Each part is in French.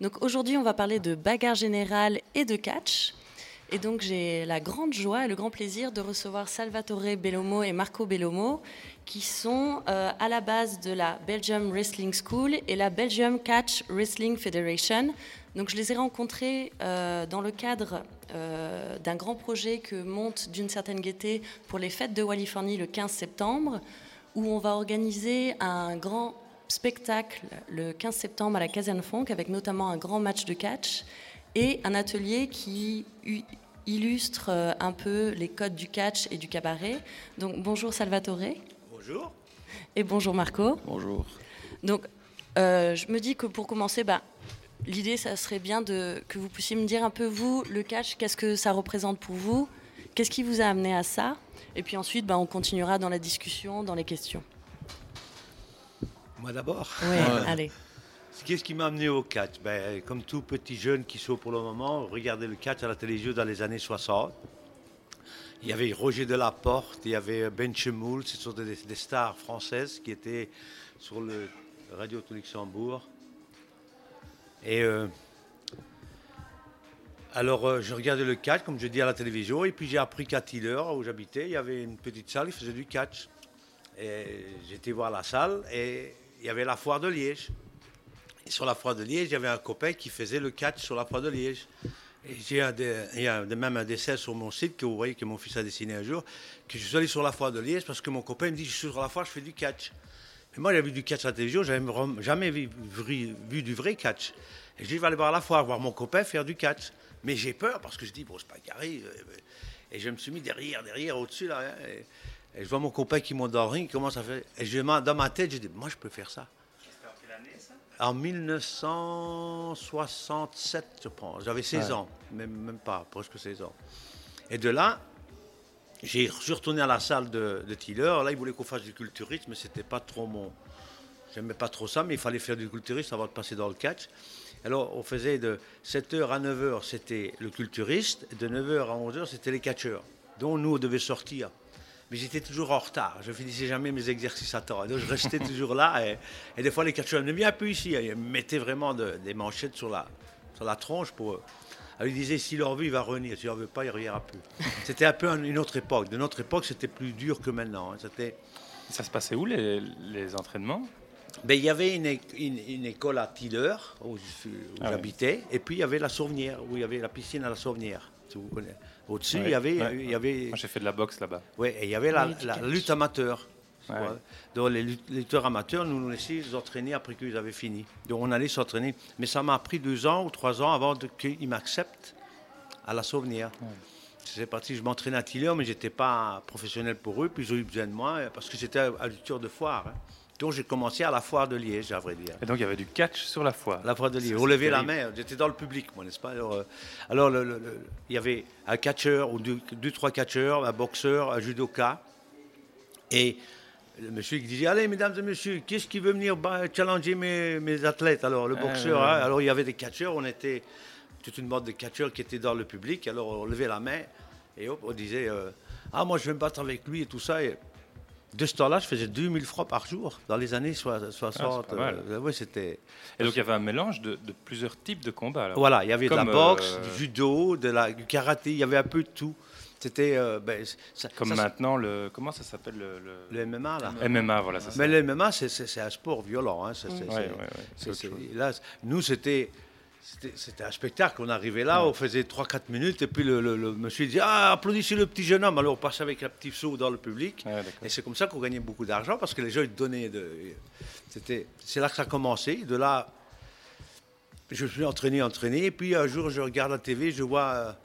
Donc aujourd'hui, on va parler de bagarre générale et de catch. Et donc j'ai la grande joie et le grand plaisir de recevoir Salvatore Bellomo et Marco Bellomo, qui sont euh, à la base de la Belgium Wrestling School et la Belgium Catch Wrestling Federation. Donc je les ai rencontrés euh, dans le cadre euh, d'un grand projet que monte d'une certaine gaieté pour les fêtes de Californie le 15 septembre, où on va organiser un grand spectacle le 15 septembre à la Caserne Funk avec notamment un grand match de catch et un atelier qui illustre euh, un peu les codes du catch et du cabaret. Donc bonjour Salvatore. Bonjour. Et bonjour Marco. Bonjour. Donc euh, je me dis que pour commencer, bah, l'idée ça serait bien de, que vous puissiez me dire un peu vous, le catch, qu'est-ce que ça représente pour vous Qu'est-ce qui vous a amené à ça? Et puis ensuite, bah, on continuera dans la discussion, dans les questions. Moi d'abord. Oui, allez. Qu'est-ce qui m'a amené au catch ben, Comme tout petit jeune qui saut pour le moment, regardait le catch à la télévision dans les années 60. Il y avait Roger Delaporte, il y avait Ben Chemoul, ce sont des, des, stars françaises qui étaient sur le Radio de Luxembourg. Et euh, alors, euh, je regardais le catch, comme je dis, à la télévision. Et puis, j'ai appris qu'à Tiller, où j'habitais, il y avait une petite salle, il faisait du catch. Et j'étais voir la salle et il y avait la foire de Liège. Et sur la foire de Liège, il y avait un copain qui faisait le catch sur la foire de Liège. Et j'ai il y a même un dessin sur mon site que vous voyez que mon fils a dessiné un jour, que je suis allé sur la foire de Liège parce que mon copain me dit Je suis sur la foire, je fais du catch. Et moi, j'avais vu du catch à la télévision, j'avais jamais vu, du vrai catch. Et je Je vais aller voir la foire, voir mon copain faire du catch. Mais j'ai peur parce que je dis Bon, c'est pas carré. Et je me suis mis derrière, derrière, au-dessus, là. Et, et, je vois mon copain qui monte dans le ring, qui commence à faire. Et je, dans ma tête, je dis Moi, je peux faire ça. En 1967, je pense. J'avais 16 ouais. ans, même, même, pas, presque 16 ans. Et de là, j'ai suis retourné à la salle de, de Tiller. Là, ils voulaient qu'on fasse du culturisme, mais c'était pas trop mon. J'aimais pas trop ça, mais il fallait faire du culturisme avant de passer dans le catch. Alors, on faisait de 7h à 9h, c'était le culturiste, de 9h à 11h, c'était les catcheurs. Donc, nous, on devait sortir mais j'étais toujours en retard. Je finissais jamais mes exercices à temps. Donc je restais toujours là. Et, et, des fois, les catcheurs ne viennent plus ici. Ils me mettaient vraiment de, des manchettes sur la, sur la tronche pour. Alors, ils disaient s'il en veut, il va revenir. S'il en veut pas, il ne reviendra plus. C'était un peu une autre époque. De notre époque, c'était plus dur que maintenant. C'était. Ça se passait où les, les entraînements? Ben, il y avait une, une, une, école à Tiller, où, où ah j'habitais, ouais. et puis il y avait la Sauvenière, où il y avait la piscine à la Sauvenière, si vous connaissez. Au-dessus, ouais, il y avait. ouais. Il y avait Moi, j'ai fait de la boxe là-bas. Oui, et il y avait la, lutte amateur. Donc, les lutteurs amateurs nous, nous laissaient nous entraîner après qu'ils avaient fini. Donc, on allait s'entraîner. Mais ça m'a pris deux ans ou trois ans avant qu'ils m'acceptent à la Sauvenière. C'est parti, je m'entraînais à Tiller, mais je n'étais pas professionnel pour eux. Puis ils ont eu besoin de moi parce que j'étais à lutteur de foire. Hein. Donc j'ai commencé à la foire de Liège, à vrai dire. Et donc il y avait du catch sur la foire. La foire de Liège. On levait la main, j'étais dans le public, moi, n'est-ce pas? Alors, euh, alors le, le, le, il y avait un catcheur, ou deux, deux, trois catcheurs, un boxeur, un judoka. Et le monsieur qui disait Allez, mesdames et messieurs, qui est-ce qui veut venir challenger mes, mes athlètes? Alors le boxeur, euh... hein, alors il y avait des catcheurs, on était toute une bande de catcheurs qui étaient dans le public. Alors on levait la main et hop, on disait euh, Ah, moi je vais me battre avec lui et tout ça. Et, de ce temps-là, je faisais 2000 francs par jour dans les années 60. Ah, euh, ouais, c'était. Et donc il y avait un mélange de, de plusieurs types de combats. Voilà, il y avait Comme, de la boxe, euh... du judo, de la, du karaté, il y avait un peu de tout. C'était. Euh, ben, Comme ça, maintenant, le, comment ça s'appelle le, le, MMA, là. MMA, voilà, ça. Mais le MMA, c'est un sport violent. Hein, mmh. ouais, ouais, là, nous, c'était. C'était un spectacle. On arrivait là, on faisait 3-4 minutes, et puis le, le, le monsieur disait Ah, applaudissez le petit jeune homme. Alors on passait avec un petit saut dans le public. Et c'est comme ça qu'on gagnait beaucoup d'argent, parce que les gens ils donnaient. De... C'est là que ça a commencé. De là, je me suis entraîné, entraîné. Et puis un jour, je regarde la TV, je vois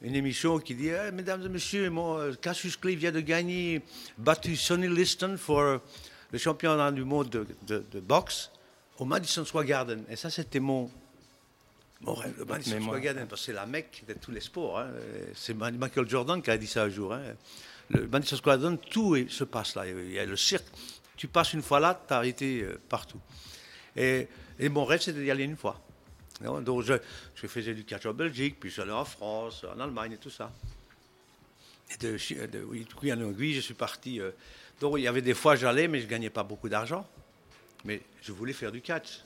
une émission qui dit hey, Mesdames et messieurs, mon, Cassius Clay vient de gagner, battu Sonny Liston pour le championnat du monde de, de, de boxe au Madison Square Garden. Et ça, c'était mon Bon, le Madison Square Garden, parce que c'est la mecque de tous les sports. Hein. C'est Michael Jordan qui a dit ça un jour. Hein. Le Madison Square Garden, tout se passe là. Il y a le cirque. Tu passes une fois là, tu as été euh, partout. Et, et, mon rêve, c'était d'y aller une fois. Donc, je, je, faisais du catch en Belgique, puis j'allais en France, en Allemagne et tout ça. Et de, de, oui, en aiguille, je suis parti. Euh, Donc il y avait des fois j'allais, mais je gagnais pas beaucoup d'argent. Mais je voulais faire du catch.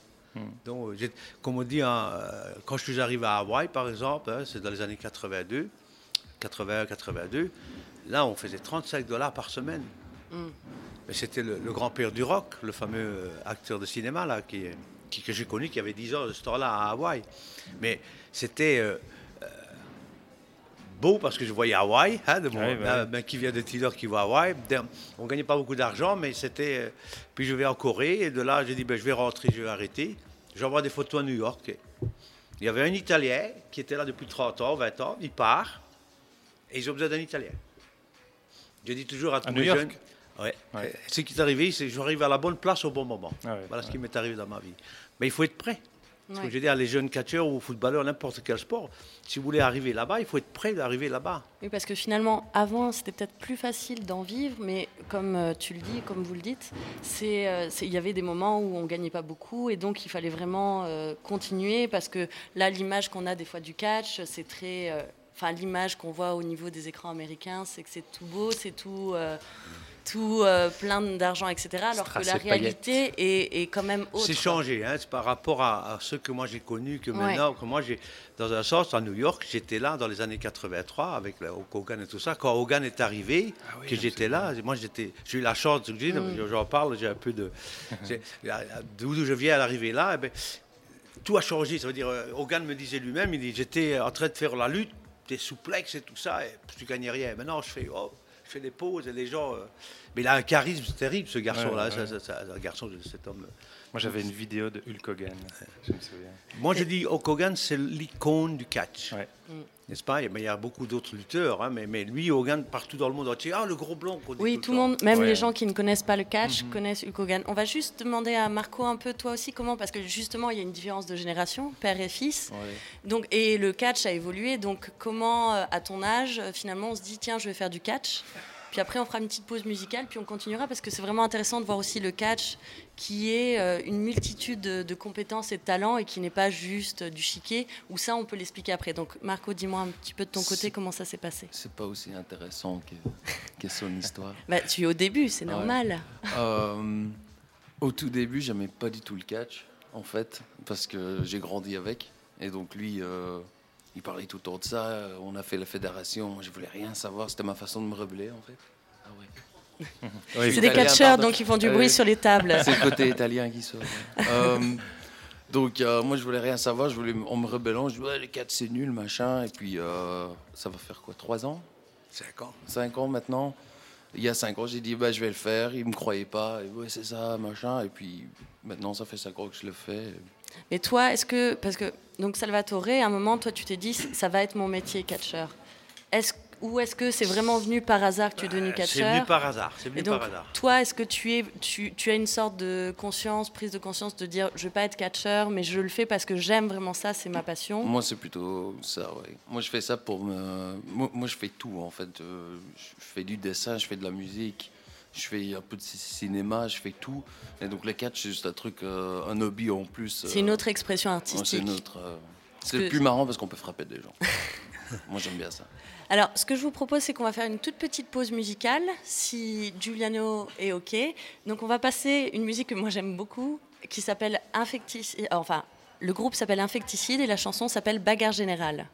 Donc, j'ai- comme on dit, hein, euh, quand je suis arrivé à Hawaï, par exemple, hein, c'est dans les années 82, 81, 82, là, on faisait 35 dollars par semaine. Mais c'était le, le grand-père du rock, le fameux euh, acteur de cinéma là, qui, qui- que j'ai connu, qui avait 10 ans de ce temps-là à Hawaï. Mais c'était euh, euh, beau parce que je voyais Hawaï, hein, de mon, Ouais, ben, qui vient de Tiller, qui va à Hawaï. On gagnait pas beaucoup d'argent, mais c'était. euh, puis je vais en Corée, et de là, j'ai dit, ben, je vais rentrer, je vais arrêter. J'envoie des photos à New York. il y avait un Italien qui était là depuis 30 ans, 20 ans, il part, et ils ont besoin d'un Italien. Je dis toujours à tous les jeunes. Ouais. Ouais. Ce qui est arrivé, c'est que j'arrive à la bonne place au bon moment. Ah ouais, voilà ce qui m'est arrivé dans ma vie. Mais il faut être prêt. Ce Ouais. que je dis à les jeunes catcheurs ou footballeurs, n'importe quel sport, si vous voulez arriver là-bas, il faut être prêt d'arriver là-bas. Oui, parce que finalement, avant, c'était peut-être plus facile d'en vivre, mais comme euh, tu le dis, comme vous le dites, c'est, euh, c'est- il y avait des moments où on gagnait pas beaucoup, et donc il fallait vraiment euh, continuer, parce que là, l'image qu'on a des fois du catch, c'est très... euh, Enfin, l'image qu'on voit au niveau des écrans américains, c'est que c'est tout beau, c'est tout... euh, tout euh, plein d'argent, etc. Alors que la réalité est, est quand même autre. C'est changé, hein, c'est par rapport à, à ce que moi j'ai connu, que Ouais. maintenant, que moi j'ai, dans un sens, à New York, j'étais là dans les années 83 avec le Hulk Hogan et tout ça. Quand Hogan est arrivé, oui, que j'étais là, moi j'étais, j'ai eu la chance, Mm. j'en parle, j'ai un peu de, d'où je viens à l'arrivée là, eh ben, tout a changé. Ça veut dire, euh, Hogan me disait lui-même, il dit, j'étais en train de faire la lutte, des souplexes et tout ça, et tu gagnais rien. Maintenant, je fais, oh, des pauses et les gens. euh, mais il a un charisme terrible, ce garçon-là, Ouais, ouais. un garçon, cet homme. Moi, j'avais une vidéo de Hulk Hogan, je me souviens. Moi, je dis Hulk Hogan, c'est l'icône du catch. Ouais. N'est-ce pas? Mais il y a beaucoup d'autres lutteurs, hein, mais, mais lui, Hogan, partout dans le monde entier, ah, le gros blanc qu'on Oui, tout tout le temps. monde, même Ouais. les gens qui ne connaissent pas le catch, connaissent Hulk Hogan. On va juste demander à Marco un peu, toi aussi, comment, parce que justement, il y a une différence de génération, père et fils. Donc, et le catch a évolué. Donc, comment, euh, à ton âge, finalement, on se dit, tiens, je vais faire du catch? Puis après, on fera une petite pause musicale, puis on continuera, parce que c'est vraiment intéressant de voir aussi le catch qui est euh, une multitude de, de compétences et de talents, et qui n'est pas juste euh, du chiquet, où ça, on peut l'expliquer après. Donc, Marco, dis-moi un petit peu de ton côté, comment ça s'est passé C'est pas aussi intéressant que, que son histoire. bah, Tu es au début, c'est Ouais. normal. Euh, au tout début, j'aimais pas du tout le catch, en fait, parce que j'ai grandi avec. Et donc lui, euh, il parlait tout le temps de ça. On a fait la fédération. Moi, je voulais rien savoir. C'était ma façon de me rebeller, en fait. Ah ouais. C'est des catcheurs, pardon. donc ils font du Euh, bruit sur les tables. C'est le côté italien qui sort. Euh, donc euh, moi je voulais rien savoir, je voulais en me rebellant, je dis ouais, les quatre c'est nul machin et puis euh, ça va faire quoi trois ans, Cinq ans. cinq ans maintenant. Il y a cinq ans j'ai dit bah je vais le faire, ils me croyaient pas, et ouais c'est ça machin et puis maintenant ça fait cinq ans que je le fais. Mais toi, est-ce que. Parce que. Donc, Salvatore, à un moment, toi, tu t'es dit, ça va être mon métier, catcheur. Est-ce, ou est-ce que c'est vraiment venu par hasard que tu es devenu Euh, C'est catcheur venu par hasard. C'est venu Et donc, par hasard. toi, est-ce que tu, es, tu, tu as une sorte de conscience, prise de conscience de dire, je veux pas être catcheur, mais je le fais parce que j'aime vraiment ça, c'est ma passion? Moi c'est plutôt ça, ouais. Moi je fais ça pour me. Moi, moi, je fais tout en fait. Euh, je fais du dessin, je fais de la musique, je fais un peu de ci- cinéma, je fais tout. Et donc le catch c'est juste un truc, euh, un hobby en plus. C'est une euh, autre expression Ouais, c'est artistique. notre. euh, que- c'est plus marrant parce qu'on peut frapper des gens. Moi, j'aime bien ça. Alors, ce que je vous propose, c'est qu'on va faire une toute petite pause musicale, si Giuliano est OK. Donc, on va passer une musique que moi j'aime beaucoup, qui s'appelle Infecticide. Enfin, le groupe s'appelle Infecticide et la chanson s'appelle Bagarre Générale.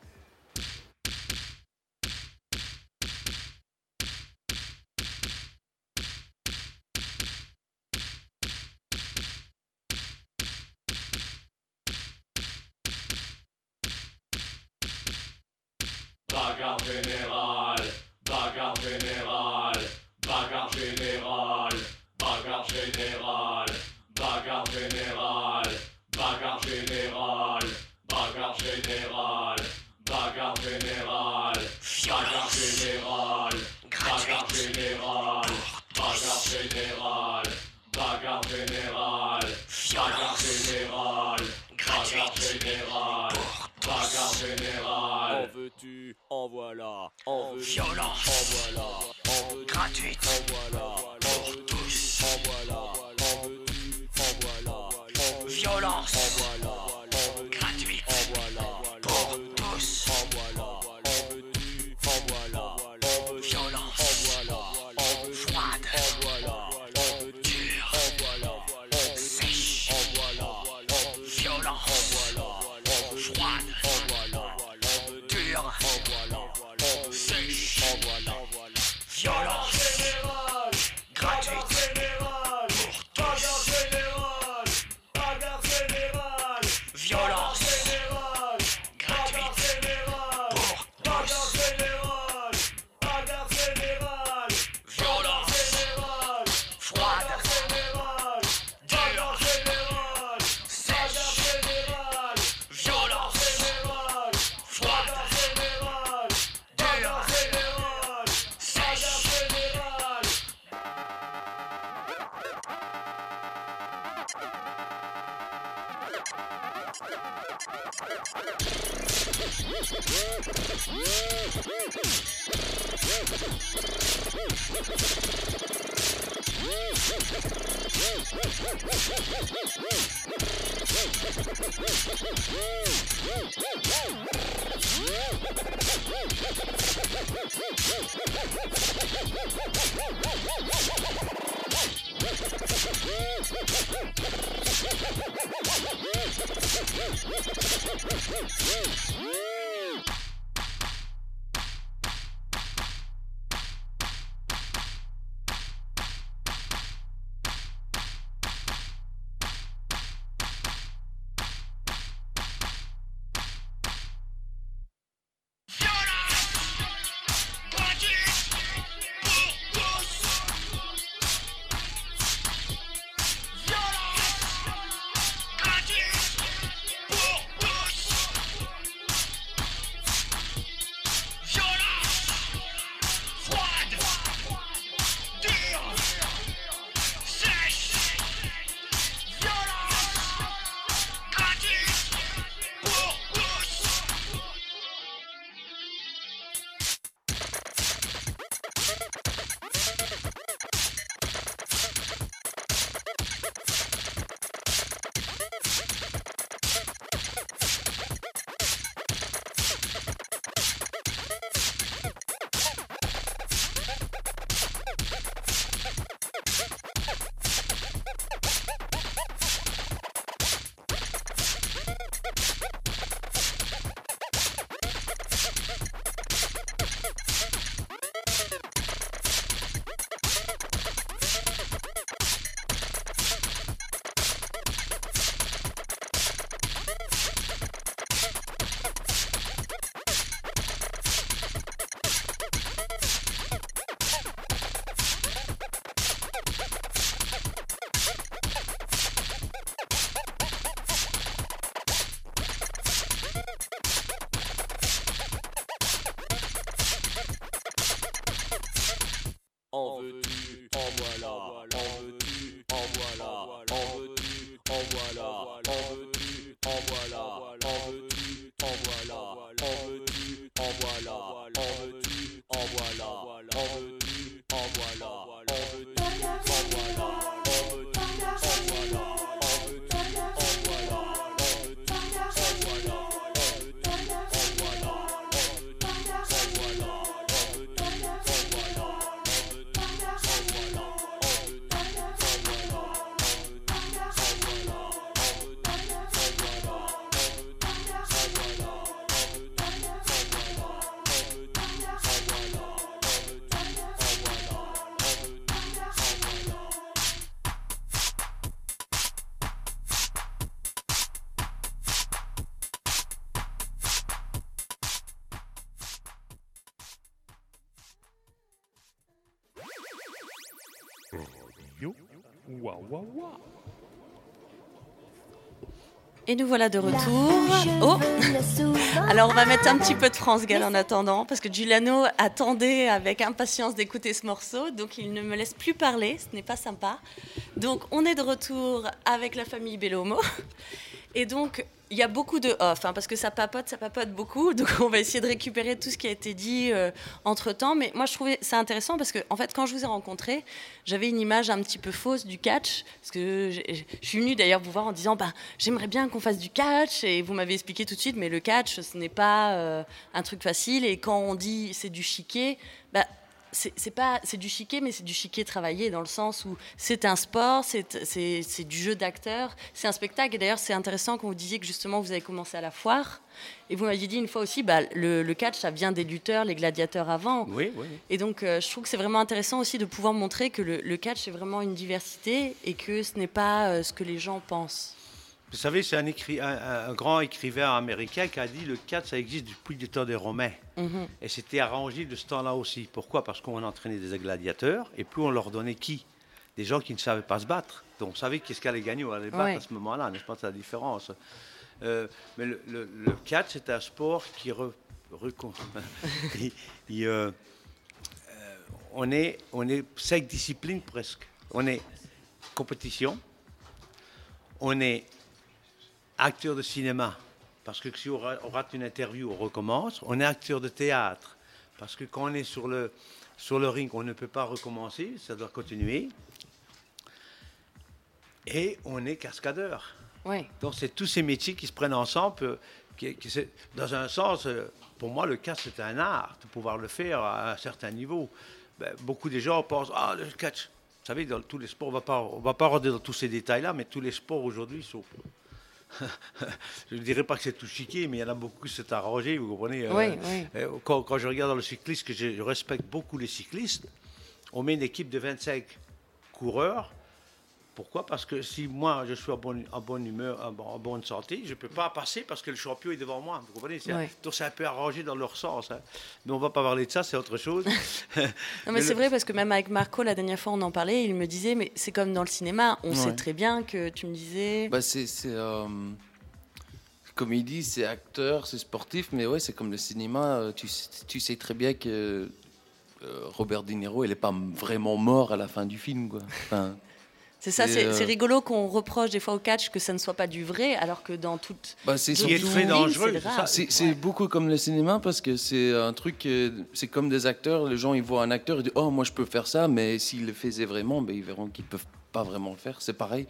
violence, gratuite, pour En veux-tu, en voilà, Et nous voilà de retour. Oh Alors on va mettre un petit peu de France Gall en attendant, parce que Giuliano attendait avec impatience d'écouter ce morceau, donc il ne me laisse plus parler, ce n'est pas sympa. Donc on est de retour avec la famille Bellomo. Et donc il y a beaucoup de off, hein, parce que ça papote, ça papote beaucoup, donc on va essayer de récupérer tout ce qui a été dit entre temps. Mais moi je trouvais ça intéressant parce que en fait quand je vous ai rencontré, j'avais une image un petit peu fausse du catch, parce que je suis venue d'ailleurs vous voir en disant bah, j'aimerais bien qu'on fasse du catch, et vous m'avez expliqué tout de suite, mais le catch ce n'est pas euh, un truc facile, et quand on dit c'est du chiquet, bah, c'est pas c'est du chiquet mais c'est du chiquet travaillé dans le sens où c'est un sport c'est du jeu d'acteur c'est un spectacle. Et d'ailleurs c'est intéressant quand vous disiez que justement vous avez commencé à la foire. Et vous m'aviez dit une fois aussi bah, le, le catch ça vient des lutteurs les gladiateurs avant. Oui, oui. et donc euh, je trouve que c'est vraiment intéressant aussi de pouvoir montrer que le, le catch c'est vraiment une diversité et que ce n'est pas euh, ce que les gens pensent Vous savez, c'est un, écri- un- un grand écrivain américain qui a dit le catch, ça existe depuis le temps des Romains. Mhm. Et c'était arrangé de ce temps-là aussi. Pourquoi? Parce qu'on entraînait des gladiateurs et puis on leur donnait qui? Des gens qui ne savaient pas se battre. Donc on savait qu'est-ce qu'allait gagner? Ou allait battre Ouais. à ce moment-là, n'est-ce pas? C'est la différence. Euh, mais le, le- le catch, c'est un sport qui... Re, recon- il- il, euh, euh, on, est, on est cinq disciplines presque. On est compétition, on est acteur de cinéma, Parce que si on ra- on rate une interview, on recommence. On est acteur de théâtre. Parce que quand on est sur le, sur le ring, on ne peut pas recommencer, ça doit continuer. Et on est cascadeur. Donc c'est tous ces métiers qui se prennent ensemble. euh, qui- dans un sens, euh, pour moi, le catch, c'est un art, de pouvoir le faire à un certain niveau. Ben, beaucoup de gens pensent, ah, le catch. Vous savez, dans tous les sports, on on va pas rentrer dans tous ces détails-là, mais tous les sports aujourd'hui sont... je ne dirais pas que c'est tout chiqué, mais il y en a beaucoup qui s'est arrangé, vous comprenez euh, Oui, euh, quand, quand je regarde dans le cyclisme, que je, je respecte beaucoup les cyclistes, on met une équipe de 25 coureurs. Pourquoi? Parce que si moi je suis en bonne, en bonne humeur, en, bon- en bonne santé, je ne peux pas passer parce que le champion est devant moi. Vous comprenez? C'est un- Ouais. Donc c'est un peu arrangé dans leur sens. hein. Mais on ne va pas parler de ça, c'est autre chose. Non, mais Mais c'est le- vrai parce que même avec Marco, la dernière fois, on en parlait, il me disait, mais c'est comme dans le cinéma, on sait très bien que tu me disais. Bah, c'est. euh, comédie, c'est acteur, c'est sportif, mais ouais, c'est comme le cinéma. euh, Tu, sais- tu sais très bien que euh, Robert De Niro, il n'est pas vraiment mort à la fin du film. Quoi. Enfin, c'est ça, c'est, euh, rigolo qu'on reproche des fois au catch que ça ne soit pas du vrai, alors que dans toute. bah, c'est surtout- très dangereux. c'est Ouais. beaucoup comme le cinéma parce que c'est un truc, c'est comme des acteurs. Les gens ils voient un acteur, ils disent Oh, moi je peux faire ça, mais s'ils le faisaient vraiment, ben, ils verront qu'ils peuvent pas vraiment le faire. C'est pareil.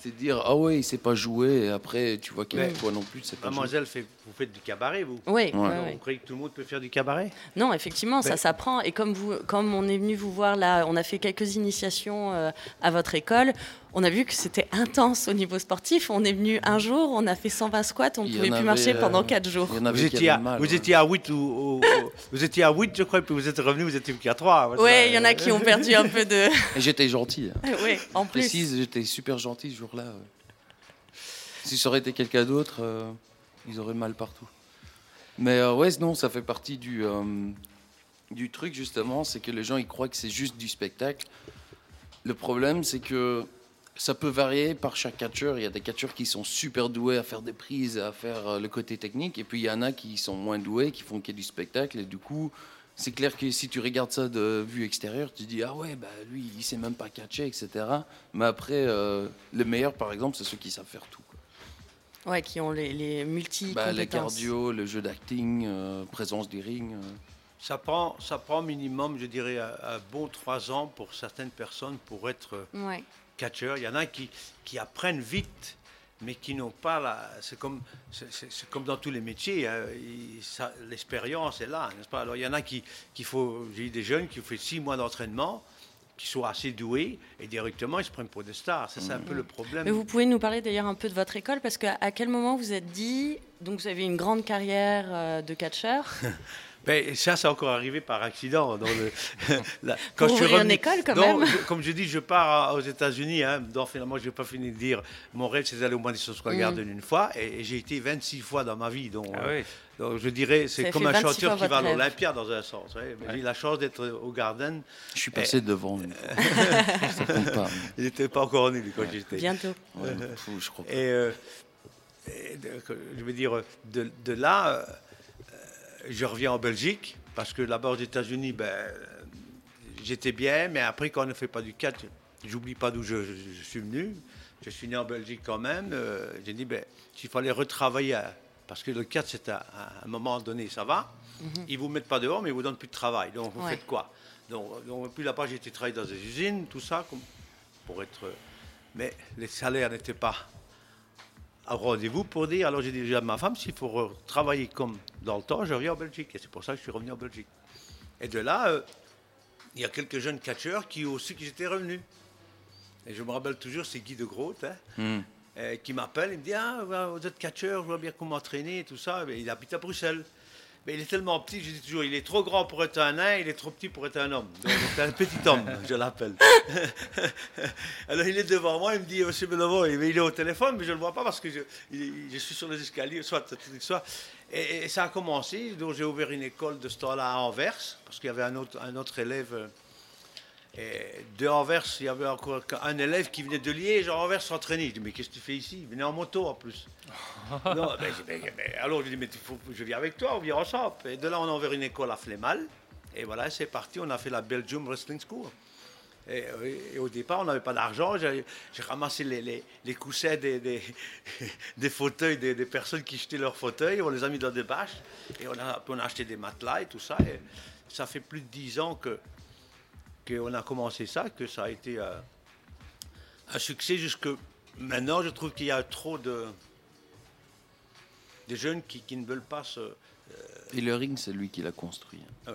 C'est dire Ah ouais, il sait pas jouer, et après tu vois qu'il Ouais. toi non plus. Mademoiselle, fait- vous faites du cabaret, vous Oui, Ouais. ouais, ouais. Vous croyez que tout le monde peut faire du cabaret Non, effectivement, ça s'apprend. Et comme, vous, comme on est venu vous voir là, on a fait quelques initiations euh, à votre école. On a vu que c'était intense au niveau sportif. On est venu un jour, on a fait 120 squats, on ne pouvait plus avait, marcher euh, pendant 4 jours. Il y en avait Vous étiez, à, mal, vous ouais. étiez à 8 ou, ou- ou- vous étiez à 8, je crois, puis vous êtes revenu, vous étiez qu'à 3. Oui, il y en a qui ont perdu un peu de. Et j'étais gentil. hein. oui, en Je plus. précise, j'étais super gentil ce jour-là. Si ça aurait été quelqu'un d'autre, euh, ils auraient mal partout. Mais euh, ouais, non, ça fait partie du, euh, du truc justement, c'est que les gens ils croient que c'est juste du spectacle. Le problème, c'est que ça peut varier par chaque catcheur. Il y a des catcheurs qui sont super doués à faire des prises, à faire euh, le côté technique, et puis il y en a qui sont moins doués, qui font que du spectacle, et du coup, c'est clair que si tu regardes ça de vue extérieure, tu dis ah ouais bah lui il sait même pas catcher etc. Mais après euh, le meilleur par exemple c'est ceux qui savent faire tout. Ouais, qui ont les, les multi Bah, les compétences. cardio, le jeu d'acting, euh, présence du ring. euh. Ça prend, ça prend minimum, je dirais, un, un bon 3 ans pour certaines personnes pour être Ouais. catcheur. Il y en a qui, qui apprennent vite, mais qui n'ont pas la. C'est comme, c'est, comme dans tous les métiers. hein, il- ça- l'expérience est là, n'est-ce pas? Alors il y en a qui, qui faut. J'ai eu des jeunes qui ont fait six mois d'entraînement, qui sont assez doués, et directement ils se prennent pour des stars. Ça, c'est un peu le problème. Mais vous pouvez nous parler d'ailleurs un peu de votre école parce qu'à à quel moment vous êtes dit, donc vous avez une grande carrière euh, de catcheur, Ben, ça, c'est encore arrivé par accident. Dans le, la- Pour je suis ouvrir une revenu- école, quand Non, même. je- comme je dis, je pars à- aux États-Unis. Hein, donc finalement, je n'ai pas fini de dire. Mon rêve, c'est d'aller au Madison Square Mm. Garden une fois. Et, et j'ai été 26 fois dans ma vie. Donc, Ah euh, oui. Donc je dirais, c'est comme un 26 chanteur qui va à l'Olympia dans un sens. ouais. Mais J'ai eu la chance d'être au Garden. Je suis passé devant. ça compte pas. Il n'était pas encore né lui, quand j'étais. bientôt. Ouais, fou, je crois pas. Et, euh, et de- que- je veux dire, de, de là, euh, je reviens en Belgique, parce que là-bas aux États-Unis, ben, j'étais bien, mais après, quand on ne fait pas du catch, j'oublie pas d'où je, je- je suis venu. Je suis né en Belgique quand même. euh, J'ai dit, ben, s'il fallait retravailler, à- parce que le catch, c'est à, à un moment donné, ça va. Ils vous mettent pas dehors, mais ils vous donnent plus de travail. Donc, vous Ouais. faites quoi? Donc, donc, puis là-bas, j'ai été travailler dans des usines, tout ça, comme, pour être. Mais les salaires n'étaient pas à rendez-vous pour dire, alors j'ai dit à ma femme, s'il faut travailler comme dans le temps, je reviens en Belgique. Et c'est pour ça que je suis revenu en Belgique. Et de là, euh, il y a quelques jeunes catcheurs qui aussi qui étaient revenus. Et je me rappelle toujours, c'est Guy de Groot, hein, Hmm. Euh, qui m'appelle, il me dit, ah, vous êtes catcheur, je vois bien comment m'entraîner et tout ça. Mais il habite à Bruxelles. Mais il est tellement petit, je dis toujours, il est trop grand pour être un nain, il est trop petit pour être un homme. Donc c'est un petit homme, je l'appelle. Alors il est devant moi, il me dit, Monsieur Belovo, il est au téléphone, mais je ne le vois pas parce que je, suis sur les escaliers, soit, soit. Et, ça a commencé, donc j'ai ouvert une école de ce temps-là à Anvers, parce qu'il y avait un autre, un autre élève. Et de Anvers, il y avait encore un élève qui venait de Liège à Anvers s'entraîner. Je dis, mais qu'est-ce que tu fais ici? Il venait en moto en plus. non, ben, mais- mais alors je dis, mais faut- je viens avec toi, on vient ensemble. Et de là, on a ouvert une école à Flémal. Et voilà, c'est parti, on a fait la Belgium Wrestling School. Et, et au départ, on n'avait pas d'argent. J'ai ramassé les, les, les coussins des, des, des fauteuils des, des personnes qui jetaient leurs fauteuils. On les a mis dans des bâches. Et on a, on a acheté des matelas et tout ça. Et ça fait plus de dix ans que qu'on a commencé ça, que ça a été euh, un succès jusque maintenant. Je trouve qu'il y a trop de, de jeunes qui, qui ne veulent pas se... Et le ring, c'est lui qui l'a construit. ouais,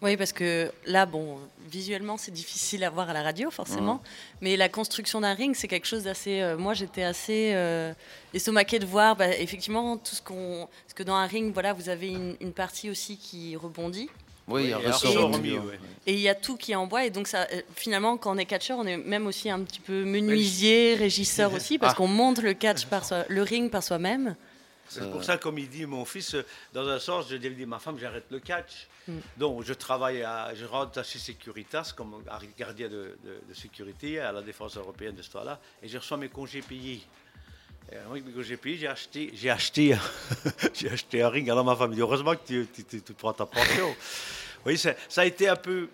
Oui, parce que là, bon, visuellement, c'est difficile à voir à la radio, forcément. Mais la construction d'un ring, c'est quelque chose d'assez. euh, moi, j'étais assez euh, estomaquée de voir, bah, effectivement, tout ce qu'on. Parce que dans un ring, voilà, vous avez une, une partie aussi qui rebondit. Oui, ressort remis. Et il y a tout qui est en bois. Et donc, ça, euh, finalement, quand on est catcheur, on est même aussi un petit peu menuisier, régisseur aussi, parce Ah. qu'on monte le catch par soi, le ring par soi-même. C'est pour ça, comme il dit mon fils, euh, dans un sens, je dis à ma femme, j'arrête le catch. Mm. Donc, je travaille, à, je rentre chez Securitas comme gardien de, de- de sécurité à la défense européenne de ce temps-là, et je reçois mes congés payés. Avec mes payés, j'ai acheté, j'ai acheté, j'ai acheté un ring. Alors ma dit, heureusement que tu, tu- tu- tu prends ta pension. oui, ça, ça a été un peu.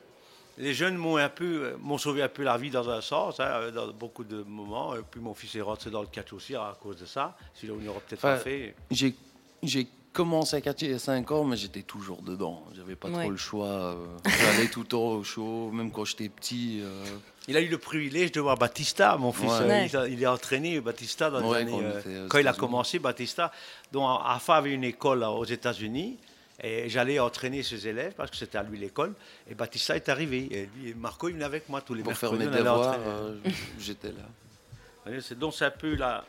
Les jeunes m'ont un peu, euh, m'ont sauvé un peu la vie dans un sens, hein, dans beaucoup de moments. Et puis mon fils est rentré dans le catch aussi à cause de ça. Sinon, il n'aurait peut-être pas fait. J'ai j'ai commencé à catcher il y a 5 ans, mais j'étais toujours dedans. J'avais pas Ouais. trop le choix. euh, J'allais tout le temps au show, même quand j'étais petit. euh, Il a eu le privilège de voir Batista, mon fils. Ouais. Ouais. Il, a- il entraîné, Batista, dans les Ouais, années, quand on euh, quand il a commencé, Batista. Donc, AFA avait une école aux États-Unis. Et j'allais entraîner ses élèves parce que c'était à lui l'école. Et Batista est arrivé. Et lui, Marco, il venait avec moi tous les pour faire mercredis. mes devoirs, euh, j'étais là. Donc c'est un peu là.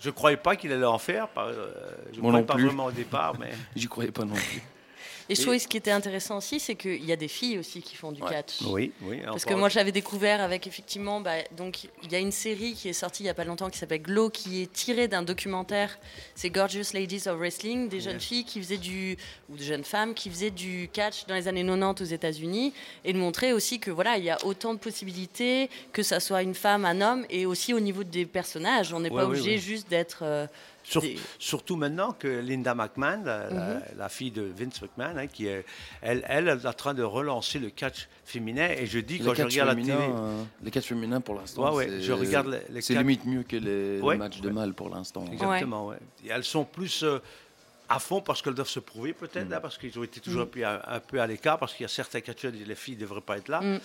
Je ne croyais pas qu'il allait en faire. par- euh, je ne croyais pas plus. vraiment au départ. Mais J'y croyais pas non plus. Et je trouvais ce qui était intéressant aussi, c'est qu'il y a des filles aussi qui font du Ouais. catch. oui, oui. Parce que moi, j'avais découvert avec effectivement, bah, donc il y a une série qui est sortie il y a pas longtemps qui s'appelle Glow, qui est tirée d'un documentaire. C'est Gorgeous Ladies of Wrestling, des jeunes filles qui faisaient du ou de jeunes femmes qui faisaient du catch dans les années 90 aux États-Unis, et de montrer aussi que voilà, il y a autant de possibilités, que ça soit une femme, un homme, et aussi au niveau des personnages. On n'est Ouais, pas oui, obligé oui. juste d'être. euh, Sur- Surtout maintenant que Linda McMahon, la, Mhm. la fille de Vince McMahon, hein, qui est, elle, elle est en train de relancer le catch féminin. Et je dis, quand je regarde la télé, euh, les catchs féminins pour l'instant, Ouais, ouais, c'est- je regarde les- les c'est limite mieux que les, les Ouais, matchs de mal pour l'instant. exactement, ouais. Et elles sont plus euh, à fond parce qu'elles doivent se prouver peut-être, Mm. parce qu'ils ont été toujours un, peu à, un peu à l'écart, parce qu'il y a certains catcheurs qui disent les filles ne devraient pas être là. Mm.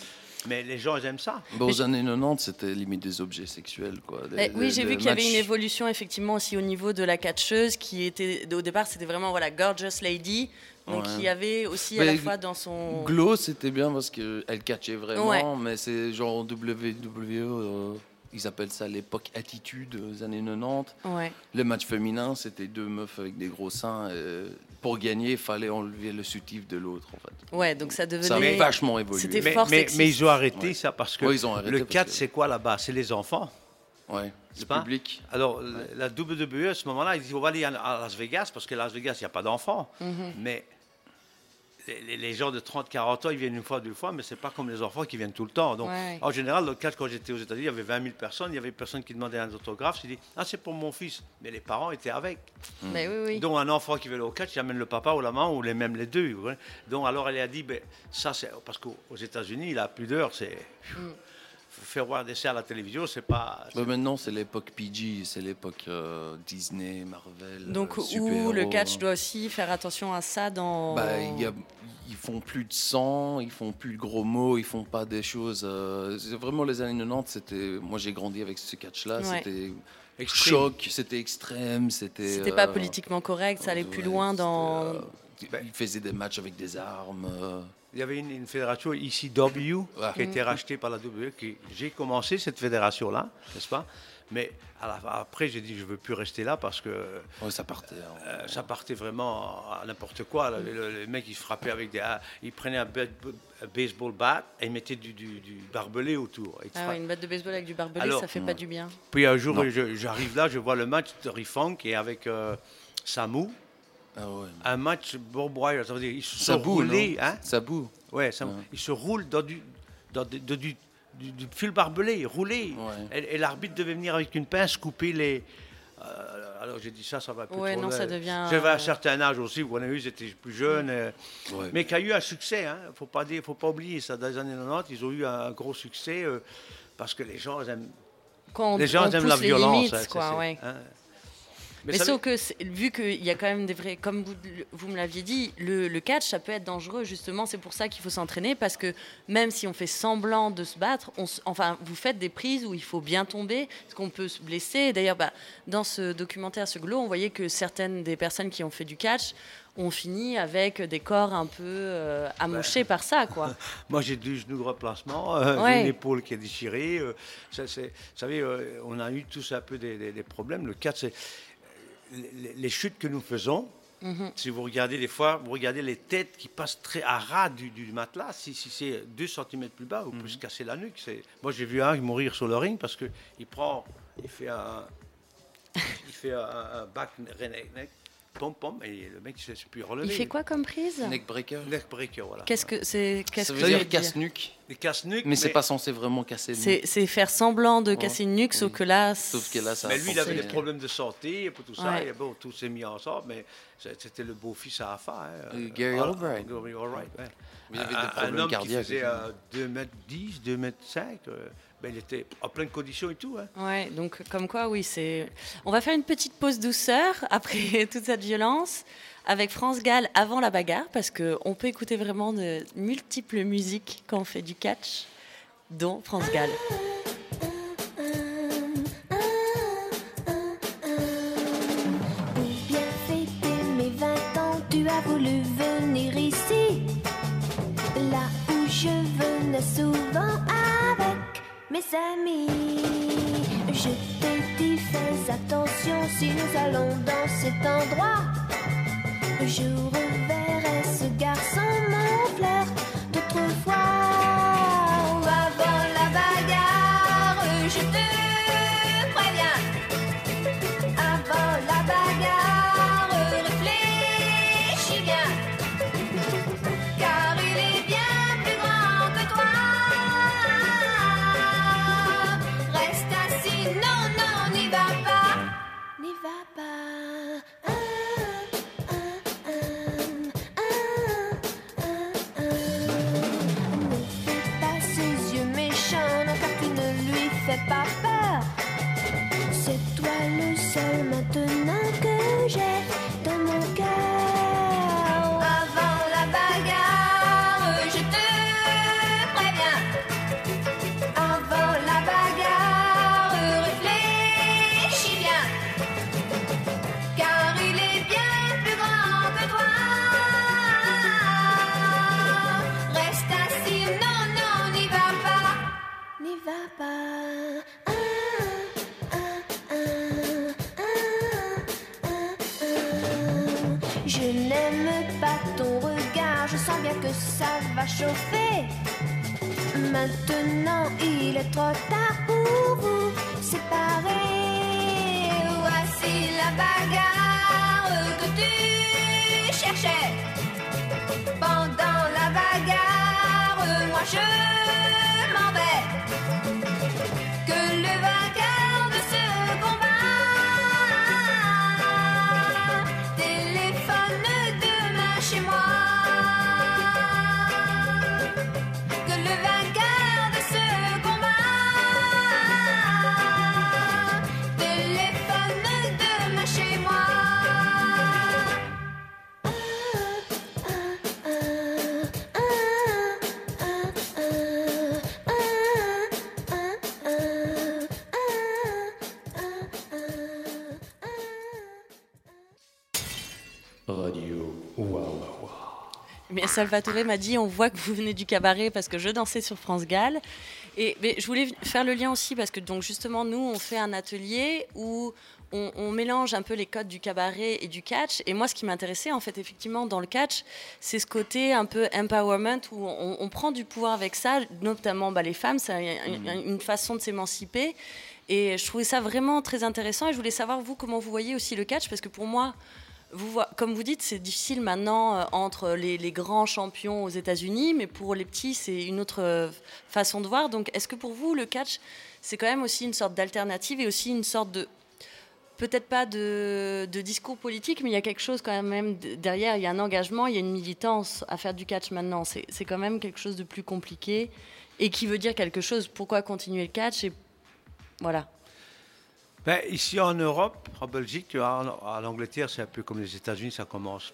Mais les gens, ils aiment ça. Bah, aux années 90, c'était limite des objets sexuels. Quoi. Des- Eh, oui, j'ai vu qu'il y avait une évolution effectivement aussi au niveau de la catcheuse qui était au départ c'était vraiment voilà gorgeous lady donc Ouais. il y avait aussi à Mais la fois dans son Glow, c'était bien parce qu'elle catchait vraiment, Ouais. mais c'est genre WWE, euh, ils appellent ça l'époque attitude, aux années 90. ouais Le match féminin, c'était deux meufs avec des gros seins. et pour gagner, il fallait enlever le soutif de l'autre, en fait. ouais donc ça Ça a devenait vachement évolué. C'était Mais, fort mais- mais ils ont arrêté Ouais. ça parce que Ouais, ils ont arrêté le parce catch, que- c'est quoi là-bas? C'est les enfants. Ouais, C'est le pas public. Alors, la WWE, à ce moment-là, ils disent on va aller à à Las Vegas, parce que Las Vegas, il n'y a pas d'enfants. Mhm. Mais les, gens de 30, 40 ans, ils viennent une fois, deux fois, mais c'est pas comme les enfants qui viennent tout le temps. Donc, Ouais. en général, le catch, quand j'étais aux États-Unis, il y avait 20 000 personnes, il y avait personne qui demandait un autographe. J'ai dit, ah, c'est pour mon fils. Mais les parents étaient avec. Mais oui oui Donc, un enfant qui veut aller au catch, il amène le papa ou la maman, ou les, même les deux. Donc, alors, elle a dit, ben, ça, c'est. Parce qu'aux aux États-Unis, la pudeur, c'est. Mm. Faire voir des à la télévision, c'est pas. Bah, maintenant, c'est l'époque PG, c'est l'époque euh, Disney, Marvel. donc euh, où super-héros. le catch doit aussi faire attention à ça dans Bah, il y a- ils font plus de sang, ils font plus de gros mots, ils font pas des choses. euh, c'est vraiment les années 90, c'était. Moi, j'ai grandi avec ce catch-là. Ouais. C'était Extreme. choc, c'était extrême, c'était. c'était pas euh, politiquement correct ça allait plus loin dans euh, ils faisaient des matchs avec des armes. Il y avait une, une fédération ici, W, Ouais. qui a été rachetée par la W. Qui, j'ai commencé cette fédération-là, n'est-ce pas? Mais à la- après, j'ai dit, je ne veux plus rester là parce que ouais, ça partait. hein. euh, ça partait vraiment à n'importe quoi. là. Le, le- le mec, il frappait avec des... il prenait un, un baseball bat et il mettait du, du- du barbelé autour. Ah ouais, une batte de baseball avec du barbelé Alors, ça fait pas du bien Puis un jour, j'arrive là, je vois le match de Rifunk et avec euh, Samu. Ah ouais. Un match Bob Wire, ça veut dire ils se Ça sont boue, roulés, hein Ça boue. Ouais, ça- Ouais. il se roule dans du, dans du, de- du, du- du fil barbelé, roulé. Ouais. Et, et l'arbitre devait venir avec une pince couper les, Euh, alors j'ai dit ça, ça va plus Ouais, trop. non, ça devient- J'avais un certain âge aussi, vous avez vu, j'étais plus jeune. euh, Ouais. mais qui a eu un succès, il ne faut, pas dire- faut pas oublier ça. Dans les années 90, ils ont eu un gros succès euh, parce que les gens aiment, Quand on, les gens on aiment la les violence. limites, hein, quoi, Mais, sauf que, vu qu'il y a quand même des vrais. Comme vous, vous me l'aviez dit, le, le catch, ça peut être dangereux, justement. C'est pour ça qu'il faut s'entraîner, parce que même si on fait semblant de se battre, on s- enfin, vous faites des prises où il faut bien tomber, parce qu'on peut se blesser. D'ailleurs, bah, dans ce documentaire, ce glow, on voyait que certaines des personnes qui ont fait du catch ont fini avec des corps un peu euh, amochés par ça, quoi. Moi, j'ai du genou de replacement, euh, Ouais. une épaule qui est déchirée. euh, ça, vous savez, euh, on a eu tous un peu des, des- des problèmes. Le 4, c'est les, chutes que nous faisons. Mhm. Si vous regardez des fois, vous regardez les têtes qui passent très à ras du, du matelas. Si, si c'est 2 cm plus bas, vous pouvez se casser la nuque. C'est- Moi, j'ai vu un mourir sur le ring parce qu'il prend, il fait un, il fait un, un back neck, pom pom, et le mec ne sait plus relever. Il fait quoi comme prise? Neck breaker. Neck breaker, voilà. Qu'est-ce que c'est qu'est-ce Ça que veut ça dire? casse-nuque, Il casse nuque, mais c'est pas censé vraiment casser le C'est c'est faire semblant de Ouais. casser une nuque, sauf Oui. que là. Sauf que là, ça Mais a lui, il avait des problèmes de santé et pour tout ça. Ouais. Et bon, tout s'est mis ensemble, mais c'est- c'était le beau-fils à Afa. Hein. Euh, Gary Albright. Gary Albright, ouais. Il avait des Un- un, problèmes homme cardiaques. qui faisait euh, 2m10, 2m5, euh, ben, il était en pleine condition et tout. Hein. Ouais, donc comme quoi, oui, c'est. On va faire une petite pause douceur après toute cette violence avec France Gall avant la bagarre parce que on peut écouter vraiment de multiples musiques quand on fait du catch, dont France Gall. Pour bien fêter mes 20 ans, tu as voulu venir ici. Là où je venais souvent avec mes amis. Je t'ai dit, fais attention si nous allons dans cet endroit. Je reverrai chauffer. Maintenant il est trop tard pour vous séparer. Voici la bagarre que tu cherchais. Pendant la bagarre, moi je m'en vais. Que le vainqueur Salvatore m'a dit on voit que vous venez du cabaret parce que je dansais sur France Gall. Et mais je voulais faire le lien aussi parce que donc justement nous on fait un atelier où on, on mélange un peu les codes du cabaret et du catch. Et moi ce qui m'intéressait en fait effectivement dans le catch, c'est ce côté un peu empowerment où on, on prend du pouvoir avec ça, notamment bah, les femmes, c'est une, une façon de s'émanciper. Et je trouvais ça vraiment très intéressant et je voulais savoir vous comment vous voyez aussi le catch parce que pour moi comme vous dites, c'est difficile maintenant euh, entre les, grands champions aux États-Unis, mais pour les petits, c'est une autre euh, façon de voir. Donc, est-ce que pour vous, le catch, c'est quand même aussi une sorte d'alternative et aussi une sorte de peut-être pas de, discours politique, mais il y a quelque chose quand même derrière. Il y a un engagement, il y a une militance à faire du catch maintenant. C'est quand même quelque chose de plus compliqué et qui veut dire quelque chose. Pourquoi continuer le catch voilà. Ben, ici en Europe, en Belgique, en, en Angleterre, c'est un peu comme les États-Unis, ça commence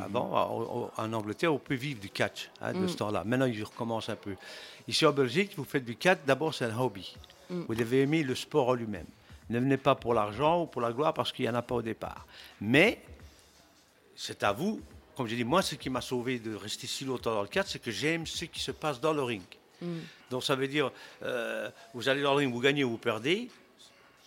avant. En, en Angleterre, on peut vivre du catch hein, de ce temps-là. Maintenant, il recommence un peu. Ici en Belgique, vous faites du catch, d'abord, c'est un hobby. Vous devez aimer le sport en lui-même. Ne venez pas pour l'argent ou pour la gloire parce qu'il n'y en a pas au départ. Mais c'est à vous. Comme j'ai dit, moi, ce qui m'a sauvé de rester si longtemps dans le catch, c'est que j'aime ce qui se passe dans le ring. Donc ça veut dire, euh, vous allez dans le ring, vous gagnez ou vous perdez,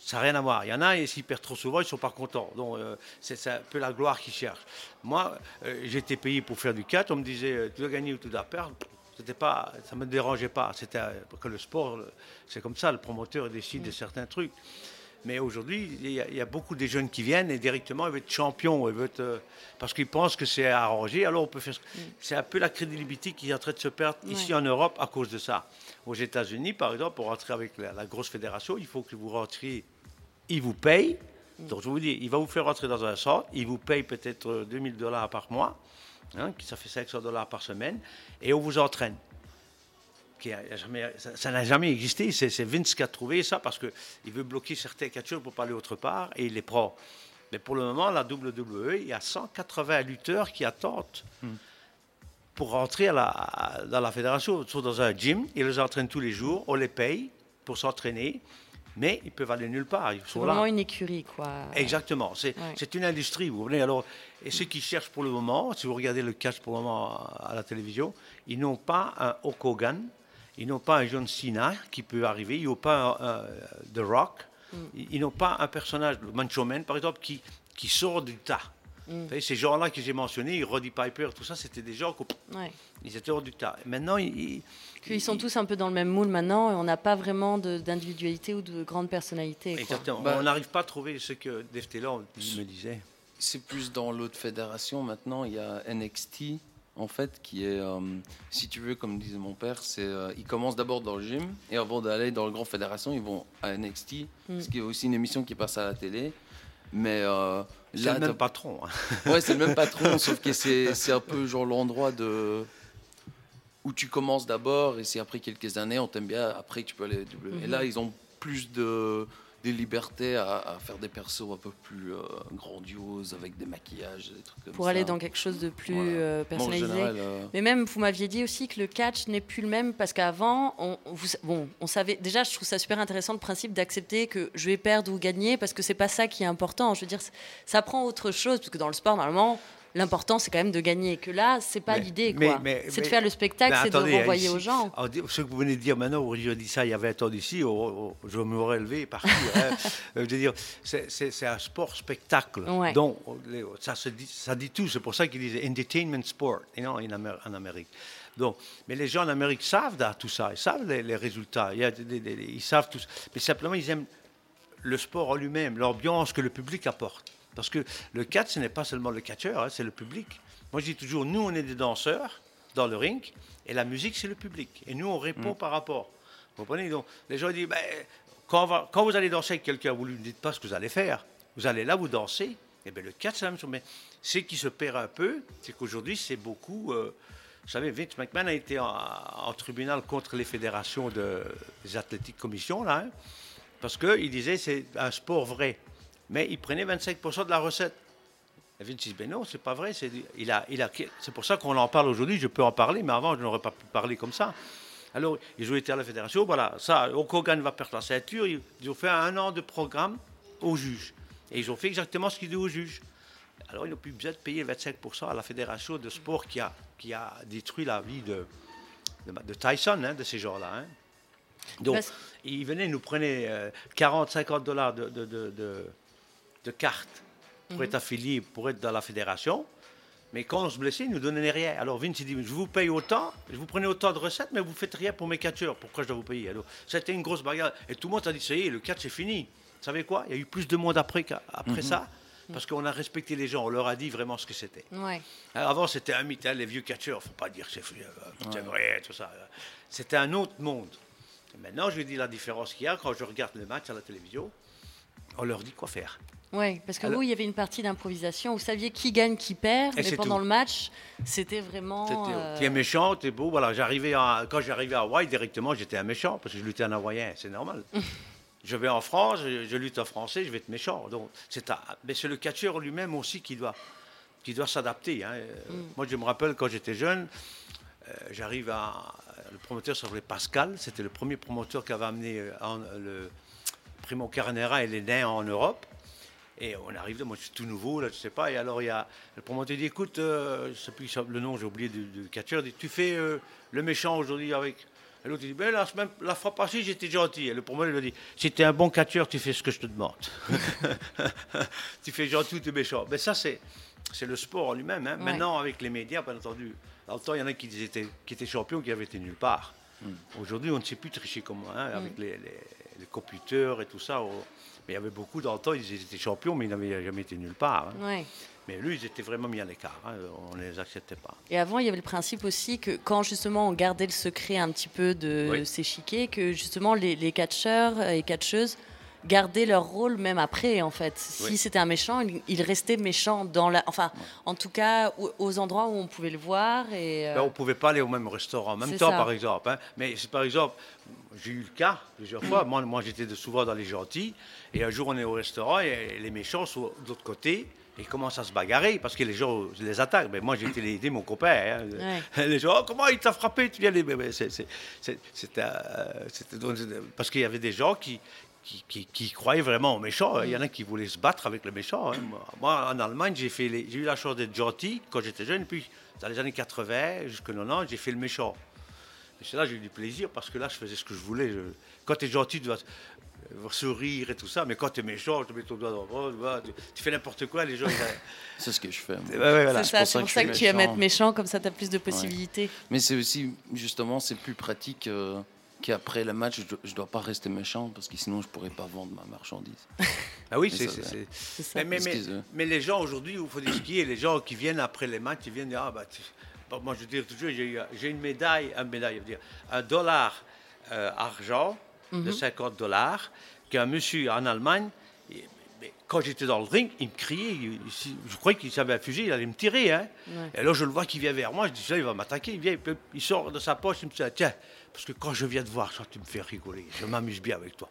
ça n'a rien à voir. Il y en a, et s'ils perdent trop souvent, ils ne sont pas contents. Donc euh, c'est un peu la gloire qu'ils cherchent. Moi, euh, j'étais payé pour faire du catch, on me disait, euh, tu dois gagner ou tu dois perdre. Pas, ça ne me dérangeait pas. C'était euh, que le sport, c'est comme ça, le promoteur décide de certains trucs. Mais aujourd'hui, il y, a- il y a beaucoup de jeunes qui viennent et directement, ils veulent être champions, ils veulent être, parce qu'ils pensent que c'est arrangé. Alors on peut faire. C'est un peu la crédibilité qui est en train de se perdre ici en Europe à cause de ça. Aux États-Unis, par exemple, pour rentrer avec la, la grosse fédération, il faut que vous rentriez. Ils vous payent. Donc je vous dis, il va vous faire rentrer dans un centre. Il vous paye peut-être euh, 2000 dollars par mois, hein, ça fait 500 dollars par semaine, et on vous entraîne qui a- jamais- ça n'a jamais existé. C'est Vince qui a trouvé ça parce qu'il veut bloquer certains catcheurs pour pas aller autre part et il les prend. Mais pour le moment, la WWE, il y a 180 lutteurs qui attendent pour rentrer à la- dans la fédération. Ils sont dans un gym, ils les entraînent tous les jours, on les paye pour s'entraîner, mais ils peuvent aller nulle part. Ils C'est sont vraiment là. une écurie, quoi. Exactement. C'est Ouais. une industrie, vous voyez. Alors, et ceux qui cherchent pour le moment, si vous regardez le catch pour le moment à la télévision, ils n'ont pas un Hulk Hogan, ils n'ont pas un John Cena qui peut arriver, ils n'ont pas un, un The Rock, ils, ils n'ont pas un personnage, le Macho Man par exemple, qui, qui sort du tas. Vous voyez, ces gens-là que j'ai mentionnés, Roddy Piper, tout ça, c'était des gens qui Ouais. ils étaient hors du tas. Maintenant, ils, ils- Ils sont tous un peu dans le même moule maintenant et on n'a pas vraiment d'individualité ou de grande personnalité. quoi. Exactement. Bah- on n'arrive pas à trouver ce que Dave Taylor me disait. C'est plus dans l'autre fédération maintenant. Il y a NXT en fait qui est, euh, si tu veux, comme disait mon père, c'est euh, ils commencent d'abord dans le gym et avant d'aller dans le grand fédération, ils vont à NXT, Mm. ce qui est aussi une émission qui passe à la télé. Mais euh, C'est le même patron. hein. Ouais, c'est le même patron, sauf que c'est c'est un peu genre l'endroit de où tu commences d'abord et si après quelques années on t'aime bien, après tu peux aller à W. Et là, ils ont plus de des libertés à, à faire des persos un peu plus euh, grandioses avec des maquillages, des trucs comme Pour ça. aller dans quelque chose de plus Voilà. euh, Bon, personnalisé. général, euh, Mais même, vous m'aviez dit aussi que le catch n'est plus le même parce qu'avant, on, vous- bon, on savait. Déjà, je trouve ça super intéressant le principe d'accepter que je vais perdre ou gagner parce que c'est pas ça qui est important. Je veux dire, ça prend autre chose parce que dans le sport, normalement, l'important c'est quand même de gagner. Que là, c'est pas l'idée, quoi. C'est de faire le spectacle, c'est de renvoyer aux gens. ce que vous venez de dire maintenant, je dis ça il y avait un temps d'ici, oh, oh, je m'aurais levé et parti. je veux dire, c'est- un sport spectacle. Ouais. Donc, ça, se dit, ça dit tout. C'est pour ça qu'ils disent entertainment sport know, en, Amérique. Donc, mais les gens en Amérique savent là, tout ça, ils savent les, les résultats, il y a des- des- des- ils savent tout ça. Mais simplement, ils aiment le sport en lui-même, l'ambiance que le public apporte. Parce que le catch, ce n'est pas seulement le catcheur, hein, c'est le public. Moi, je dis toujours, nous, on est des danseurs dans le ring, et la musique, c'est le public. Et nous, on répond par rapport. Vous comprenez? Donc, les gens disent, ben, quand, on va- quand vous allez danser avec quelqu'un, vous ne lui dites pas ce que vous allez faire. Vous allez là, vous dansez. Et bien, le catch, c'est la même chose. Mais ce qui se perd un peu, c'est qu'aujourd'hui, c'est beaucoup. euh, vous savez, Vince McMahon a été en, en tribunal contre les fédérations de, des athlétiques commission, là, hein, parce qu'il disait c'est un sport vrai. Mais il prenait 25% de la recette. Et Vince dit, ben non, c'est pas vrai. C'est, il a, il a, c'est pour ça qu'on en parle aujourd'hui. Je peux en parler, mais avant, je n'aurais pas pu parler comme ça. Alors, ils ont été à la fédération. Voilà, ça, Hulk Hogan va perdre la ceinture. Ils, ont fait un an de programme au juge. Et ils ont fait exactement ce qu'ils disent au juge. Alors, ils n'ont plus besoin de payer 25% à la fédération de sport qui a, qui a détruit la vie de, de, de Tyson, hein, de ces gens-là. hein. Donc, Parce- ils venaient, ils nous prenaient euh, 40, 50 dollars de, de, de, de- cartes pour être affilié, pour être dans la fédération. Mais quand on se blessait, ils ne nous donnaient rien. Alors Vince il dit, je vous paye autant, je vous prenez autant de recettes, mais vous ne faites rien pour mes catcheurs. Pourquoi je dois vous payer? Alors c'était une grosse bagarre. Et tout le monde a dit, ça y est, le catch est fini. Vous savez quoi? Il y a eu plus de monde après, après ça, parce qu'on a respecté les gens, on leur a dit vraiment ce que c'était. Ouais. Avant, c'était un mythe, hein, les vieux catcheurs, faut pas dire que c'est euh, c'est vrai, tout ça. C'était un autre monde. Et maintenant, je vous dis la différence qu'il y a quand je regarde le match à la télévision. On leur dit quoi faire. Ouais, parce que Alors- vous, il y avait une partie d'improvisation. Vous saviez qui gagne, qui perd, mais pendant tout. le match, c'était vraiment. C'était- euh, Tu es méchant, tu es beau. Voilà, j'arrivais à- quand j'arrivais à Hawaï, directement, j'étais un méchant parce que je luttais en hawaïen, c'est normal. je vais en France, je, je lutte en français, je vais être méchant. Donc, c'est un- mais c'est le catcheur lui-même aussi qui doit, qui doit s'adapter. hein. Euh, Moi, je me rappelle quand j'étais jeune, euh, j'arrive à. Le promoteur s'appelait Pascal, c'était le premier promoteur qui avait amené euh, en- le Primo Carnera et les nains en Europe. Et on arrive, moi je suis tout nouveau, là, je sais pas. Et alors il y a le promoteur dit écoute, euh, je sais plus le nom, j'ai oublié du, du catcheur, dit tu fais euh, le méchant aujourd'hui avec. Et l'autre il dit ben, la, semaine, la fois passée j'étais gentil. Et le promoteur lui dit si tu es un bon catcheur, tu fais ce que je te demande. tu fais gentil ou tu es méchant. Ben ça c'est c'est le sport en lui-même. hein. Ouais. Maintenant avec les médias, bien entendu. Dans le temps, il y en a qui étaient, qui étaient champions qui avaient été nulle part. Aujourd'hui, on ne sait plus tricher comme hein, avec les, les, les computers et tout ça. oh. Mais il y avait beaucoup temps, ils étaient champions, mais ils n'avaient jamais été nulle part. hein. ouais. Mais lui, ils étaient vraiment mis à l'écart. hein, On ne les acceptait pas. Et avant, il y avait le principe aussi que quand justement on gardait le secret un petit peu de Oui. ces chiquets, que justement les, les catcheurs et catcheuses gardaient leur rôle même après, en fait. Si c'était un méchant, il, il restait méchant dans la. Enfin, en tout cas, au- aux endroits où on pouvait le voir. Et, euh, Ben, on ne pouvait pas aller au même restaurant en même temps, ça. par exemple. hein. Mais par exemple, j'ai eu le cas plusieurs fois. Moi, moi j'étais souvent dans les gentils. Et un jour, on est au restaurant et les méchants sont de l'autre côté. Ils commencent à se bagarrer parce que les gens les attaquent. Mais moi, j'ai été aider mon copain. hein. Les gens, oh, comment il t'a frappé? Tu viens les... C'était euh, parce qu'il y avait des gens qui, qui, qui- qui croyaient vraiment aux méchants. Il y en a qui voulaient se battre avec le méchant. hein. Moi, en Allemagne, les- j'ai eu la chance d'être gentil quand j'étais jeune. Puis, dans les années 80 jusqu'à 90, j'ai fait le méchant. Et c'est là que j'ai eu du plaisir parce que là, je faisais ce que je voulais. Je- Quand tu es gentil, tu dois euh, sourire et tout ça. Mais quand tu es méchant, tu mets ton doigt dans le bras, tu vois, tu, tu fais n'importe quoi, les gens. ils- C'est ce que je fais. Ouais, voilà. c'est ça, c'est pour ça que, tu aimes être méchant, comme ça tu as plus de possibilités. Mais c'est aussi, justement, c'est plus pratique euh, qu'après le match, je dois, je dois pas rester méchant parce que sinon je pourrais pas vendre ma marchandise. Ah oui, c'est. ça, c'est- ouais. c'est- C'est ça. Mais, mais, mais, Excuse-moi. mais les gens aujourd'hui, il faut dire ce qui est, les gens qui viennent après les matchs, ils viennent dire Ah, bah, tu- bon, moi je dis toujours, j'ai une médaille, un médaille, dire, un dollar euh, argent de 50 dollars, qu'un monsieur en Allemagne, mais quand j'étais dans le ring, il me criait, il- il- je croyais qu'il savait un fusil, il allait me tirer. Hein. Et là, je le vois qui vient vers moi, je dis ça, il va m'attaquer. Il, vient, il peut- il sort de sa poche, il me dit Tiens, parce que quand je viens te voir, ça, tu me fais rigoler, je m'amuse bien avec toi.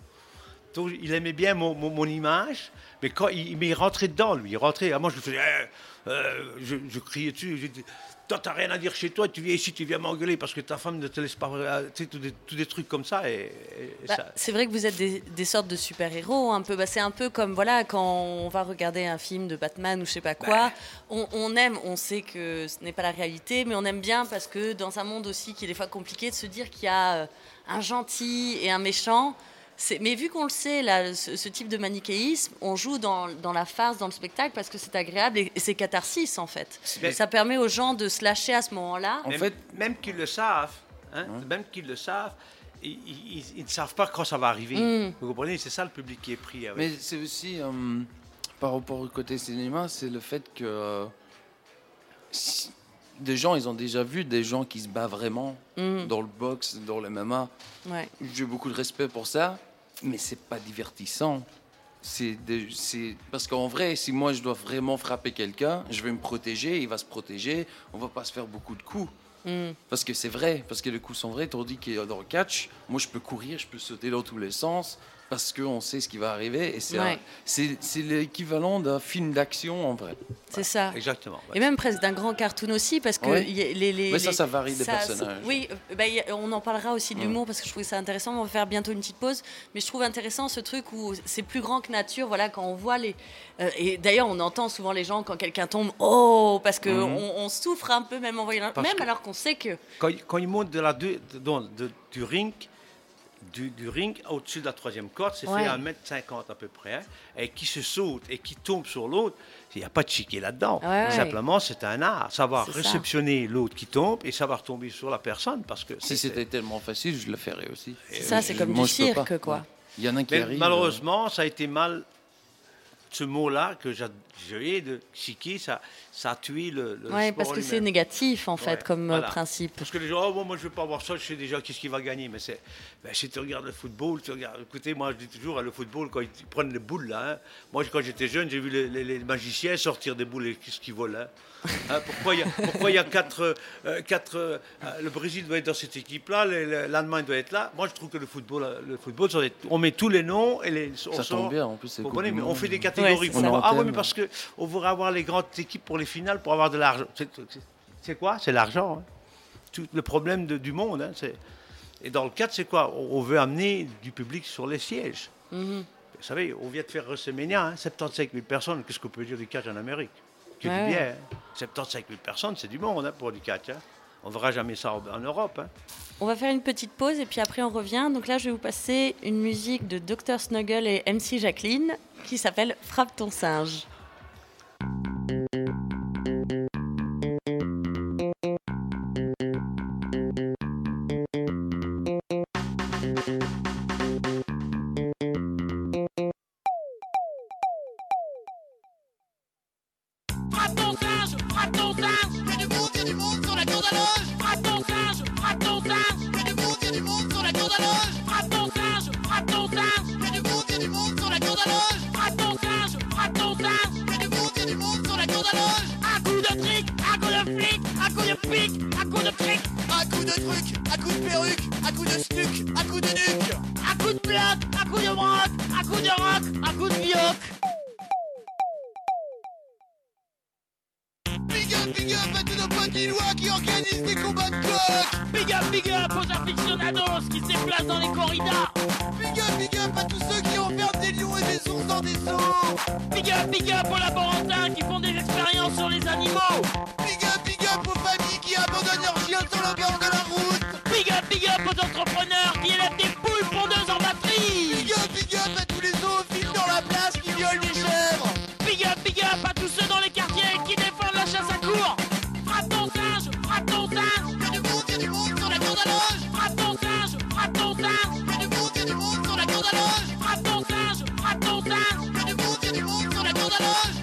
Donc, il aimait bien mon, mon- mon image, mais quand il, mais il rentrait dedans, lui, il rentrait. Ah, moi, je faisais, Eh, euh, je, je criais dessus. Je dis, toi, t'as rien à dire chez toi, tu viens ici, tu viens m'engueuler parce que ta femme ne te laisse pas. euh, Tu sais, tous des, tous des trucs comme ça. Et, et Bah, ça- c'est vrai que vous êtes des, des sortes de super-héros, un peu. Bah, c'est un peu comme voilà quand on va regarder un film de Batman ou je sais pas quoi. On, on aime, on sait que ce n'est pas la réalité, mais on aime bien parce que dans un monde aussi qui est des fois compliqué, de se dire qu'il y a euh, un gentil et un méchant. C'est- Mais vu qu'on le sait, là, ce, ce type de manichéisme, on joue dans, dans la farce, dans le spectacle, parce que c'est agréable et, et c'est catharsis en fait. Mais- Ça permet aux gens de se lâcher à ce moment-là. En même, fait- même qu'ils le savent, hein, même qu'ils le savent, ils, ils- ils ne savent pas quand ça va arriver. Mm. Vous comprenez? C'est ça le public qui est pris avec. Mais c'est aussi, euh, par rapport au côté cinéma, c'est le fait que euh, si- des gens, ils ont déjà vu des gens qui se battent vraiment Mm. dans le box, dans le MMA. Ouais. J'ai beaucoup de respect pour ça, mais c'est pas divertissant. C'est parce qu'en vrai, si moi je dois vraiment frapper quelqu'un, je vais me protéger, il va se protéger, on va pas se faire beaucoup de coups. Mm. Parce que c'est vrai, parce que les coups sont vrais, tandis que dans le catch, moi je peux courir, je peux sauter dans tous les sens, parce qu'on sait ce qui va arriver. Et c'est Ouais. l'équivalent d'un film d'action en vrai. C'est ça. Exactement. Et même presque d'un grand cartoon aussi, parce que y a- les, les, Mais ça, les- ça varie des personnages. Oui, euh, bah, a- on en parlera aussi de l'humour, parce que je trouvais ça intéressant. On va faire bientôt une petite pause. Mais je trouve intéressant ce truc où c'est plus grand que nature. Voilà, quand on voit les. euh, et d'ailleurs, on entend souvent les gens quand quelqu'un tombe, oh, parce qu'on on souffre un peu, même en voyant. Parce même que- alors qu'on sait que. Quand, il- quand il monte de la de- dans- de- du ring, du, du ring au-dessus de la troisième corde, c'est Ouais. fait à 1m50 à peu près, hein, et qui se saute et qui tombe sur l'autre, il n'y a pas de chiquet là-dedans. Ouais, ouais. Simplement, c'est un art, savoir réceptionner l'autre qui tombe et savoir tomber sur la personne, parce que Si c'était tellement facile, je le ferais aussi. Ça, c'est comme du cirque, quoi. Il y en a qui Mais arrivent. euh, malheureusement, ça a été mal. ce mot-là que j'ai de chiquer, ça, ça a tué le, le Ouais, sport parce que c'est négatif en fait Ouais, comme euh, voilà. principe. Parce que les gens, oh, bon, moi je veux pas voir ça, je sais déjà qu'est-ce qu'il va gagner. Mais c'est, ben, si tu regardes le football, tu regardes, écoutez, moi je dis toujours, le football, quand ils prennent les boules là, hein, moi quand j'étais jeune, j'ai vu les, les- les magiciens sortir des boules et qu'est-ce qu'ils volent. hein. Hein, pourquoi il y a, pourquoi il y a quatre, euh, quatre euh, le Brésil doit être dans cette équipe-là, le- le- l'Allemagne doit être là. Moi je trouve que le football, le football, on met tous les noms et les, on Ça sort- tombe bien, en plus, comprenez, mais on fait des catégories. Ouais, avoir- ah oui, mais parce que on voudrait avoir les grandes équipes pour les finales, pour avoir de l'argent. C'est- quoi? C'est l'argent. hein. Tout le problème de- du monde. hein, Et dans le cadre, c'est quoi? On, veut amener du public sur les sièges. Mhm. Vous savez, on vient de faire WrestleMania, hein, 75 000 personnes. Qu'est-ce qu'on peut dire du catch en Amérique? Que Ouais. du bien. hein. 75 000 personnes, c'est du monde hein, pour du catch. hein. On ne verra jamais ça en, Europe. hein. On va faire une petite pause et puis après on revient. Donc là je vais vous passer une musique de Dr Snuggle et MC Jacqueline qui s'appelle Frappe ton singe. Combats de coq Big up, big up aux aficionados qui se déplacent dans les corridas Big up, big up à tous ceux qui enferment des lions et des ours dans des zoos Big up, big up aux laborantins qui font des expériences sur les animaux. Big up, big up aux familles qui abandonnent leurs chiottes sur le bord de la route. Big up, big up aux entrepreneurs monde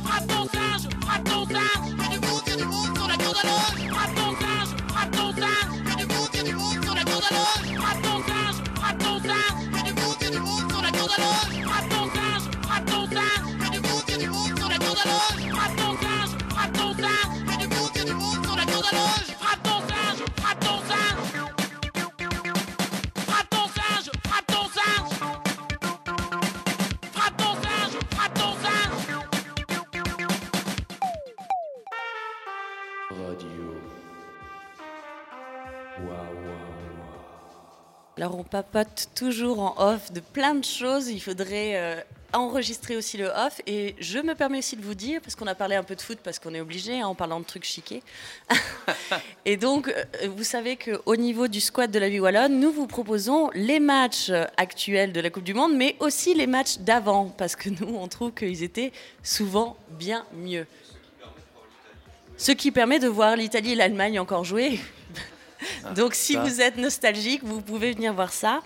Alors on papote toujours en off de plein de choses. Il faudrait euh, enregistrer aussi le off. Et je me permets aussi de vous dire, parce qu'on a parlé un peu de foot, parce qu'on est obligé hein, en parlant de trucs chiqués. et donc, euh, vous savez qu'au niveau du squad de la vie wallonne, nous vous proposons les matchs euh, actuels de la Coupe du Monde, mais aussi les matchs d'avant, parce que nous, on trouve qu'ils étaient souvent bien mieux. Ce qui permet de voir l'Italie et l'Allemagne encore jouer. Donc si ça. vous êtes nostalgique, vous pouvez venir voir ça.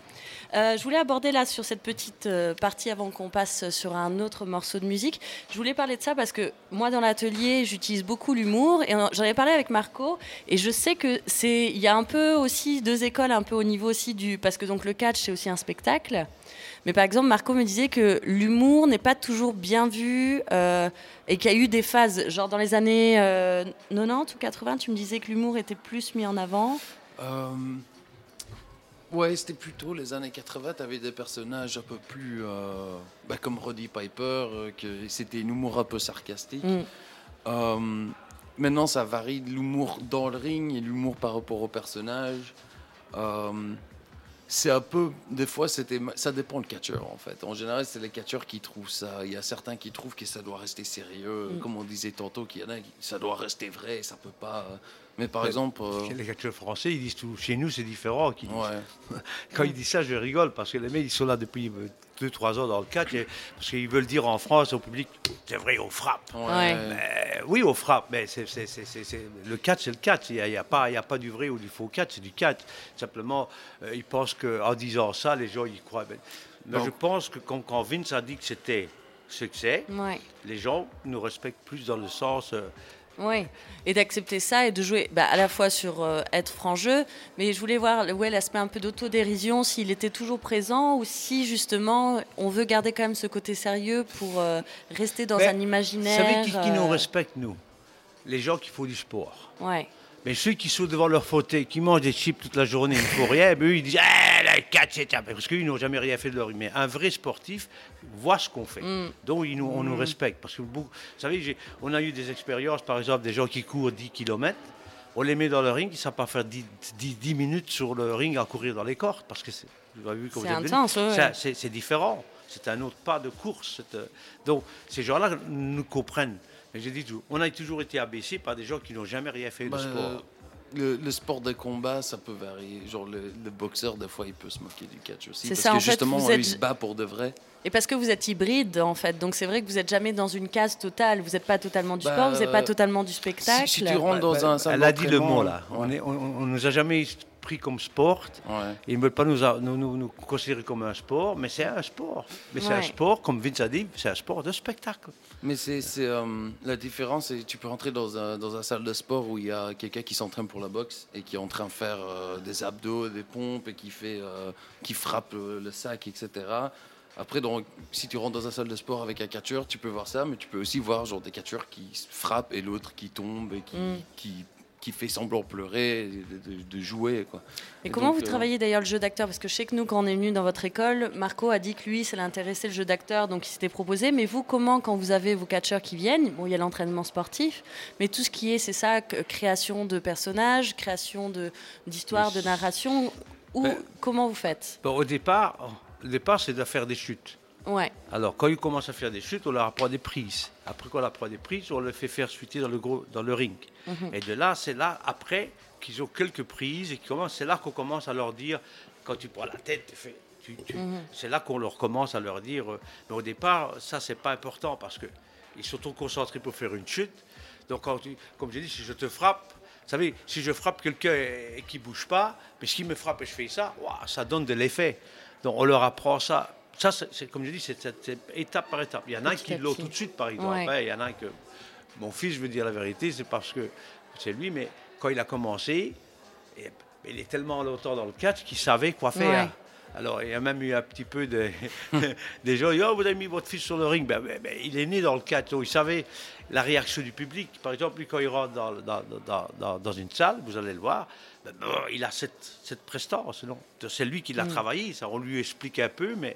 Euh, je voulais aborder là sur cette petite euh, partie avant qu'on passe sur un autre morceau de musique. Je voulais parler de ça parce que moi dans l'atelier j'utilise beaucoup l'humour et j'en avais parlé avec Marco et je sais que c'est il y a un peu aussi deux écoles un peu au niveau aussi du parce que donc le catch c'est aussi un spectacle. Mais par exemple, Marco me disait que l'humour n'est pas toujours bien vu euh, et qu'il y a eu des phases, genre dans les années euh, 90 ou 80, tu me disais que l'humour était plus mis en avant. Euh, ouais, c'était plutôt les années 80. Tu avais des personnages un peu plus. euh, bah, comme Roddy Piper, euh, que c'était une humour un peu sarcastique. Mm. Euh, maintenant, ça varie de l'humour dans le ring et l'humour par rapport au personnage. Euh, c'est un peu, des fois, c'était, ça dépend le catcheur en fait. En général, c'est les catcheurs qui trouvent ça. Il y a certains qui trouvent que ça doit rester sérieux, Mm. comme on disait tantôt, qu'il y en a qui ça doit rester vrai, ça peut pas. Euh. Mais par Ouais. exemple, euh, Les catcheurs français, ils disent tout. Chez nous, c'est différent. ouais. Quand ils disent ça, je rigole parce que les mecs, ils sont là depuis 2-3 ans dans le catch. et- parce qu'ils veulent dire en France au public c'est vrai, on frappe. Ouais. Euh, oui, on frappe, mais c'est, c'est- c'est- c'est- c'est- le catch, c'est le catch. Il n'y a, y a pas, il y a pas du vrai ou du faux catch, c'est du catch. Simplement, euh, ils pensent qu'en disant ça, les gens y croient. Mais, je pense que quand, quand Vince a dit que c'était succès, Ouais. les gens nous respectent plus dans le sens. euh, Oui, et d'accepter ça et de jouer bah, à la fois sur euh, être franc-jeu, mais je voulais voir ouais, l'aspect un peu d'autodérision, s'il était toujours présent ou si justement on veut garder quand même ce côté sérieux pour euh, rester dans un Vous imaginaire. savez qui, qui nous euh, respecte, nous? Les gens qui font du sport. Ouais, Mais ceux qui sont devant leur fauteuil, qui mangent des chips toute la journée, ils ne font rien, eux, ils disent Catch, un- Parce qu'ils n'ont jamais rien fait de leur vie. Mais un vrai sportif voit ce qu'on fait. Mm. Donc, ils nous- on nous respecte. Parce que, beaucoup- vous savez, on a eu des expériences, par exemple, des gens qui courent 10 km. On les met dans le ring, ils ne savent pas faire 10, 10 10 minutes sur le ring à courir dans les cordes. Parce que c'est vous avez vu quand C'est ouais, différent. C'est un autre pas de course. euh, Donc, ces gens-là nous comprennent. Mais j'ai dit, toujours, on a toujours été abaissés par des gens qui n'ont jamais rien fait Bah, de sport. Le, le sport de combat, ça peut varier. Genre, le, le boxeur, des fois, il peut se moquer du catch aussi. C'est Parce ça, que en fait, justement, vous eux, êtes- il se bat pour de vrai. et parce que vous êtes hybride en fait, donc c'est vrai que vous n'êtes jamais dans une case totale, vous n'êtes pas totalement du Bah, sport, vous n'êtes pas euh, totalement du spectacle. Si, si tu rentres dans un Elle a dit le mot là. On, ouais. est, on, on nous a jamais pris comme sport. Ouais. Ils ne veulent pas nous, a- nous, nous- nous considérer comme un sport, mais c'est un sport. Mais c'est un sport, comme Vince a dit, c'est un sport de spectacle. Mais c'est c'est, euh, la différence, c'est que tu peux rentrer dans un dans un salle de sport où il y a quelqu'un qui s'entraîne pour la boxe et qui est en train de faire euh, des abdos, des pompes et qui fait euh, qui frappe le, le sac, etc. Après, donc, si tu rentres dans un salle de sport avec un catcheur, tu peux voir ça, mais tu peux aussi voir genre des catcheurs qui frappent et l'autre qui tombe et qui, Mm. qui, qui fait semblant pleurer, de, de- de jouer. Quoi. Et Et comment donc, vous euh, travaillez d'ailleurs le jeu d'acteur? Parce que je sais que nous, quand on est venu dans votre école, Marco a dit que lui, ça l'intéressait le jeu d'acteur, donc il s'était proposé. Mais vous, comment, quand vous avez vos catcheurs qui viennent, bon, il y a l'entraînement sportif, mais tout ce qui est, c'est ça, création de personnages, création de- d'histoires, de, narration, où, Ben- comment vous faites? Bon, au départ, au départ c'est de faire des chutes. Ouais, Alors, quand ils commencent à faire des chutes, on leur apprend des prises. Après qu'on leur apprend des prises, on les fait faire chuter dans le, gros, dans le ring. Mhm. Et de là, c'est là, après, qu'ils ont quelques prises et qu'ils commencent- c'est là qu'on commence à leur dire, quand tu prends la tête, tu fais- Mhm. c'est là qu'on leur commence à leur dire. euh, mais au départ, ça, c'est pas important parce qu'ils sont trop concentrés pour faire une chute. Donc, quand tu- comme j'ai dit, si je te frappe, vous savez, si je frappe quelqu'un et, et qui bouge pas, mais s'il me frappe et je fais ça, ouah, ça donne de l'effet. Donc, on leur apprend ça. Ça, c'est comme je dis, c'est étape par étape. Il y en a qui à l'ont tout de suite, par exemple. Ouais. Il y en a que. Mon fils, je veux dire la vérité, c'est parce que c'est lui, mais quand il a commencé, et- il est tellement longtemps dans le catch qu'il savait quoi faire. Ouais. Alors, il y a même eu un petit peu de, des gens, oh, vous avez mis votre fils sur le ring. Ben, ben, ben, il est né dans le catch, donc il savait la réaction du public. Par exemple, lui, quand il rentre dans, dans, dans- une salle, vous allez le voir, ben, il a cette, cette prestance. C'est lui qui l'a Mm. travaillé, ça, on lui explique un peu, mais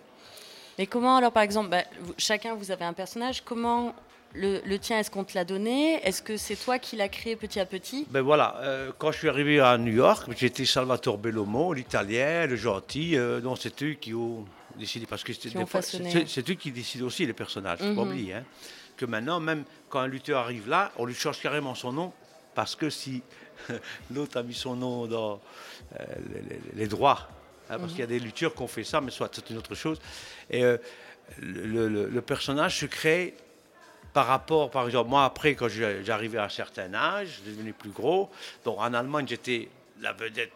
Et comment alors, par exemple, bah, vous- chacun vous avez un personnage, comment le, le tien, est-ce qu'on te l'a donné? Est-ce que c'est toi qui l'as créé petit à petit? Ben voilà, euh, quand je suis arrivé à New York, j'étais Salvatore Bellomo, l'italien, le gentil. euh, non, c'est eux qui ont décidé. Parce que c'est eux qui décident aussi les personnages. Faut pas Mhm. oublier. hein. Que maintenant, même quand un lutteur arrive là, on lui change carrément son nom. Parce que si l'autre a mis son nom dans euh, les, les- les droits, hein, parce qu'il y a des lutteurs qui ont fait ça, mais soit c'est une autre chose. Et euh, le, le- le personnage se crée par rapport, par exemple, moi après, quand j'arrivais à un certain âge, je devenais plus gros. Donc en Allemagne, j'étais la vedette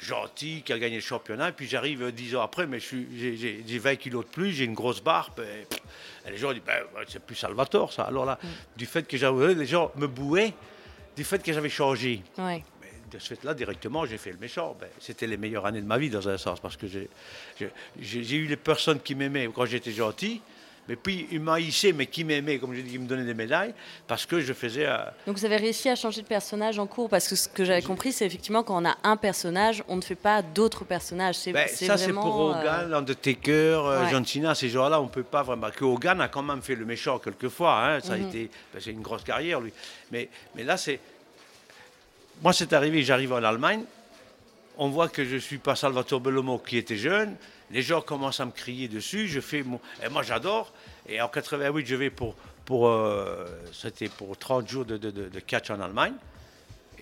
gentille qui a gagné le championnat. Puis j'arrive euh, dix ans après, mais j'ai- j'ai j'ai 20 kilos de plus, j'ai une grosse barbe. Et, les gens disent, ben, c'est plus Salvatore ça. Alors là, du fait que j'avais, les gens me bouaient du fait que j'avais changé. Ouais. De ce fait-là, directement, j'ai fait le méchant. Ben, C'était les meilleures années de ma vie, dans un sens, parce que j'ai eu les personnes qui m'aimaient quand j'étais gentil, mais puis ils m'haïssaient, mais qui m'aimaient, comme je dis, qui me donnaient des médailles, parce que je faisais... euh, Donc vous avez réussi à changer de personnage en cours parce que ce que j'avais compris, c'est effectivement quand on a un personnage, on ne fait pas d'autres personnages. C'est ben, ça, c'est pour euh, Hogan, euh, ouais. John Cena, ces gens-là, on ne peut pas vraiment... Que Hogan a quand même fait le méchant quelquefois, hein, ça Mhm. a été... ben, c'est une grosse carrière, lui. Mais, mais là, c'est... Moi, c'est arrivé, j'arrive en Allemagne, on voit que je ne suis pas Salvatore Bellomo qui était jeune. Les gens commencent à me crier dessus. Je fais moi, j'adore. Et en 88, je vais pour. pour euh, C'était pour 30 jours de, catch en Allemagne.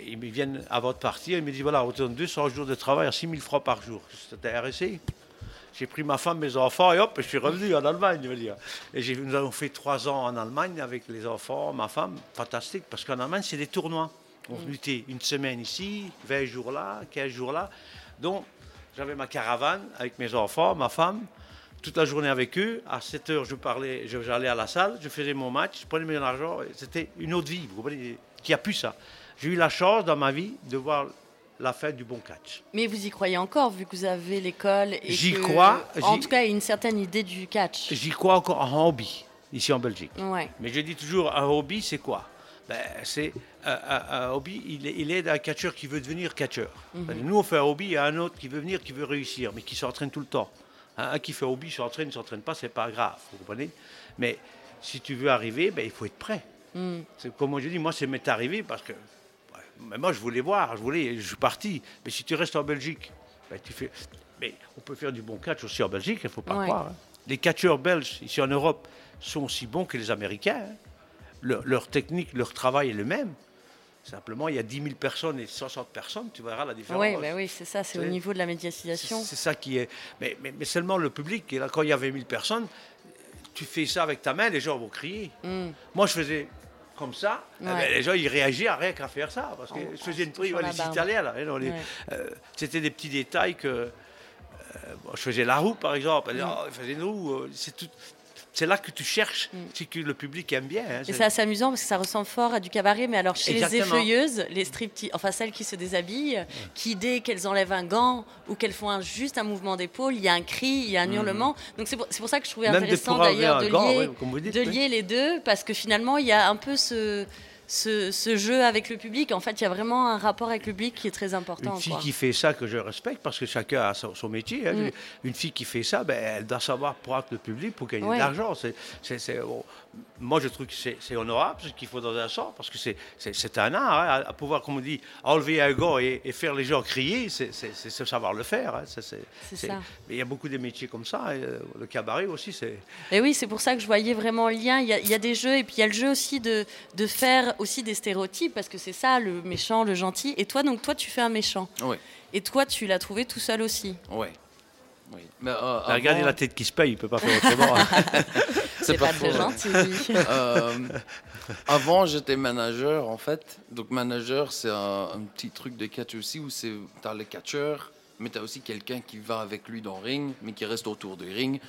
Ils me viennent avant de partir. Ils me disent voilà, donne 200 jours de travail à 6 000 francs par jour. C'était RSC. J'ai pris ma femme, mes enfants, et hop, je suis revenu en Allemagne, je veux dire. Et nous avons fait trois ans en Allemagne avec les enfants, ma femme. Fantastique, parce qu'en Allemagne, c'est des tournois. On luttait une semaine ici, 20 jours là, 15 jours là. Donc, j'avais ma caravane avec mes enfants, ma femme. toute la journée avec eux. À 7 heures, je parlais, j'allais à la salle, je faisais mon match, je prenais mon argent. C'était une autre vie, vous comprenez, qui a plus ça. J'ai eu la chance dans ma vie de voir la fin du bon catch. Mais vous y croyez encore, vu que vous avez l'école et J'y que- crois, En tout cas, une certaine idée du catch. J'y crois encore en hobby, ici en Belgique. Ouais. Mais je dis toujours, un hobby, c'est quoi? Ben, C'est un, un- un hobby, il, il aide un catcheur qui veut devenir catcheur. Mhm. Nous, on fait un hobby, il y a un autre qui veut venir, qui veut réussir, mais qui s'entraîne tout le temps. Un, un qui fait un hobby, s'entraîne, ne s'entraîne pas, c'est pas grave, vous comprenez Mais si tu veux arriver, ben, il faut être prêt. Mm. C'est comme je dis, moi, c'est m'est arrivé parce que moi, je voulais voir, je voulais, je suis parti. Mais si tu restes en Belgique, ben, tu fais. Mais on peut faire du bon catch aussi en Belgique, il ne faut pas Ouais. croire. hein. Les catcheurs belges ici en Europe sont aussi bons que les Américains. hein. Leur, leur technique, leur travail est le même. Simplement, il y a 10 000 personnes et 60 personnes, tu verras la différence. Ouais, bah oui, c'est ça, c'est au niveau de la médiatisation. C'est ça qui est. Mais, mais- mais seulement le public. Et là, quand il y avait 1000 personnes, tu fais ça avec ta main, les gens vont crier. Mm. Moi, je faisais comme ça. eh ben, Ouais. les gens, ils réagissaient à rien qu'à faire ça. Parce que On- je faisais une prise, touche les. Italiens, là. hein, Ouais. euh, C'était des petits détails que. euh, bon, je faisais la roue, par exemple. Mm. Oh, il faisait une roue. euh, C'est tout. C'est là que tu cherches, c'est que le public aime bien. hein, Et c'est- assez amusant parce que ça ressemble fort à du cabaret, mais alors chez les effeuilleuses, les striptease, enfin celles qui se déshabillent, qui dès qu'elles enlèvent un gant ou qu'elles font un- juste un mouvement d'épaule, il y a un cri, il y a un hurlement. Donc c'est pour, ça que je trouvais. Même intéressant d'ailleurs de, gant, ouais, dites, lier les deux, parce que finalement il y a un peu ce, ce, ce jeu avec le public. En fait, il y a vraiment un rapport avec le public qui est très important. Une fille quoi. qui fait ça, que je respecte, parce que chacun a son, son métier. hein. Mm. Une fille qui fait ça, ben, elle doit savoir prendre le public pour gagner Ouais. de l'argent. Moi, je trouve que c'est, c'est honorable, ce qu'il faut dans un sens, parce que c'est, un art. hein, à, pouvoir, comme on dit, enlever un gant et, et faire les gens crier, c'est, savoir le faire. hein. Ça, c'est, ça. Mais il y a beaucoup de métiers comme ça. et, euh, le cabaret aussi, c'est... Et oui, c'est pour ça que je voyais vraiment le lien. Il y, a, il y a des jeux, et puis il y a le jeu aussi de, de faire aussi des stéréotypes, parce que c'est ça, le méchant, le gentil. Et toi, donc, toi, tu fais un méchant. Oui, Et toi, tu l'as trouvé tout seul aussi. oui. Oui. Mais, euh, Regardez avant- la tête qui se paye, il ne peut pas faire autrement. hein. C'est pas, faux, très hein. gentil. Euh, avant, j'étais manager, en fait. Donc, manager, c'est un, un petit truc de catch aussi où c'est t'as le catcheur, mais t'as aussi quelqu'un qui va avec lui dans le ring, mais qui reste autour du ring.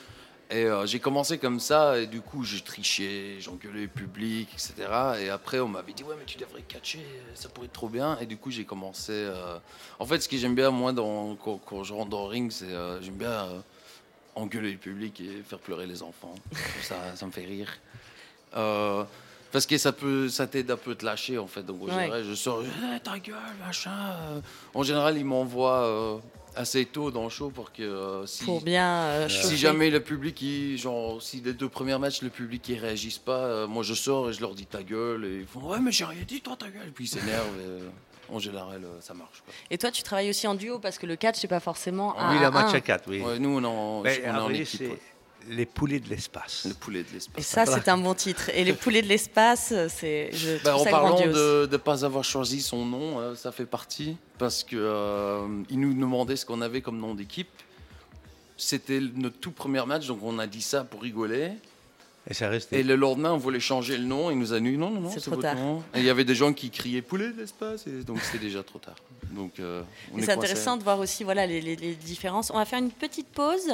Et euh, j'ai commencé comme ça, et du coup, j'ai triché, j'engueulais le public, etc. Et après, on m'avait dit, ouais, mais tu devrais catcher, ça pourrait être trop bien. Et du coup, j'ai commencé. euh, En fait, ce que j'aime bien, moi, dans... quand, quand je rentre dans le ring, c'est euh, j'aime bien euh, engueuler le public et faire pleurer les enfants. ça, ça me fait rire. Euh, parce que ça peut, ça t'aide un peu à te lâcher en fait. Donc en Ouais. général, je sors, Eh, ta gueule, machin. euh. En général, ils m'envoient euh, assez tôt dans le show pour que euh, si, Pour bien euh, si jamais le public, il- genre, si les deux premiers matchs, le public ne réagissent pas, euh, moi je sors et je leur dis ta gueule. Et ils font, ouais, mais j'ai rien dit, toi ta gueule. Et puis ils s'énervent. en général, ça marche. Quoi. Et toi, tu travailles aussi en duo, parce que le catch, c'est pas forcément un oui, la à match un. à 4, oui. Ouais, nous, on est en, Mais on est en après, équipe. Les poulets de l'espace. Le poulet de Et l'espace. ça, c'est un bon titre. Et les poulets de l'espace, c'est. Je Bah, en ça parlant grandiose. de ne pas avoir choisi son nom, euh, ça fait partie parce que euh, il nous demandait ce qu'on avait comme nom d'équipe. C'était notre tout premier match, donc on a dit ça pour rigoler. Et ça reste. Et le lendemain, on voulait changer le nom. Il nous a dit non, non, non, C'est c'est trop votre tard. nom. Et il y avait des gens qui criaient poulet de l'espace, et donc c'était déjà trop tard. Donc euh, on Et est C'est intéressant de voir aussi voilà, les, les- les différences. On va faire une petite pause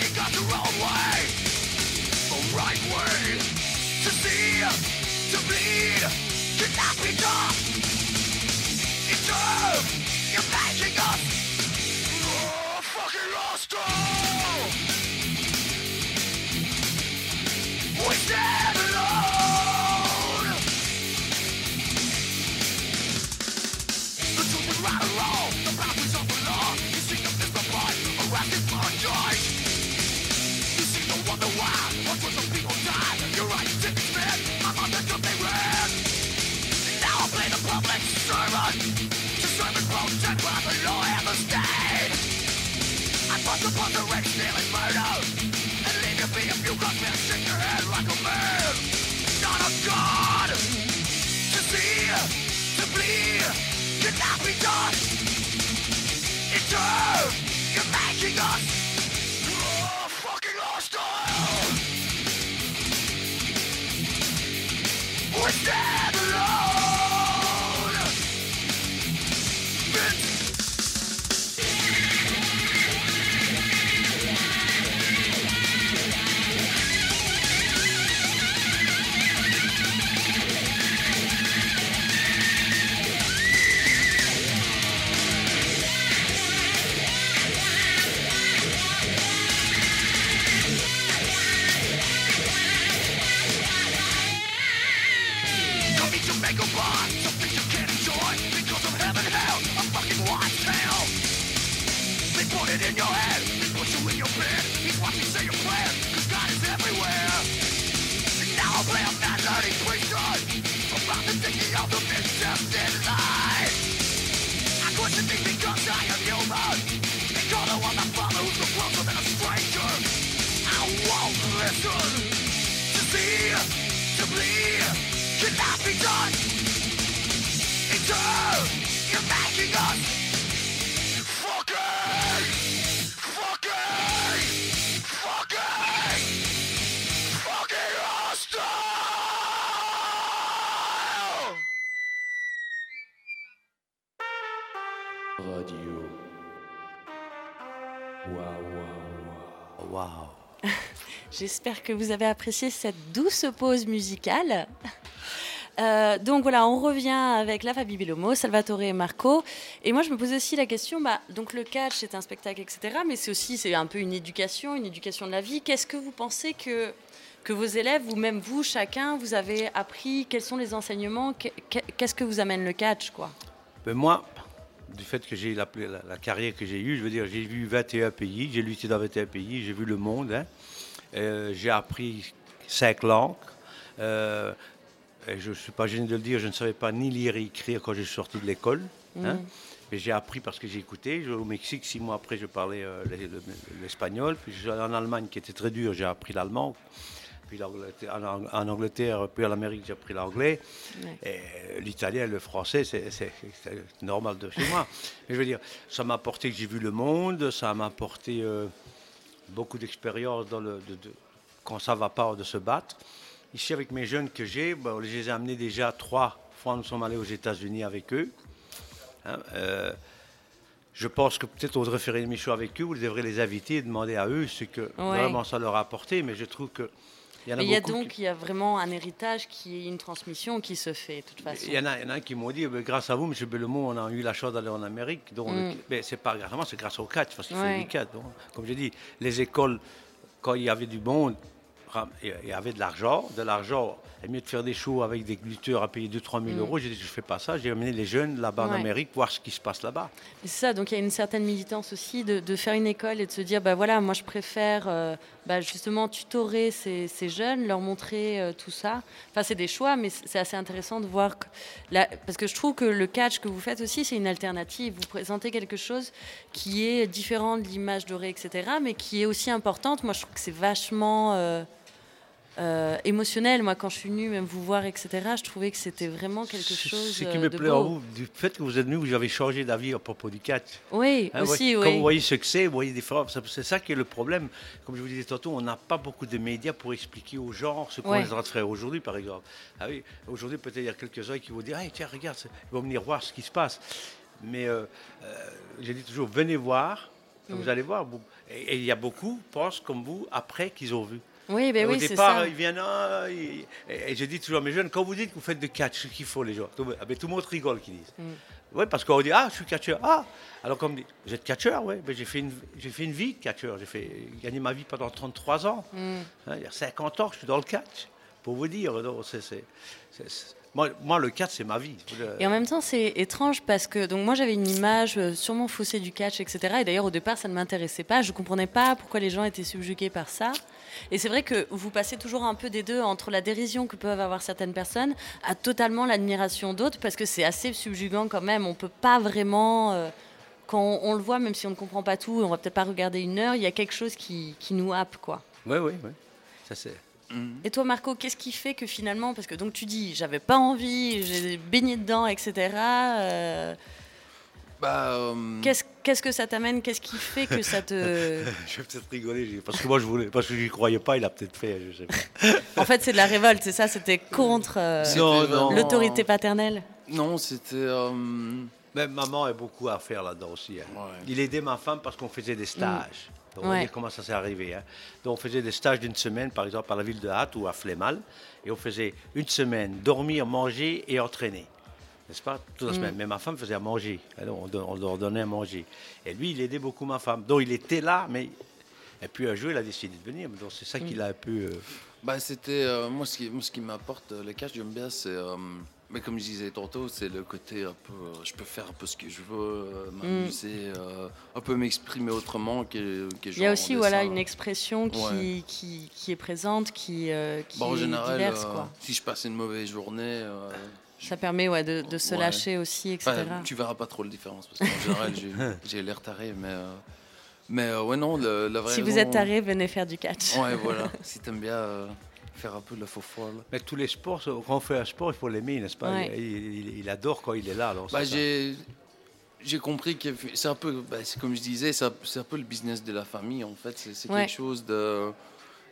need be. It's true, you're making us oh, fucking lost. We. the resurrection. J'espère que vous avez apprécié cette douce pause musicale. Euh, donc voilà, on revient avec la famille Bellomo, Salvatore et Marco. Et moi, je me posais aussi la question, bah, donc le catch, c'est un spectacle, etc. Mais c'est aussi, c'est un peu une éducation, une éducation de la vie. Qu'est-ce que vous pensez que, que vos élèves, ou même vous, chacun, vous avez appris? Quels sont les enseignements? Qu'est- Qu'est-ce que vous amène le catch, quoi? Ben moi, du fait que j'ai la, la- la carrière que j'ai eue, je veux dire, j'ai vu 21 pays, j'ai lutté dans 21 pays, j'ai vu le monde. hein. Euh, j'ai appris cinq langues. Euh, et je ne suis pas gêné de le dire, je ne savais pas ni lire ni écrire quand je suis sorti de l'école. hein. Mais j'ai appris parce que j'ai écouté. Au Mexique, six mois après, je parlais euh, l'es- le- l'espagnol. Puis je suis allé en Allemagne, qui était très dur, j'ai appris l'allemand. Puis en, Ang- en Angleterre, puis en Amérique, j'ai appris l'anglais. Ouais. L'italien, le français, c'est normal de chez moi. Mais je veux dire, ça m'a apporté que j'ai vu le monde, ça m'a apporté beaucoup d'expérience dans le, de- de- quand ça va pas, de se battre. Ici, avec mes jeunes que j'ai, ben, je les ai amenés déjà trois fois, nous sommes allés aux États-Unis avec eux. Hein, euh, je pense que peut-être on devrait faire une émission avec eux, vous devrez les inviter et demander à eux ce que vraiment ça leur a apporté. Mais je trouve que il y en a Mais il y a donc, qui- il y a vraiment un héritage qui est une transmission qui se fait, de toute façon. il y, en a, il y en a qui m'ont dit, grâce à vous, M. Bellemont, on a eu la chance d'aller en Amérique. Donc, Mm. mais c'est pas grâce à moi, c'est grâce au catch, parce qu'il Ouais. fait du catch. donc. comme je dis, les écoles, quand il y avait du monde, il y avait de l'argent. De l'argent, c'est mieux de faire des shows avec des lutteurs à payer 2-3 000 euros. J'ai dit, je fais pas ça. J'ai amené les jeunes là-bas en Mm. Ouais. Amérique, voir ce qui se passe là-bas. C'est ça, donc il y a une certaine militance aussi de, de faire une école et de se dire, bah voilà, moi je préfère euh, bah, justement tutorer ces, ces jeunes, leur montrer euh, tout ça. Enfin, c'est des choix, mais c'est c'est assez intéressant de voir que, la- parce que je trouve que le catch que vous faites aussi, c'est une alternative. Vous présentez quelque chose qui est différent de l'image dorée, etc., mais qui est aussi importante. Moi, je trouve que c'est vachement euh, euh, émotionnel. Moi, quand je suis venue, même vous voir, etc., je trouvais que c'était vraiment quelque chose Ce qui euh, me de plaît en vous, du fait que vous êtes venu, vous avez changé d'avis à propos du catch. Oui, Hein, aussi, oui. Quand vous voyez ce que c'est, vous voyez des fois, c'est ça qui est le problème. Comme je vous disais tantôt, on n'a pas beaucoup de médias pour expliquer aux gens ce qu'on Ouais. est en train de faire aujourd'hui, par exemple. Ah oui, aujourd'hui, peut-être il y a quelques-uns qui vont dire Hey, tiens, regarde, ils vont venir voir ce qui se passe. Mais euh, euh, j'ai dit toujours venez voir, Mm. vous allez voir. et il y a beaucoup pensent comme vous après qu'ils ont vu. Oui, ben Au oui, départ, ils viennent. ah, ils- et, je dis toujours à mes jeunes, quand vous dites que vous faites de catch, ce qu'il faut les gens, tout, ah ben, tout le monde rigole qu'ils disent. Mm. Oui, parce qu'on dit, ah, je suis catcheur. Ah Alors qu'on me dit, vous êtes catcheur Oui, ben, j'ai fait, une- j'ai fait une vie de catcheur. J'ai fait gagné ma vie pendant 33 ans. Mm. Hein, il y a 50 ans que je suis dans le catch, pour vous dire. non, c'est- c'est- c'est- c'est- moi, moi, le catch, c'est ma vie. Et en même temps, c'est étrange parce que donc moi j'avais une image euh, sûrement faussée du catch, etc. Et d'ailleurs au départ, ça ne m'intéressait pas. Je comprenais pas pourquoi les gens étaient subjugués par ça. Et c'est vrai que vous passez toujours un peu des deux entre la dérision que peuvent avoir certaines personnes à totalement l'admiration d'autres parce que c'est assez subjugant quand même. On peut pas vraiment euh, quand on, on le voit, même si on ne comprend pas tout, on va peut-être pas regarder une heure. Il y a quelque chose qui, qui nous happe, quoi. Oui, oui, oui. Ça, c'est. Et toi, Marco, qu'est-ce qui fait que finalement, parce que donc tu dis, j'avais pas envie, j'ai baigné dedans, etc. euh, Bah, euh, Qu'est-ce qu'est-ce que ça t'amène? Qu'est-ce qui fait que ça te... Je vais peut-être rigoler, parce que moi je voulais, parce que j'y croyais pas, il a peut-être fait, je sais pas. En fait, c'est de la révolte, c'est ça? C'était contre euh, l'autorité paternelle? Non, c'était. euh, Mais maman a beaucoup à faire là-dedans aussi. hein. Ouais. Il aidait ma femme parce qu'on faisait des stages. Donc, on va Ouais. dire comment ça s'est arrivé. hein. Donc, on faisait des stages d'une semaine, par exemple, à la ville de Hatt ou à Flémal. Et on faisait une semaine dormir, manger et entraîner. N'est-ce pas? Toute la semaine. Mais ma femme faisait à manger. Alors, on, leur donnait à manger. Et lui, il aidait beaucoup ma femme. Donc, il était là, mais. Et puis un jour, il a décidé de venir. Donc, c'est ça qu'il a un peu. euh, Bah, c'était. euh, moi, ce qui, moi, ce qui m'apporte euh, le cash, j'aime bien, c'est. euh, mais comme je disais tantôt, c'est le côté un peu. euh, je peux faire un peu ce que je veux, euh, m'amuser, euh, un peu m'exprimer autrement que, que Il y a aussi voilà, une expression qui, Ouais. qui, qui est présente, qui, euh, qui Bah, en est général, diverse. euh, Quoi. si je passe une mauvaise journée, euh, Ça permet ouais, de, de se Ouais. lâcher aussi, etc. enfin, tu verras pas trop la différence parce qu'en général, j'ai- l'air taré, mais. euh, mais euh, ouais, non, le- la vraie si vous êtes taré, venez faire du catch. Ouais, voilà. si t'aimes bien euh, faire un peu de la faux folle. Mais tous les sports, quand on fait un sport, il faut l'aimer, n'est-ce pas? Ouais. il, il- il adore quand il est là. Alors, Bah, j'ai j'ai compris que c'est un peu, bah, c'est comme je disais, c'est un, c'est un peu le business de la famille en fait. C'est quelque chose de,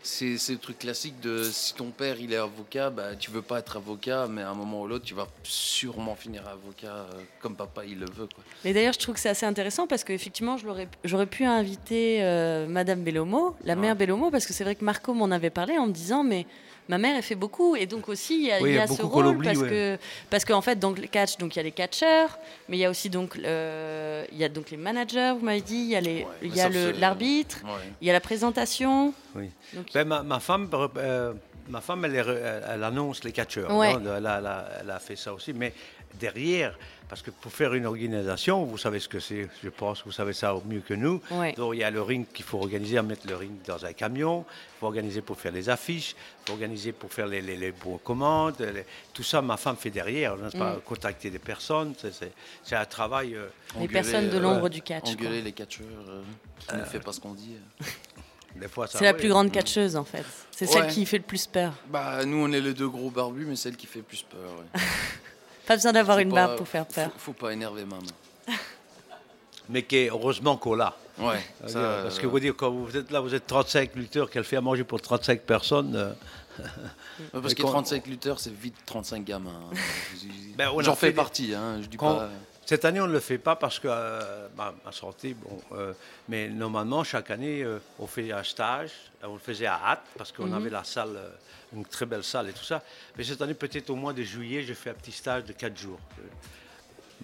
c'est le truc classique de si ton père il est avocat, bah tu veux pas être avocat, mais à un moment ou l'autre tu vas sûrement finir avocat euh, comme papa il le veut quoi. Mais d'ailleurs, je trouve que c'est assez intéressant parce qu'effectivement, j'aurais pu inviter euh, Madame Bellomo, la mère Bellomo, parce que c'est vrai que Marco m'en avait parlé en me disant, mais ma mère, elle fait beaucoup. Et donc aussi, il y a, Oui, il y a ce rôle parce ouais. que parce qu'en fait, dans le catch, donc il y a les catcheurs, mais il y a aussi donc il y a donc les managers, vous m'avez dit, il y a les, Ouais, il y a l'arbitre, Ouais. il y a la présentation. Oui. Donc, Ben, ma, ma femme, euh, ma femme elle, annonce les catcheurs. Non Elle, elle a fait ça aussi. Mais derrière, parce que pour faire une organisation, vous savez ce que c'est, je pense, vous savez ça au mieux que nous. Ouais. Donc il y a le ring qu'il faut organiser, mettre le ring dans un camion. Il faut organiser pour faire les affiches. Il faut organiser pour faire les, les, les bons commandes. les- tout ça, ma femme fait derrière. n'est-ce pas Mm. Contacter des personnes. C'est, un travail. euh, les Engueuler, personnes de euh, l'ombre du catch. quoi. Engueuler les catcheurs euh, qui ne fait pas ce qu'on dit. euh. des fois, ça C'est la ouais. plus grande catcheuse en fait. C'est celle qui fait le plus peur. Bah nous on est les deux gros barbus, mais celle qui fait plus peur. ouais. Pas besoin d'avoir une pas- barbe pour faire peur. Faut, faut pas énerver maman. Mais qui est heureusement qu'on l'a. Ouais. Ça, ça, parce euh, que vous dire, quand vous êtes là, vous êtes 35 lutteurs qu'elle fait à manger pour 35 personnes. euh, Ouais, parce que quand- 35 lutteurs, c'est vite 35 gamins. hein. Ben, J'en fait fais partie, hein, je dis Quand- pas. Cette année, on ne le fait pas parce que euh, ma, ma santé, bon. euh, mais normalement, chaque année, euh, on fait un stage. On le faisait à Hâte parce qu'on avait la salle, euh, une très belle salle et tout ça. Mais cette année, peut-être au mois de juillet, j'ai fait un petit stage de 4 jours.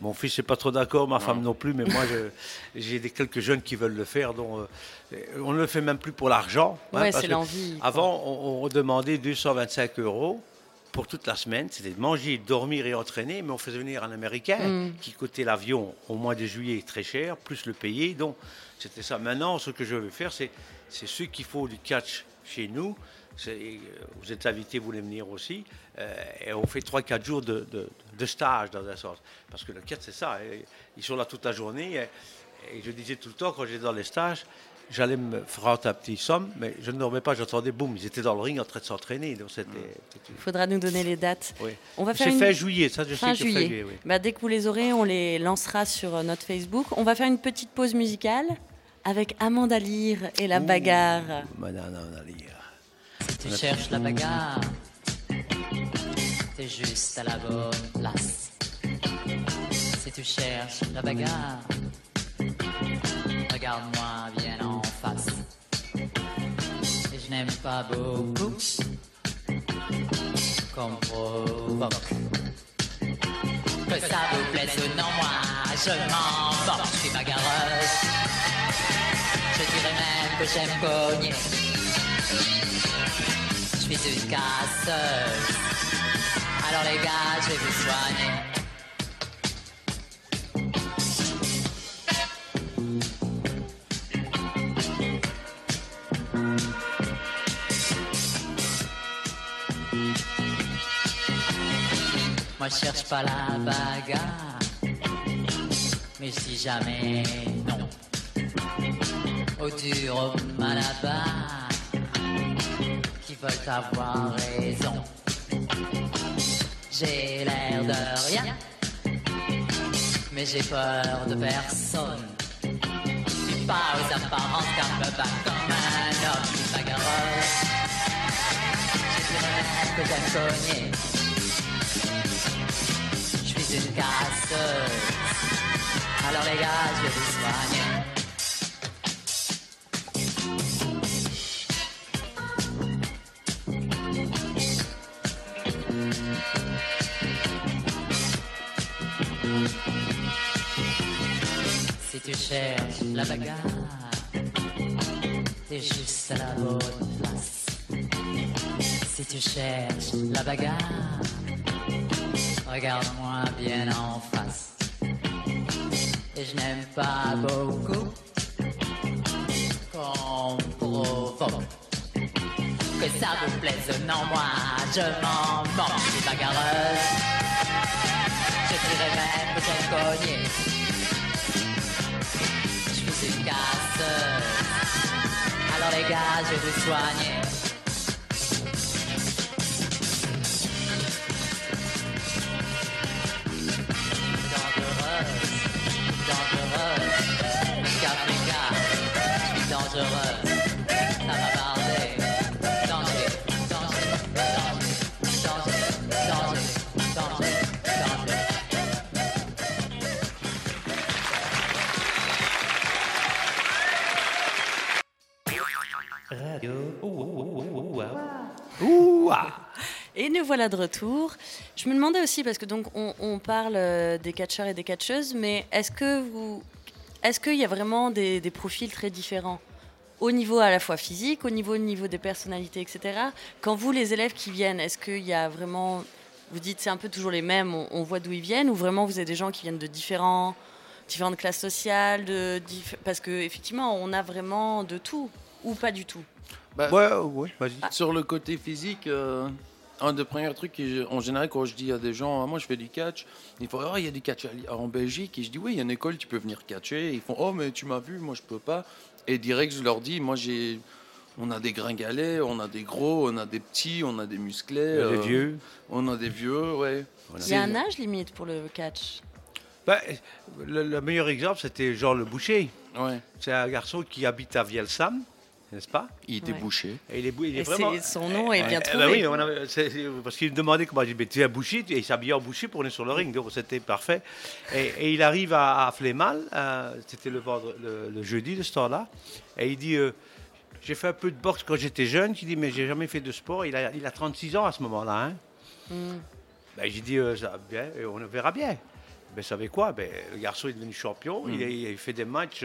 Mon fils n'est pas trop d'accord, ma femme non plus, mais moi, je- j'ai des quelques jeunes qui veulent le faire. Donc, euh, on ne le fait même plus pour l'argent. hein, Ouais, parce c'est l'envie. Avant, on, on demandait 225 euros pour toute la semaine. C'était de manger, dormir et entraîner, mais on faisait venir un Américain Mm. qui coûtait l'avion au mois de juillet très cher, plus le payer. Donc, c'était ça. Maintenant, ce que je veux faire, c'est, c'est ceux qui font du catch chez nous. Euh, vous êtes invités, vous voulez venir aussi. euh, et on fait 3-4 jours de, de- de stage, dans un sens. Parce que le catch, c'est ça. et Ils sont là toute la journée. Et, et je disais tout le temps, quand j'étais dans les stages, j'allais me faire un petit somme, mais je ne dormais pas, j'entendais boum, ils étaient dans le ring en train de s'entraîner. Donc c'était. c'était- Il faudra nous donner les dates. oui. On va faire C'est une... fin juillet, ça je Fin sais que juillet. fin juillet, oui. Bah, dès que vous les aurez, on les lancera sur euh, notre Facebook. On va faire une petite pause musicale avec Amanda Lear et la bagarre. Madame. Si tu cherches la bagarre, t'es juste à la bonne place. Si tu cherches la bagarre, regarde-moi bien en face. Et je n'aime pas beaucoup qu'on provoque. Que ça vous plaise ou non, moi je m'en moque, je suis bagarreuse. Je dirais même que j'aime cogner. Alors les gars, je vais vous soigner. Moi je cherche pas la bagarre, mais si jamais non, au dur au malabar, veulent avoir raison. J'ai l'air de rien, Mais j'ai peur de personne. Pas aux apparences car je me bats comme un homme bagarreur. Je dirais même que cogner. Je suis une casseuse. Alors les gars, je vais vous soigner. Cherches la bagarre, t'es juste à la bonne place. Si tu cherches la bagarre, regarde-moi bien en face. Et je n'aime pas beaucoup qu'on provoque. Que ça vous plaise, non, moi je m'en moque. Je suis bagarreuse, je dirais même que j'aime cogner. Alors les gars, je vais vous soigner. Dangereuse, dangereuse. Qu'Africa, je suis dangereuse. Ça voilà de retour. Je me demandais aussi, parce que donc on, on parle euh, des catcheurs et des catcheuses, mais est-ce que vous, est-ce qu'il y a vraiment des, des profils très différents? Au niveau à la fois physique, au niveau, au niveau des personnalités, etc. Quand vous, les élèves qui viennent, est-ce qu'il y a vraiment, vous dites c'est un peu toujours les mêmes, on, on voit d'où ils viennent, ou vraiment vous avez des gens qui viennent de différents, différentes classes sociales, de, diff- parce que effectivement on a vraiment de tout, ou pas du tout? Bah, Ouais, ouais, vas-y. Sur le côté physique, euh, un des premiers trucs, en général, quand je dis à des gens, Ah, moi je fais du catch, ils font, oh, il y a du catch en Belgique. Et je dis, oui, il y a une école, tu peux venir catcher. Et ils font, oh, mais tu m'as vu, moi je peux pas. Et direct, je leur dis, moi j'ai. On a des gringalets, on a des gros, on a des petits, on a des musclés. Euh, vieux. On a des vieux, ouais. Il y a un âge limite pour le catch. Ben, le, le meilleur exemple, c'était Jean Le Boucher. Ouais. C'est un garçon qui habite à Vielsam, n'est-ce pas? Il était Ouais. bouché. Et il est, il est Et vraiment... son nom est bien Eh trouvé. ben oui, on avait- parce qu'il me demandait comment mais tu es boucher, et il s'habillait en boucher pour aller sur le ring, donc c'était parfait. Et, et il arrive à, à Flémal, euh, c'était le, le, le jeudi de ce temps-là, et il dit, euh, j'ai fait un peu de boxe quand j'étais jeune, il dit, mais j'ai jamais fait de sport, il a, il a 36 ans à ce moment-là. Hein. Mm. Ben, j'ai dit, euh, ça bien, et on verra bien. Ben, savez quoi? Ben, Le garçon est devenu champion, il, a, il a fait des matchs,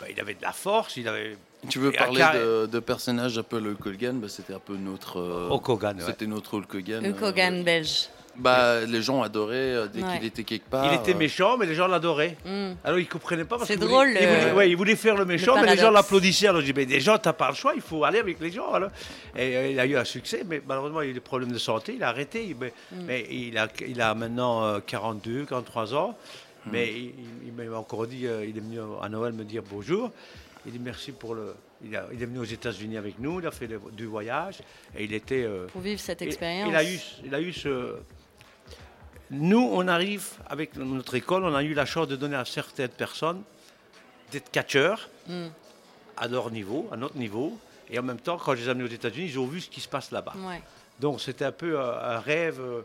ben, il avait de la force, il avait... Tu veux parler Car- de, de personnages un peu le Hulk Hogan? Bah, C'était un peu notre. euh, Hulk Hogan, ouais. C'était notre Hulk Hogan. Hulk euh, Hogan belge. bah, les gens adoraient euh, dès Ouais. qu'il était quelque part. Il était euh, méchant, mais les gens l'adoraient. Mm. Alors il comprenait pas parce C'est drôle, voulait, il voulait- ouais, il voulait faire le méchant, mais les gens l'applaudissaient. Alors je dis, mais des gens, t'as pas le choix, il faut aller avec les gens. alors. Et euh, il a eu un succès, mais malheureusement il a eu des problèmes de santé, il a arrêté. Mais, Mm. mais il, a, il a maintenant euh, 42, 43 ans. Mm. Mais il, il m'a encore dit, euh, il est venu à Noël me dire bonjour. Il dit merci pour le. Il, a- il est venu aux États-Unis avec nous, il a fait les deux voyages et il était. euh, Pour vivre cette et- expérience. Il a eu, il a eu ce. Nous, on arrive, avec notre école, on a eu la chance de donner à certaines personnes d'être catcheurs Mm. à leur niveau, à notre niveau. Et en même temps, quand je les ai amenés aux États-Unis, ils ont vu ce qui se passe là-bas. Ouais. Donc c'était un peu euh, un rêve. euh,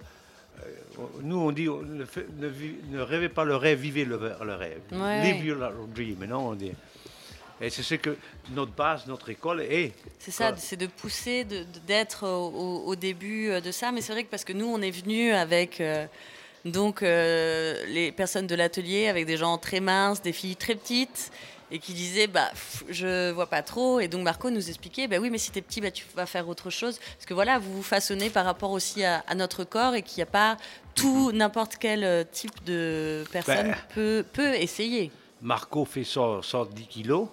nous, on dit, ne, rêvez pas le rêve, vivez le, le rêve. Ouais. Live your dream. Non, on dit. Et c'est ce que notre base, notre école est. C'est ça, c'est de pousser, d'être au, début euh, de ça. Mais c'est vrai que parce que nous, on est venu avec euh, donc euh, les personnes de l'atelier, avec des gens très minces, des filles très petites, et qui disaient bah pff, je vois pas trop. Et donc Marco nous expliquait bah oui, mais si t'es petit, bah tu vas faire autre chose, parce que voilà, vous vous façonnez par rapport aussi à, à notre corps et qu'il n'y a pas tout n'importe quel type de personne Ben. peut peut essayer. Marco fait 100 110 kilos.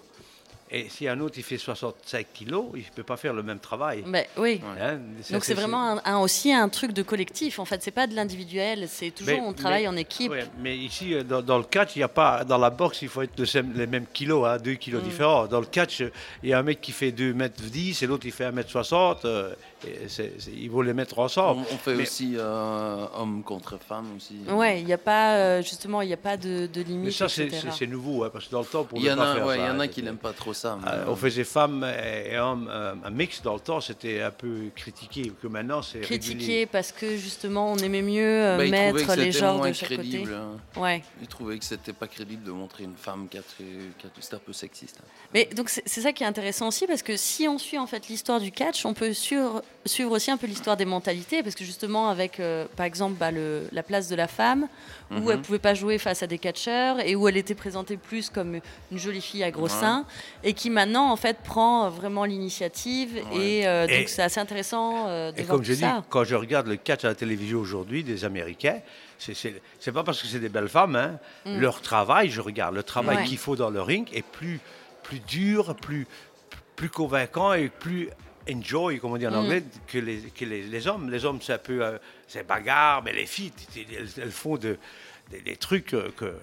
Et si un autre il fait 65 kilos, il ne peut pas faire le même travail. Bah, oui. Hein, Donc c'est vraiment un, un- aussi un truc de collectif. En fait, c'est pas de l'individuel. C'est toujours Mais- on travaille mais- en équipe. Ouais, mais ici, euh, dans, dans le catch, il y a pas. Dans la boxe, il faut être les mêmes kilos, hein, 2 kilos Mm. différents. Dans le catch, il y a un mec qui fait 2 mètres 10 et l'autre il fait 1 mètre 60. euh, Et c'est- c'est- il faut les mettre ensemble. On, on fait Mais- aussi euh, homme contre femme aussi. Ouais, il n'y a pas, euh, justement, il n'y a pas de, de limite. Mais ça, c'est nouveau, hein, parce que dans le temps, pour Il y en a, ouais, il y en a hein, qui n'aiment pas trop ça. mais, Euh, euh, on faisait femmes et, et hommes, euh, un mix dans le temps, c'était un peu critiqué. Que maintenant, c'est régulier. Critiqué parce que justement, on aimait mieux bah, ils trouvaient mettre que les c'était genres moins de chaque crédible. côté. hein. Ouais. Ils trouvaient que c'était pas crédible de montrer une femme qui a, très- qui a- c'était un peu sexiste. hein. Mais donc c'est ça qui est intéressant aussi parce que si on suit en fait l'histoire du catch, on peut suivre, suivre aussi un peu l'histoire des mentalités parce que justement avec euh, par exemple bah, le- la place de la femme où Mhm. elle pouvait pas jouer face à des catcheurs et où elle était présentée plus comme une jolie fille à gros Ouais. seins et qui maintenant en fait prend vraiment l'initiative et euh, Et- donc c'est assez intéressant euh, de Et voir comme tout je dis, ça. quand je regarde le catch à la télévision aujourd'hui des Américains, c'est- pas parce que c'est des belles femmes, hein. Mm. leur travail, je regarde, le travail Ouais. qu'il faut dans le ring est plus, plus dur, plus, plus convaincant et plus enjoy, comme on dit en Mm. anglais, que, les, que les, les hommes. Les hommes, c'est un peu, euh, c'est bagarre, mais les filles, elles, elles font de, des, des trucs euh, que,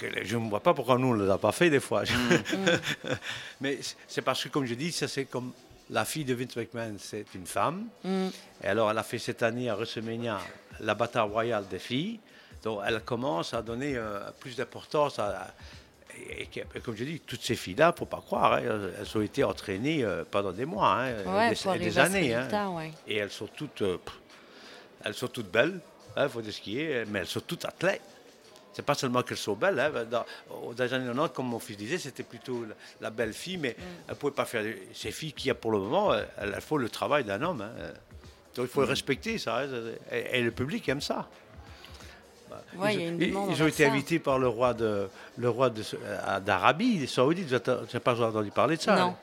que- que je ne vois pas pourquoi nous, on ne les a pas fait des fois. mais c'est- parce que, comme je dis, ça c'est comme la fille de Vince McMahon, c'est une femme. Mm. Et alors, elle a fait cette année à WrestleMania la bataille royale des filles. Donc, elle commence à donner euh, plus d'importance à. Et, et- et comme je dis, toutes ces filles-là, faut pas croire, hein, elles, ont été entraînées euh, pendant des mois, hein, Ouais, des, années. hein. résultat, ouais. Et elles sont toutes, euh, elles sont toutes belles, il faut dire ce qui est, mais elles sont toutes athlètes. C'est pas seulement qu'elles sont belles. hein, Dans, les années 90, comme mon fils disait, c'était plutôt la, la belle fille, mais Mm. elle ne pouvait pas faire. Ces filles qui, pour le moment, elles, elles font le travail d'un homme. hein. Donc il faut Mm. respecter, ça. hein, Et, et le public aime ça. Ouais, il y a ils, une demande ils ont été ça. invités par le roi de le roi de- euh, d'Arabie Saoudite. Tu n'as pas entendu parler de ça Non. hein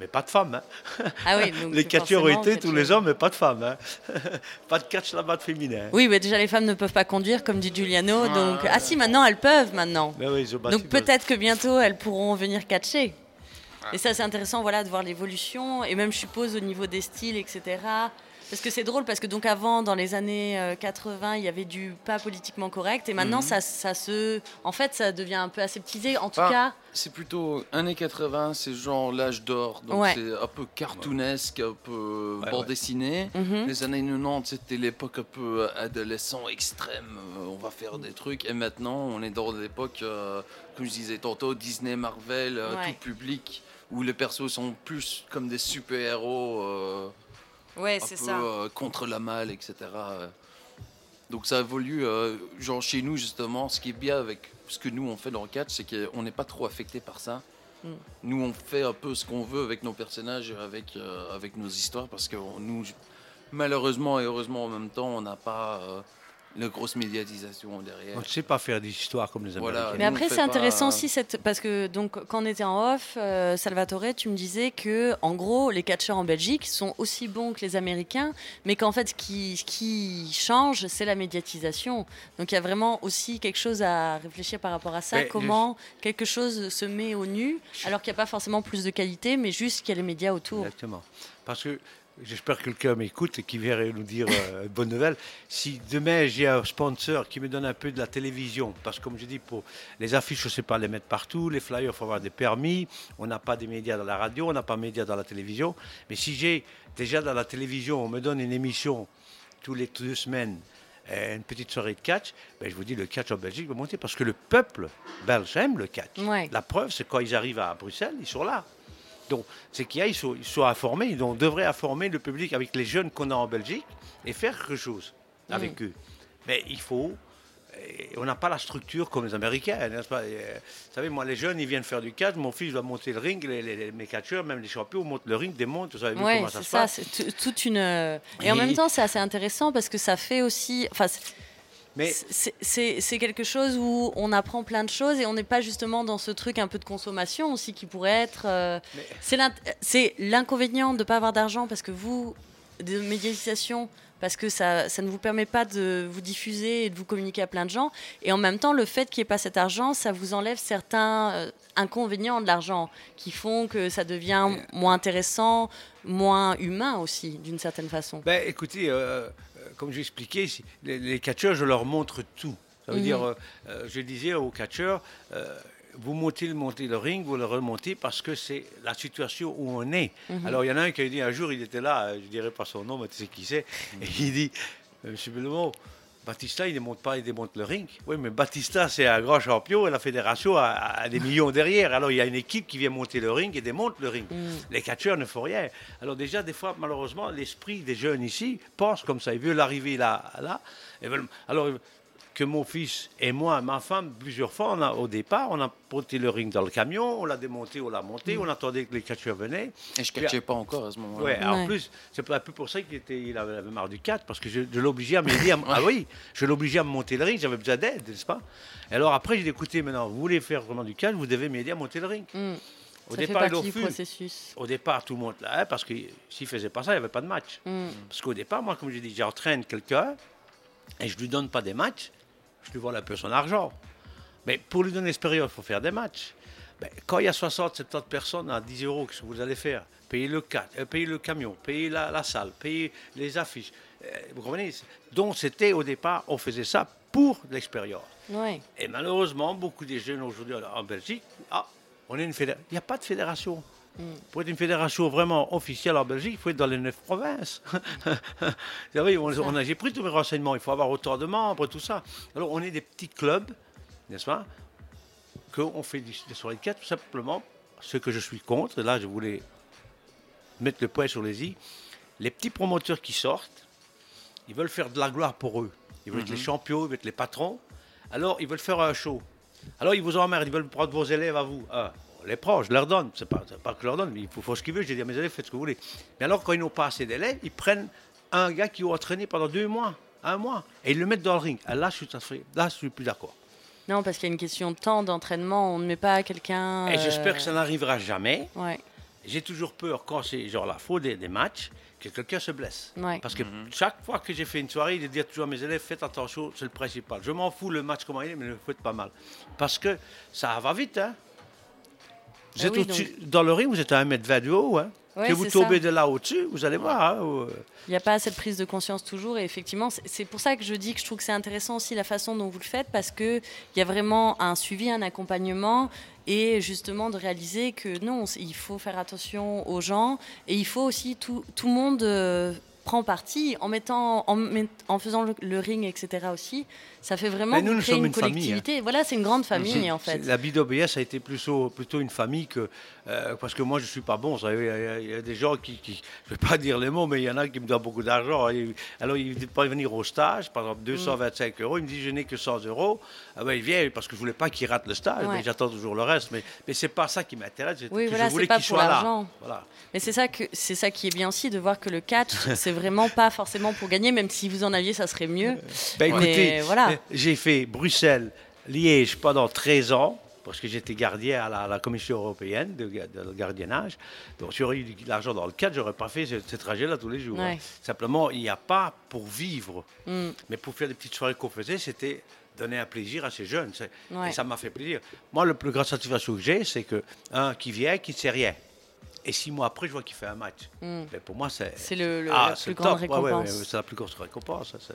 Mais pas de femmes. hein. Ah oui, donc les catcheurs ont été tous les hommes, mais pas de femmes. hein. pas de catch là-bas de féminin. Oui, mais déjà les femmes ne peuvent pas conduire, comme dit Giuliano. Donc ah si, maintenant elles peuvent maintenant. Oui, Donc peut-être que bientôt elles pourront venir catcher. Et ça c'est intéressant, voilà, de voir l'évolution et même je suppose au niveau des styles, etc. Parce que c'est drôle parce que donc avant, dans les années euh, 80, il y avait du pas politiquement correct et maintenant Mhm. ça, ça se, en fait, ça devient un peu aseptisé. En tout Enfin, cas, C'est plutôt années 80, c'est genre l'âge d'or. Donc Ouais. c'est un peu cartoonesque, un peu Ouais, bande ouais. dessinée. Mhm. Les années 90, c'était l'époque un peu adolescent, extrême. euh, on va faire des trucs. Et maintenant, on est dans l'époque, euh, comme je disais tantôt, Disney, Marvel, euh, Ouais. tout public, où les persos sont plus comme des super-héros. euh, ouais, un peu ça. euh, contre la malle, etc. euh. Donc ça évolue, euh, genre chez nous justement, ce qui est bien avec ce que nous on fait dans le catch, c'est qu'on n'est pas trop affecté par ça. Mm. Nous on fait un peu ce qu'on veut avec nos personnages, et avec, euh, avec nos histoires, parce que on- nous, malheureusement et heureusement en même temps, on n'a pas la grosse médiatisation derrière. On ne sait pas faire des histoires comme les Voilà. Américains. Mais après, c'est intéressant aussi cette... parce que donc quand on était en off, euh, Salvatore, tu me disais que en gros, les catcheurs en Belgique sont aussi bons que les Américains, mais qu'en fait, ce qui, ce qui change, c'est la médiatisation. Donc il y a vraiment aussi quelque chose à réfléchir par rapport à ça. Mais comment quelque chose se met au nu, alors qu'il n'y a pas forcément plus de qualité, mais juste qu'il y a les médias autour. Exactement. Parce que j'espère que quelqu'un m'écoute et qui verrait nous dire euh, une bonne nouvelle. Si demain j'ai un sponsor qui me donne un peu de la télévision, parce que comme je dis, pour les affiches, je ne sais pas les mettre partout, les flyers, il faut avoir des permis, on n'a pas des médias dans la radio, on n'a pas de médias dans la télévision. Mais si j'ai déjà dans la télévision, on me donne une émission tous les deux semaines, euh, une petite soirée de catch, ben, je vous dis, le catch en Belgique va monter parce que le peuple belge aime le catch. Ouais. La preuve, c'est quand ils arrivent à Bruxelles, ils sont là. Donc, c'est qu'il y a, ils sont, ils sont informés, donc on devrait informer le public avec les jeunes qu'on a en Belgique et faire quelque chose avec eux. Mais il faut. et on n'a pas la structure comme les Américains, n'est-ce pas? Et, euh, Vous savez, moi, les jeunes, ils viennent faire du catch. Mon fils va monter le ring, les, les- les- mes catcheurs, même les champions, montent le ring, démontent. Vous savez Ouais, comment ça se ça, passe c'est toute une. euh, Et en Et- même temps, c'est assez intéressant parce que ça fait aussi. Enfin, Mais c'est- quelque chose où on apprend plein de choses et on n'est pas justement dans ce truc un peu de consommation aussi qui pourrait être. euh, c'est l'inconvénient de ne pas avoir d'argent parce que vous, de médiatisation, parce que ça, ça ne vous permet pas de vous diffuser et de vous communiquer à plein de gens. Et en même temps, le fait qu'il n'y ait pas cet argent, ça vous enlève certains euh, inconvénients de l'argent qui font que ça devient moins intéressant, moins humain aussi, d'une certaine façon. Ben, écoutez, euh, comme si- les, les catcheurs, je leur montre tout. Ça veut Mhm. dire, euh, euh, je disais aux catcheurs, euh, vous montez, le- montez le ring, vous le remontez parce que c'est la situation où on est. Mhm. Alors, il y en a un qui a dit un jour, il était là, je dirais pas son nom, mais tu sais qui c'est, et il dit Monsieur Bellomo, Batista, il ne démonte pas, il démonte le ring. Oui, mais Batista, c'est un grand champion et la fédération a, a des millions derrière. Alors, il y a une équipe qui vient monter le ring et démonte le ring. Les catcheurs ne font rien. Alors, déjà, des fois, malheureusement, l'esprit des jeunes ici pense comme ça. Ils veulent arriver là. là veulent- Alors, que mon fils et moi, ma femme, plusieurs fois, on a, au départ, on a monté le ring dans le camion, on l'a démonté, on l'a monté, on attendait que les catcheurs venaient. Et je Puis, catchais pas encore à ce moment-là. Ouais, en Ouais. plus, c'est un peu pour ça qu'il était, il avait, avait marre du 4, parce que je, je l'obligeais à m'aider. à m- Ah oui, je l'obligeais à me monter le ring, j'avais besoin d'aide, n'est-ce pas? Et alors après, j'ai dit, écoutez, maintenant, vous voulez faire vraiment du 4, vous devez m'aider à monter le ring. Mm. Au Ça fait départ, partie du processus. Au départ, tout le monde là, hein, parce que s'il faisait pas ça, il n'y avait pas de match. Mm. Parce qu'au départ, moi, comme je dis, j'entraîne quelqu'un et je lui donne pas des matchs, lui vole un peu son argent. Mais pour lui donner l'expérience, il faut faire des matchs. Ben, quand il y a 60, 70 personnes à 10 euros, qu'est-ce que vous allez faire? Payer le, euh, payer le camion, payer la, la salle, payer les affiches. Euh, vous comprenez? Donc, c'était au départ, on faisait ça pour l'expérience. Ouais. Et malheureusement, beaucoup des jeunes aujourd'hui en Belgique, ah, on est une fédération. Il n'y a pas de fédération. Pour être une fédération vraiment officielle en Belgique, il faut être dans les neuf provinces. Vous savez, on- on a- J'ai pris tous mes renseignements, il faut avoir autant de membres, tout ça. Alors, on est des petits clubs, n'est-ce pas Qu'on fait des, des soirées de tout simplement. Ce que je suis contre, et là, je voulais mettre le point sur les i, les petits promoteurs qui sortent, ils veulent faire de la gloire pour eux. Ils veulent être les champions, ils veulent être les patrons. Alors, ils veulent faire un show. Alors, ils vous emmerdent, ils veulent prendre vos élèves à vous. Ah, les prend, je leur donne. C'est pas, pas que je leur donne, mais il faut faire ce qu'ils veulent. Je dis à mes élèves, faites ce que vous voulez. Mais alors, quand ils n'ont pas assez d'élèves, ils prennent un gars qui ont entraîné pendant deux mois, un mois, et ils le mettent dans le ring. Ah, là, je suis, là, je suis plus d'accord. Non, parce qu'il y a une question de temps, d'entraînement. On ne met pas quelqu'un. Et j'espère euh, que ça n'arrivera jamais. Ouais. J'ai toujours peur quand c'est genre la faute des, des matchs que quelqu'un se blesse. Ouais. Parce que chaque fois que j'ai fait une soirée, je dis toujours à mes élèves faites attention, c'est le principal. Je m'en fous le match comment il est, mais ne le faites pas mal. Parce que ça va vite. Hein. Vous Ah êtes oui, au-dessus- Dans le ring, vous êtes à 1m20 de haut. Hein. Ouais, que vous tombez ça. de là au-dessus, vous allez voir. hein, ou, euh, Il n'y a pas cette prise de conscience toujours. Et effectivement, c'est- pour ça que je dis que je trouve que c'est intéressant aussi la façon dont vous le faites, parce qu'il y a vraiment un suivi, un accompagnement, et justement de réaliser que non, il faut faire attention aux gens, et il faut aussi tout, tout le monde euh, prend parti en mettant, en, met- en faisant le, le ring, etc. aussi. Ça fait vraiment Mais nous, nous créer une famille, hein. collectivité. Voilà, c'est une grande famille en fait. La BWS a été plutôt, plutôt une famille que. euh, parce que moi, je ne suis pas bon. vous savez, Il y, a- il y a des gens qui. qui- je ne vais pas dire les mots, mais il y en a qui me donnent beaucoup d'argent. Alors, ils ne veulent pas venir au stage, par exemple, 225 euros. Ils me disent, je n'ai que 100 euros. Ah ben, ils viennent parce que je ne voulais pas qu'ils ratent le stage, Ouais. mais j'attends toujours le reste. Mais, mais ce n'est pas ça qui m'intéresse. Oui, voilà, je voulais pour soient là. Voilà. Mais c'est ça que ça qui est bien aussi de voir que le catch, c'est vraiment pas forcément pour gagner, même si vous en aviez, ça serait mieux. Ben, Mais écoutez, voilà. J'ai fait Bruxelles, Liège pendant 13 ans, parce que j'étais gardien à la, à la Commission européenne de, ga- de gardiennage. Donc, si j'aurais eu de l'argent dans le cadre, j'aurais pas fait ce, ce trajet-là tous les jours. Ouais. hein. Simplement, il n'y a pas pour vivre, Mm. mais pour faire des petites soirées qu'on faisait, c'était donner un plaisir à ces jeunes. Ouais. Et ça m'a fait plaisir. Moi, le plus grande satisfaction que j'ai, c'est que un qui vient, qui ne sait rien. Et six mois après, je vois qu'il fait un match. Mm. Ben, pour moi, c'est C'est le- le- Ah, plus grande récompense. ouais, c'est la plus grosse récompense. c'est-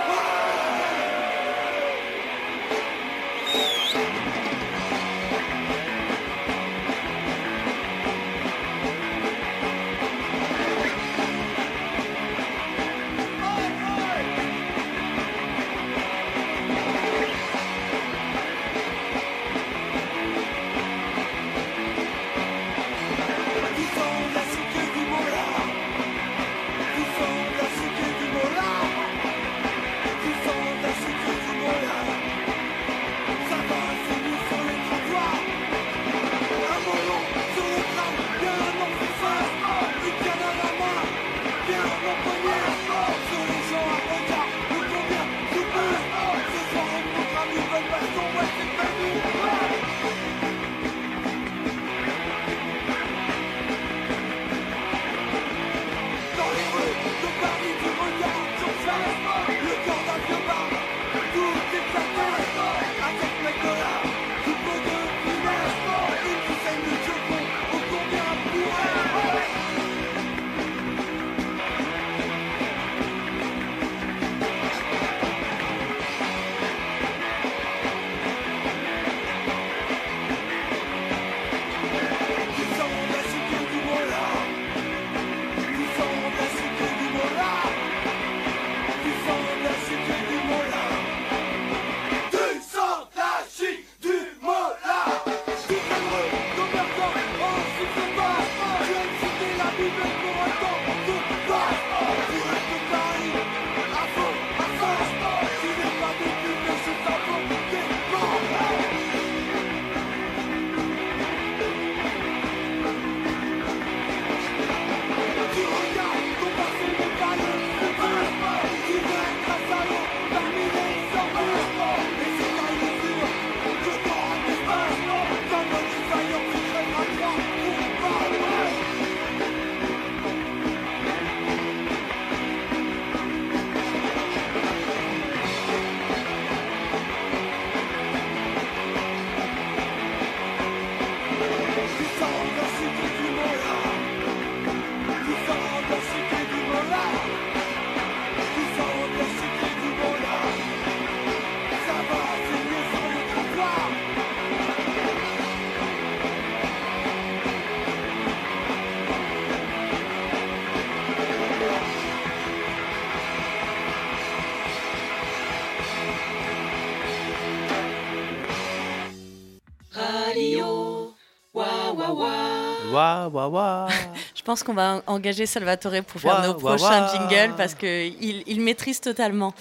pense qu'on va engager Salvatore pour faire nos prochains jingles parce qu'il il maîtrise totalement.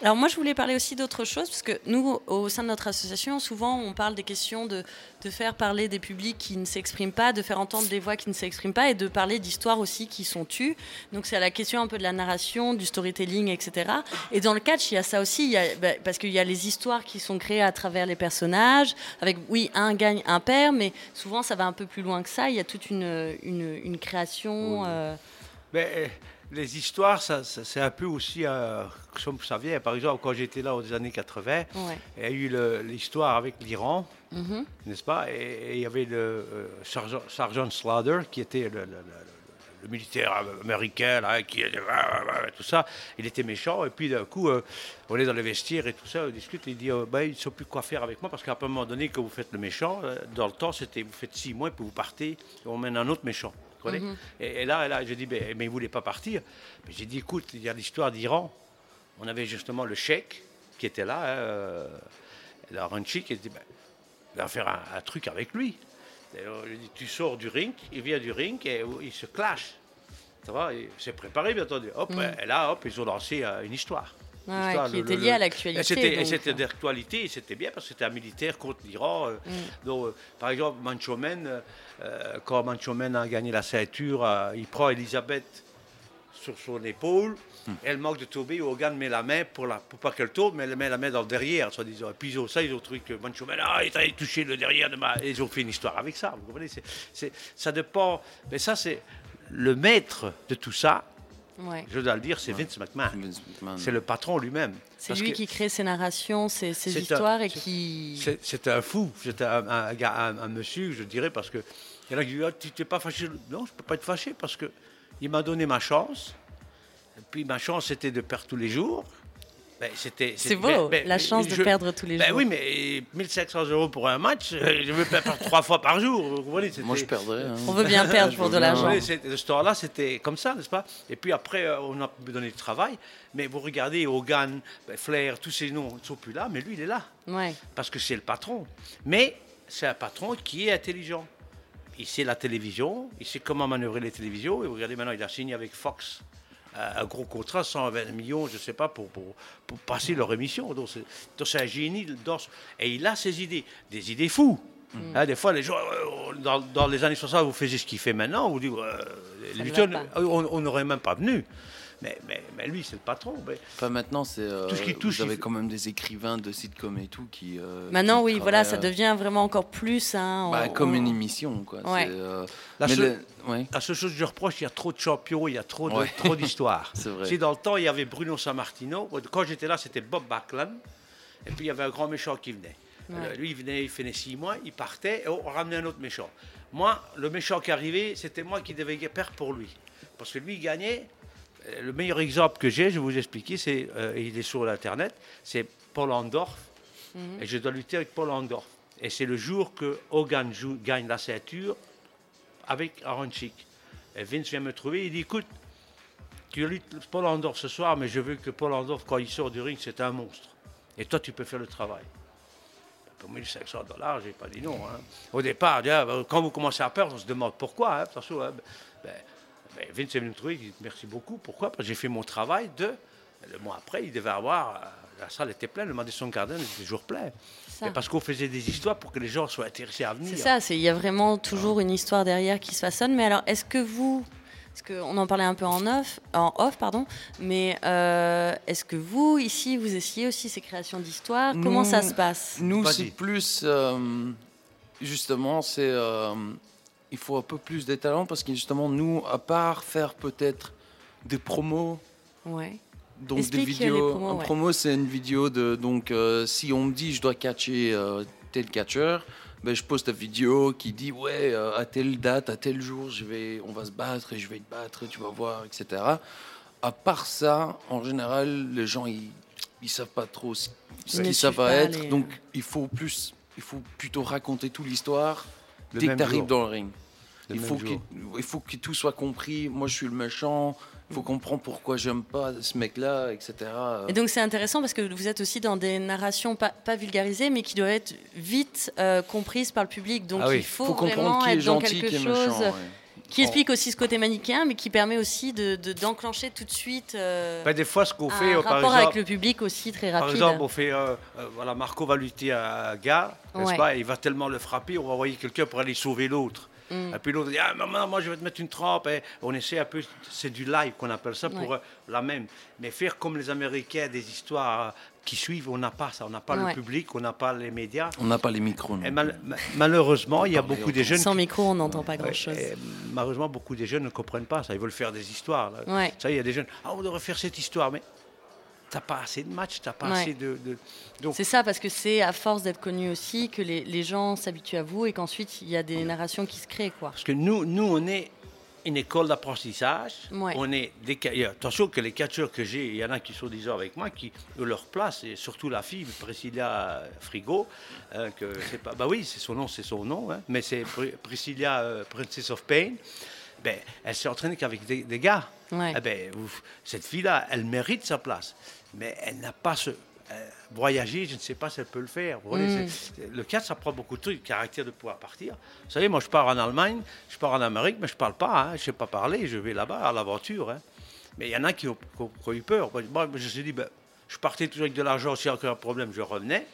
Alors moi, je voulais parler aussi d'autre chose, parce que nous, au sein de notre association, souvent, on parle des questions de, de faire parler des publics qui ne s'expriment pas, de faire entendre des voix qui ne s'expriment pas, et de parler d'histoires aussi qui sont tues. Donc c'est à la question un peu de la narration, du storytelling, etc. Et dans le catch, il y a ça aussi, il y a- bah, parce qu'il y a les histoires qui sont créées à travers les personnages, avec, oui, un gagne, un perd, mais souvent, ça va un peu plus loin que ça. Il y a toute une, une, une création... euh, Mais euh, les histoires, ça, ça- c'est un peu aussi, euh, comme ça vient. Par exemple, quand j'étais là aux années 80, ouais. il y a eu le- l'histoire avec l'Iran, Mhm. n'est-ce pas? Et, et il y avait le euh, sergent, sergent Slaughter, qui était le, le- le- le militaire américain, là, qui tout ça. Il était méchant. Et puis, d'un coup, euh, on est dans les vestiaires et tout ça, on discute. Il dit, ben, ils ne savent plus quoi faire avec moi, parce qu'à un moment donné, quand vous faites le méchant, dans le temps, c'était vous faites six mois, puis vous partez, et on mène un autre méchant. Comprenez et, et là, et là, je dis, ben, mais il ne voulait pas partir. J'ai dit, écoute, il y a l'histoire d'Iran. On avait justement le cheikh qui était là, hein, euh, la Ranchi, qui dit, ben, on va faire un, un truc avec lui. Et alors, je dis, tu sors du ring, il vient du ring et il se clash. Ça va, il s'est préparé, bien entendu. Hop, et là, hop, ils ont lancé euh, une histoire. Histoire, qui le- était le- liée à l'actualité. C'était et donc, c'était d'actualité, et c'était bien parce que c'était un militaire contre l'Iran. euh, Mm. euh, par exemple, Manchomen, euh, euh, quand Manchomen a gagné la ceinture, euh, il prend Elisabeth sur son épaule. Elle manque de tomber, Hogan met la main pour, la, pour pas qu'elle tombe, mais elle met la main dans le derrière, soi-disant. Et puis ils ont ça, ils ont trouvé que Manchomen, ah, il a touché le derrière de ma. Et ils ont fait une histoire avec ça, vous comprenez c'est, c'est- Ça dépend. Mais ça, c'est le maître de tout ça, ouais. je dois le dire, c'est Vince McMahon. Vince McMahon. C'est le patron lui-même. C'est lui que- qui crée ses narrations, ses, ses C'est un- histoires et c'est- qui. c'est- un fou, c'était un, un gars- un- un monsieur, je dirais, parce que il y en a qui disent Ah, Tu t'es pas fâché? Non, je ne peux pas être fâché parce que il m'a donné ma chance. Et puis ma chance, c'était de perdre tous les jours. Ben, c'était, C'est beau, ben, ben, la chance de je- perdre tous les ben jours. oui, mais 1500 euros pour un match, euh, je veux perdre trois fois par jour. vous comprenez, Moi, je perdrais. hein. On veut bien perdre Je pour de l'argent. oui, c'est- ce temps-là, c'était comme ça, n'est-ce pas? Et puis après, euh, on a donner du travail. Mais vous regardez, Hogan, ben, Flair, tous ces noms ne sont plus là, mais lui, il est là. Ouais. Parce que c'est le patron. Mais c'est un patron qui est intelligent. Il sait la télévision, il sait comment manœuvrer les télévisions. Et vous regardez maintenant, il a signé avec Fox euh, un gros contrat, 120 millions, je ne sais pas, pour, pour, pour passer leur émission. Donc c'est un génie. Dans et il a ses idées, des idées fous. Hein, des fois, les gens, euh, dans, dans les années 60, vous faisiez ce qu'il fait maintenant, vous euh, Luton, on n'aurait même pas venu. Mais, mais, mais lui, c'est le patron. Mais Enfin, maintenant, c'est. euh, Tout ce qui touche, Vous avez quand même des écrivains de sitcom et tout qui. euh, Maintenant, qui oui, voilà, ça travaillent, devient vraiment encore plus. Hein, euh, bah, comme on- une émission, quoi. Ouais. Euh, La mais seule- le- ouais. La seule chose que je reproche, il y a trop de champions, il y a trop de- Ouais. trop d'histoires. C'est vrai. Si dans le temps, il y avait Bruno Sammartino, quand j'étais là, c'était Bob Backlund, et puis il y avait un grand méchant qui venait. Lui, il venait, il venait six mois, il partait, et on ramenait un autre méchant. Moi, le méchant qui arrivait, c'était moi qui devais perdre pour lui. Parce que lui, il gagnait. Euh, Le meilleur exemple que j'ai, je vais vous expliquer, c'est, euh, il est sur l'Internet, c'est Paul Andorf. Et je dois lutter avec Paul Andorf. Et c'est le jour que Hogan joue- gagne la ceinture avec Aaron Chick. Et Vince vient me trouver, il dit écoute, tu luttes Paul Andorf ce soir, mais je veux que Paul Andorf, quand il sort du ring, c'est un monstre. Et toi, tu peux faire le travail. Pour 1500 dollars, j'ai pas dit non. hein. Au départ, déjà, quand vous commencez à perdre, on se demande pourquoi. Hein, hein. Ben, Vince est venu me trouver, il dit merci beaucoup. Pourquoi? Parce que j'ai fait mon travail de. Le mois après, il devait avoir. euh, La salle était pleine, le Madison Garden était toujours plein. Et parce qu'on faisait des histoires pour que les gens soient intéressés à venir. C'est ça, c'est- il y a vraiment toujours une histoire derrière qui se façonne. Mais alors, est-ce que vous, parce qu'on en parlait un peu en off, en off pardon, mais euh, est-ce que vous, ici, vous essayez aussi ces créations d'histoires? Comment ça se passe? Nous, c'est plus. euh, justement, c'est. euh, il faut un peu plus de talent parce que justement, nous, à part faire peut-être des promos, Ouais. donc Explique, des vidéos. promos, un ouais. promo, c'est une vidéo de. Donc, euh, si on me dit je dois catcher euh, tel catcheur, ben, je poste une vidéo qui dit ouais, euh, à telle date, à tel jour, je vais, on va se battre et je vais te battre, et tu vas voir, etc. À part ça, en général, les gens ils, ils savent pas trop ce, ce qui ça va être. les- Donc, il faut plus, il faut plutôt raconter toute l'histoire Le dès que tu arrives dans le ring. le Il faut, qu'il- il faut que tout soit compris. Moi, je suis le méchant. Il faut comprendre pourquoi j'aime pas ce mec-là, etc. Et donc c'est intéressant parce que vous êtes aussi dans des narrations pas, pas vulgarisées, mais qui doivent être vite euh, comprises par le public. Donc Ah oui, il faut, faut comprendre vraiment qui est être dans gentil, quelque qui est chose méchant. ouais. Qui explique aussi ce côté manichéen, mais qui permet aussi de de- d'enclencher tout de suite euh, Ben, des fois, ce qu'on fait, un par rapport exemple, avec le public aussi très Par rapide. exemple, on fait, euh, euh, voilà, Marco va lutter à gars, n'est-ce Ouais. pas? Il va tellement le frapper, on va envoyer quelqu'un pour aller sauver l'autre. Mm. Et puis l'autre dit, ah maman, moi je vais te mettre une trempe. Et on essaie un peu, c'est du live qu'on appelle ça pour Ouais. euh, la même. Mais faire comme les Américains, des histoires euh, qui suivent, on n'a pas ça. On n'a pas Ouais. le public, on n'a pas les médias. On n'a pas les micros. non Et mal- ma- malheureusement, il y a beaucoup de jeunes Sans qui- micro, on n'entend pas grand-chose. malheureusement, beaucoup de jeunes ne comprennent pas ça. Ils veulent faire des histoires. là. Ouais. Ça, il y a des jeunes. Ah, on devrait faire cette histoire, mais t'as pas assez de matchs, t'as pas Ouais. assez de. de- Donc, C'est ça, parce que c'est à force d'être connu aussi que les, les gens s'habituent à vous et qu'ensuite il y a des narrations qui se créent. Quoi. parce que nous, nous, on est une école d'apprentissage. Ouais. On est des. Attention que les catcheurs que j'ai, il y en a qui sont déjà avec moi, qui ont leur place, et surtout la fille, Priscilla Frigo, hein, que c'est pas. Bah oui, c'est son nom, c'est son nom, hein, mais c'est Pri- Priscilla euh, Princess of Pain. Ben, elle s'est entraînée qu'avec des, des gars. Ouais. Eh ben, ouf, cette fille-là, elle mérite sa place. Mais elle n'a pas ce. euh, voyager, je ne sais pas si elle peut le faire. Voyez, Mm. c'est- le 4, ça prend beaucoup de trucs, le caractère de pouvoir partir. Vous savez, moi, je pars en Allemagne, je pars en Amérique, mais je ne parle pas. hein, je ne sais pas parler, je vais là-bas à l'aventure. hein. Mais il y en a qui ont, qui ont- qui ont eu peur. Moi, je me suis dit, ben, je partais toujours avec de l'argent, s'il y a encore un problème, je revenais.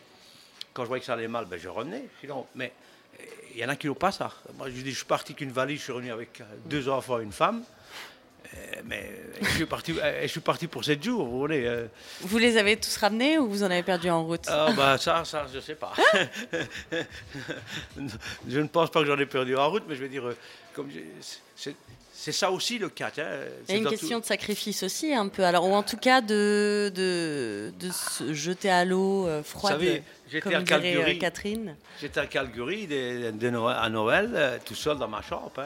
Quand je voyais que ça allait mal, ben, je revenais. Sinon, mais il y en a qui n'ont pas ça. Moi, je dis, je suis parti qu'une valise, je suis revenu avec deux enfants et une femme. Euh, mais euh, je suis, parti, euh, je suis parti pour sept jours, vous voyez. Vous les avez tous ramenés ou vous en avez perdu en route? Ah, bah, ça, ça, je sais pas. je ne pense pas que j'en ai perdu en route, mais je veux dire, comme c'est ça aussi le catch. hein. Il y C'est a une question tout- de sacrifice aussi, un peu. Alors, ou en tout cas, de, de, de se jeter à l'eau euh, froide, savez, j'étais comme à euh, Calgary. Catherine. J'étais à Calgary de, de Noël- à Noël, euh, tout seul dans ma chambre. hein.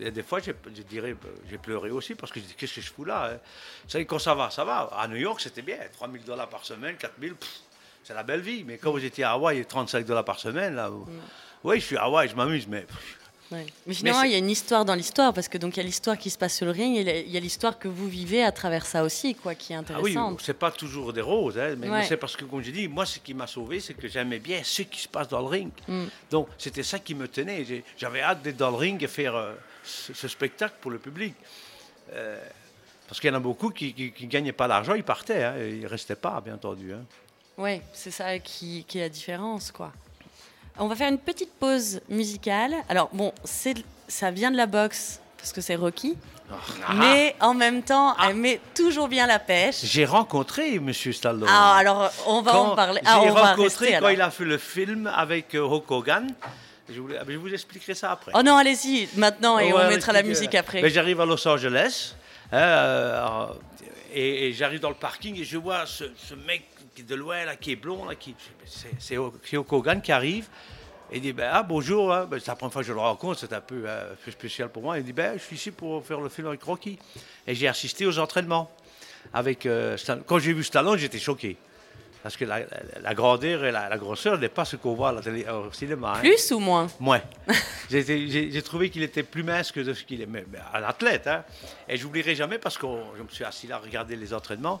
Et des fois, j'ai- je dirais, j'ai pleuré aussi parce que je dis, qu'est-ce que je fous là hein Vous savez, quand ça va, ça va. À New York, c'était bien. 3 000 dollars par semaine, 4 000, pff, c'est la belle vie. Mais quand vous étiez à Hawaï, 35 dollars par semaine, là, vous- oui, je suis à Hawaï, je m'amuse, mais pff, Ouais. Mais finalement, il y a une histoire dans l'histoire, parce que donc il y a l'histoire qui se passe sur le ring, et il y a- l'histoire que vous vivez à travers ça aussi, quoi, qui est Ah oui, intéressante. c'est pas toujours des roses, hein, mais, c'est parce que, comme je dis, moi, ce qui m'a sauvé, c'est que j'aimais bien ce qui se passe dans le ring. Mm. Donc, c'était ça qui me tenait. J'avais hâte d'être dans le ring et faire euh, ce, ce spectacle pour le public. Euh, parce qu'il y en a beaucoup qui ne gagnaient pas l'argent, ils partaient, hein, ils ne restaient pas, bien entendu. hein. Ouais, c'est ça qui, qui est la différence, quoi. On va faire une petite pause musicale. Alors bon, c'est ça vient de la boxe parce que c'est Rocky, Ah. mais en même temps, elle met toujours bien la pêche. J'ai rencontré M. Stallone. Ah, alors on va Quand en parler. J'ai Ah, va rencontré rester, quand alors. il a fait le film avec euh, Hulk Hogan. Je, voulais- je vous expliquerai ça après. Oh non, allez-y maintenant et on mettra la musique après. j'arrive à Los Angeles hein, euh, et, et j'arrive dans le parking et je vois ce, ce mec de loin là, qui est blond là, qui c'est c'est Hogan qui arrive. Et il dit ben, ah bonjour, hein. Ben, c'est la première fois que je le rencontre, c'est un peu, euh, un peu spécial pour moi. Il dit ben je suis ici pour faire le film avec Rocky et j'ai assisté aux entraînements avec euh, Quand j'ai vu Stallone, j'étais choqué. Parce que la, la- la grandeur et la, la grosseur n'est pas ce qu'on voit à la télé, au cinéma. hein. Plus ou moins? Moins. J'ai trouvé qu'il était plus mince que de ce qu'il est. Mais, mais un athlète. Hein. Et j'oublierai jamais parce que je me suis assis là à regarder les entraînements.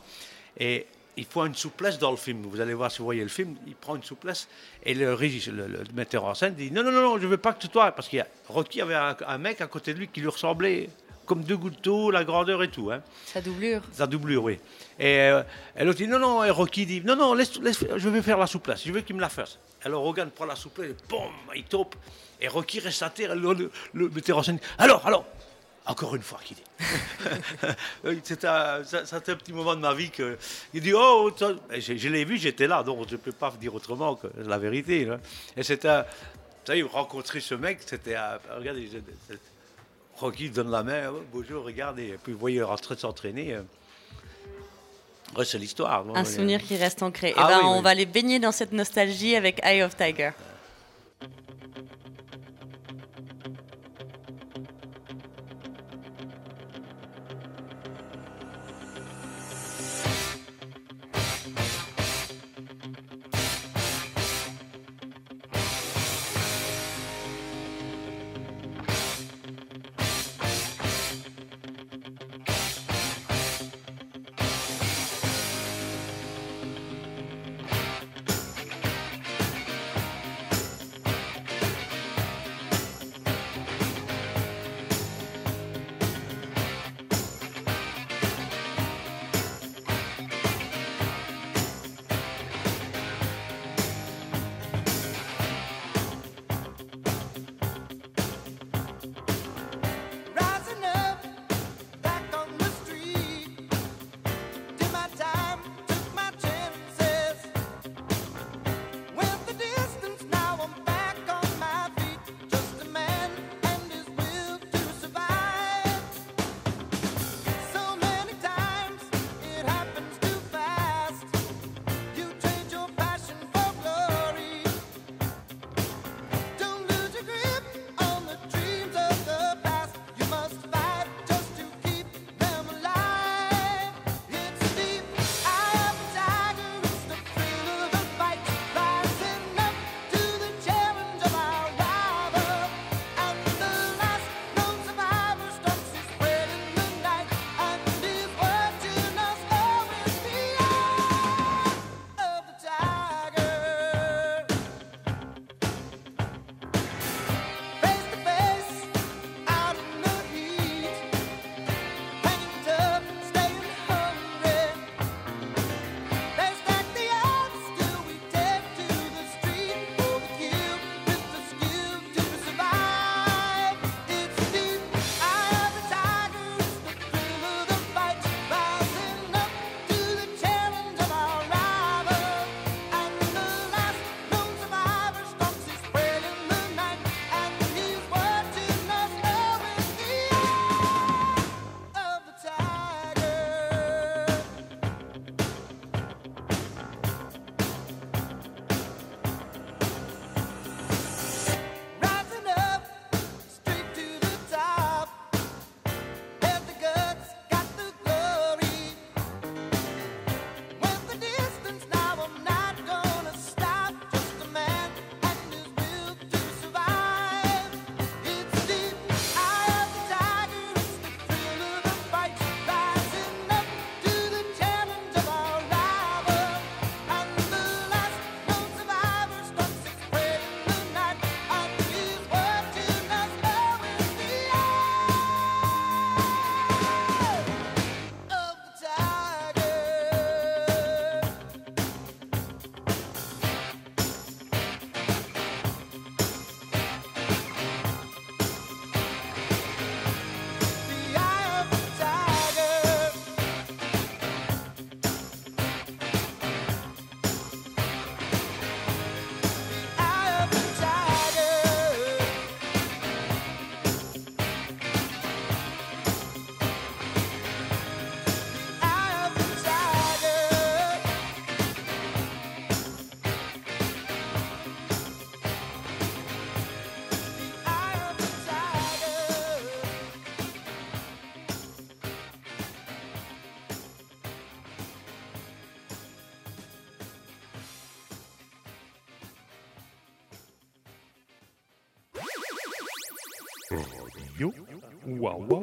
Et il faut une souplesse dans le film. Vous allez voir si vous voyez le film, il prend une souplesse. Et le, le, le metteur en scène dit Non, non, non, non je ne veux pas que toi. Parce qu'il y a Rocky avait un, un mec à côté de lui qui lui ressemblait comme deux gouttes d'eau, la grandeur et tout. Hein. Sa doublure. Sa doublure, oui. Et, euh, et l'autre dit non, non, et Rocky dit non, non, laisse, laisse- je vais faire la souplesse, je veux qu'il me la fasse. Alors Hogan prend la souplesse, boum, il taupe, et Rocky reste à terre, et le, le, le metteur en scène dit alors, alors, encore une fois, qu'il dit. Un, c'était un petit moment de ma vie que. Il dit oh, je, je l'ai vu, j'étais là, donc je ne peux pas dire autrement que la vérité. là. Et c'était. un- Vous savez, rencontrer ce mec, c'était. un- Regardez, Rocky donne la main, oh, bonjour, regardez, et puis vous voyez en train de s'entraîner. euh. Ouais, c'est l'histoire. Un souvenir qui reste ancré. Ah et ben, oui, on oui. va les baigner dans cette nostalgie avec Eye of Tiger.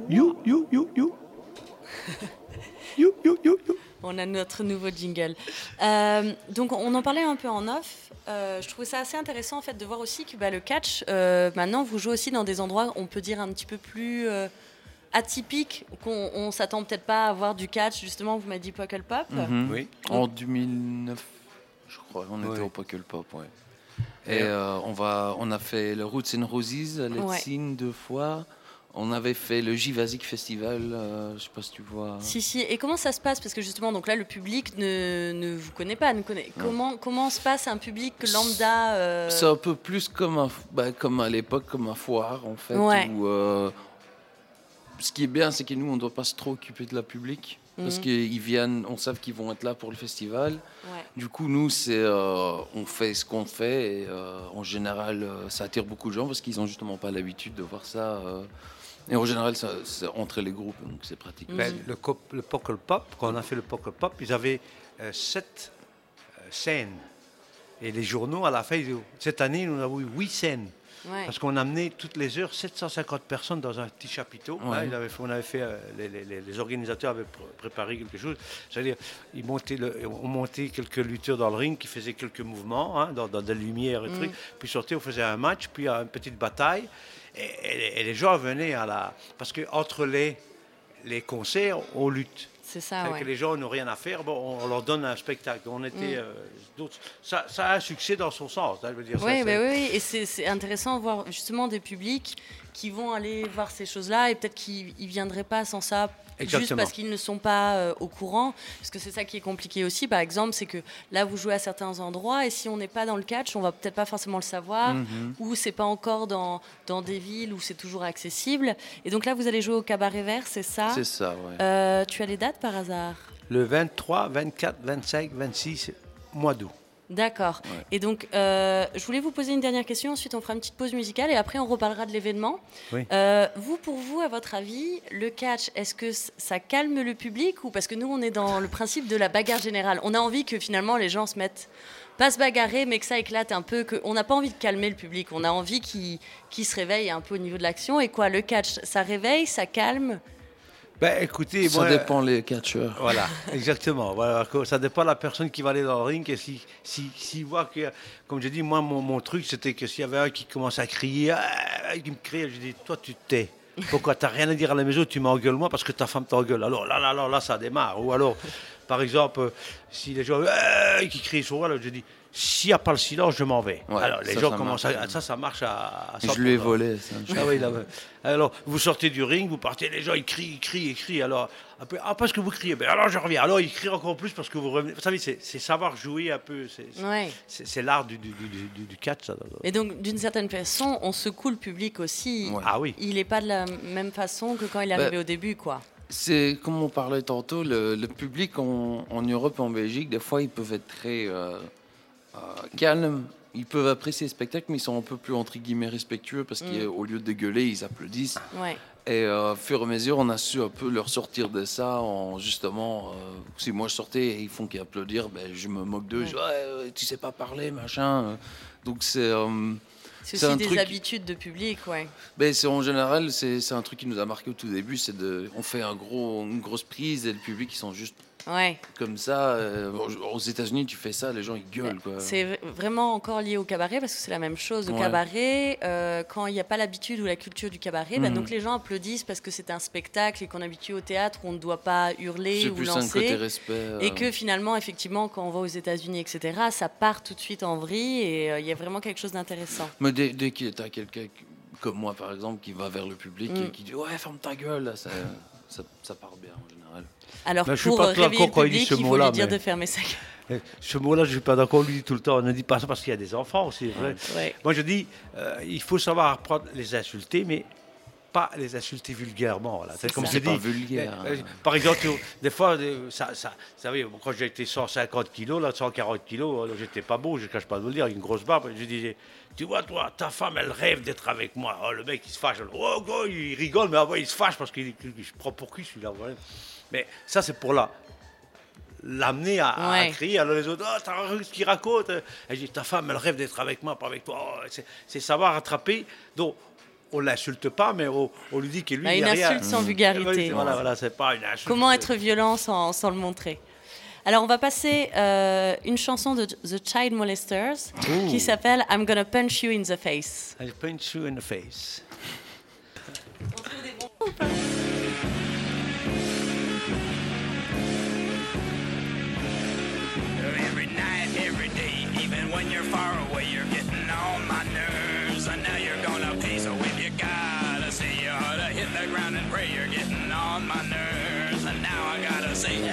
You, you, you, you. You, you, you, you. On a notre nouveau jingle. Euh, donc, on en parlait un peu en off. Euh, je trouvais ça assez intéressant en fait de voir aussi que bah, le catch, euh, maintenant, vous jouez aussi dans des endroits, on peut dire un petit peu plus euh, atypiques, qu'on on s'attend peut-être pas à voir du catch. Justement, vous m'avez dit Puckle Pop. Mhm. Oui. En 2009, je crois, on était au Puckle Pop, ouais. Et euh, on, va, on a fait le Roots and Roses à Ouais. Deux fois. On avait fait le Jivasic Festival, euh, je sais pas si tu vois. Si, si. Et comment ça se passe? Parce que justement, donc là, le public ne, ne vous connaît pas. Ne connaît... Comment, comment se passe un public lambda euh, C'est un peu plus comme, un, bah, comme à l'époque, comme un foire en fait. Ouais. où, euh, ce qui est bien, c'est que nous, on ne doit pas se trop occuper de la public. Parce Mhm. qu'ils viennent, on sait qu'ils vont être là pour le festival. Ouais. Du coup, nous, c'est, euh, on fait ce qu'on fait. Et en général, ça attire beaucoup de gens parce qu'ils n'ont justement pas l'habitude de voir ça. Et en général, ça- c'est entre les groupes, donc c'est pratique. Ben, le, le Poker Pop, quand on a fait le Poker Pop, ils avaient euh, sept euh, scènes. Et les journaux, à la fin, cette année, nous avons eu huit scènes. Ouais. Parce qu'on amenait toutes les heures 750 personnes dans un petit chapiteau. Ouais. Hein, ils avaient fait- on avait fait, euh, les, les- les- les organisateurs avaient pr- préparé quelque chose. C'est-à-dire, ils montaient le- on montait quelques lutteurs dans le ring qui faisaient quelques mouvements, hein, dans, dans des lumières et Mm. trucs. Puis sortait, on faisait un match, puis une petite bataille. Et, les gens venaient à la. Parce qu'entre les, les concerts, on lutte. C'est ça, ouais. que les gens n'ont rien à faire, bon, on, leur donne un spectacle. On était, Mm. euh, ça, ça a un succès dans son sens. hein, je veux dire, ça, Oui, bah oui, oui, et c'est c'est intéressant de voir justement des publics qui vont aller voir ces choses-là et peut-être qu'ils ne viendraient pas sans ça. Juste parce qu'ils ne sont pas euh, au courant, parce que c'est ça qui est compliqué aussi. Par exemple, c'est que là vous jouez à certains endroits et si on n'est pas dans le catch, on va peut-être pas forcément le savoir, Mhm. ou c'est pas encore dans, dans des villes où c'est toujours accessible. Et donc là, vous allez jouer au Cabaret Vert, c'est ça? C'est ça, ouais. Euh, Tu as les dates par hasard? Le 23, 24, 25, 26 mois d'août. D'accord. Ouais. Et donc, euh, je voulais vous poser une dernière question. Ensuite, on fera une petite pause musicale et après, on reparlera de l'événement. Oui. Euh, vous, pour vous, à votre avis, le catch, est-ce que ça calme le public ou parce que nous, on est dans le principe de la bagarre générale. On a envie que finalement les gens se mettent pas se bagarrer, mais que ça éclate un peu. Que on n'a pas envie de calmer le public. On a envie qu'il qu'il se réveille un peu au niveau de l'action. Et quoi, le catch, ça réveille, ça calme. Ben, écoutez, ça moi, dépend les catcheurs. Voilà, exactement. Voilà, ça dépend de la personne qui va aller dans le ring. Et si, si, s'il voit que, comme je dis, moi, mon, mon truc, c'était que s'il y avait un qui commence à crier, ah, qui me crie, je dis, toi, tu tais. Pourquoi t'as rien à dire à la maison, tu m'engueules moi parce que ta femme t'engueule. Alors là, là, là, là, ça démarre. Ou alors, par exemple, euh, si les gens Ah qui crient sur moi, je dis, s'il n'y a pas le silence, je m'en vais. Ouais, alors les ça, gens ça commencent marche. à. Ça, ça marche à. à Je lui ai 100%. volé ça. Ah oui, là, ouais. Alors, vous sortez du ring, vous partez, les gens, ils crient, ils crient, ils crient. Alors, après, ah, parce que vous criez, ben alors je reviens. Alors, ils crient encore plus parce que vous revenez. Vous savez, c'est c'est savoir jouer un peu. C'est c'est- Ouais. c'est- c'est l'art du, du, du, du- du catch, ça. Et donc, d'une certaine façon, on secoue le public aussi. Ouais. Ah oui. Il n'est pas de la même façon que quand il est Bah, arrivé au début, quoi. C'est comme on parlait tantôt, le, le public en, en Europe et en Belgique, des fois ils peuvent être très euh, calmes, ils peuvent apprécier le spectacle, mais ils sont un peu plus entre guillemets respectueux parce Mm. qu'au lieu de gueuler, ils applaudissent. Ouais. Et euh, au fur et à mesure, on a su un peu leur sortir de ça en justement, euh, si moi je sortais et ils font qu'applaudir, ben, je me moque d'eux, Ouais. je ouais, ouais, tu sais pas parler, machin. Donc c'est. euh, C'est aussi un des truc- habitudes de public, ouais. Ben, c'est en général, c'est c'est un truc qui nous a marqué au tout début. C'est de, on fait un gros, une grosse prise et le public ils sont juste Ouais. comme ça. euh, aux États-Unis, tu fais ça, les gens ils gueulent quoi. C'est vraiment encore lié au cabaret parce que c'est la même chose. Ouais. cabaret, euh, quand il n'y a pas l'habitude ou la culture du cabaret, bah, Mhm. donc les gens applaudissent parce que c'est un spectacle et qu'on est habitué au théâtre où on ne doit pas hurler C'est ou plus un côté lancer. respect. euh, Et que finalement, effectivement, quand on va aux États-Unis, etc., ça part tout de suite en vrille et euh, il y a vraiment quelque chose d'intéressant. Mais dès, dès que t'as quelqu'un qui- comme moi par exemple qui va vers le public et qui dit ouais ferme ta gueule, là, ça, ça, ça part bien en général. Alors, je suis pour pas euh, réveiller le d'accord quand il dit public, ce il faut mot-là, lui dire mais- de fermer sa gueule. Eh, Ce mot-là, je ne suis pas d'accord, on lui dit tout le temps. On ne dit pas ça parce qu'il y a des enfants aussi. c'est vrai. Ouais. Moi, je dis, euh, il faut savoir apprendre à les insulter, mais pas les insulter vulgairement. C'est comme ça. je C'est pas vulgaire. Euh, hein. Par exemple, des fois, euh, ça, ça, vous savez, quand j'ai été 150 kilos, là, 140 kilos, alors j'étais pas beau, je ne cache pas de vous le dire, une grosse barbe. Je disais, tu vois, toi, ta femme, elle rêve d'être avec moi. Oh, le mec, il se fâche. Oh, go, il rigole, mais après, il se fâche parce qu'il il se prend pour qui celui-là. voilà. Mais ça, c'est pour là l'amener à, à Ouais. crier. Alors les autres, oh, t'as ce qu'il raconte Elle dit, ta femme, elle rêve d'être avec moi, pas avec toi. Oh, c'est- savoir attraper. Donc, on l'insulte pas, mais on, on lui dit que lui, Bah, il une rien. insulte sans Oui, vulgarité. voilà, voilà, c'est pas une insulte. Comment être violent sans, sans le montrer? Alors, on va passer euh, une chanson de The Child Molesters qui s'appelle I'm Gonna Punch You in the Face. I punch you in the face.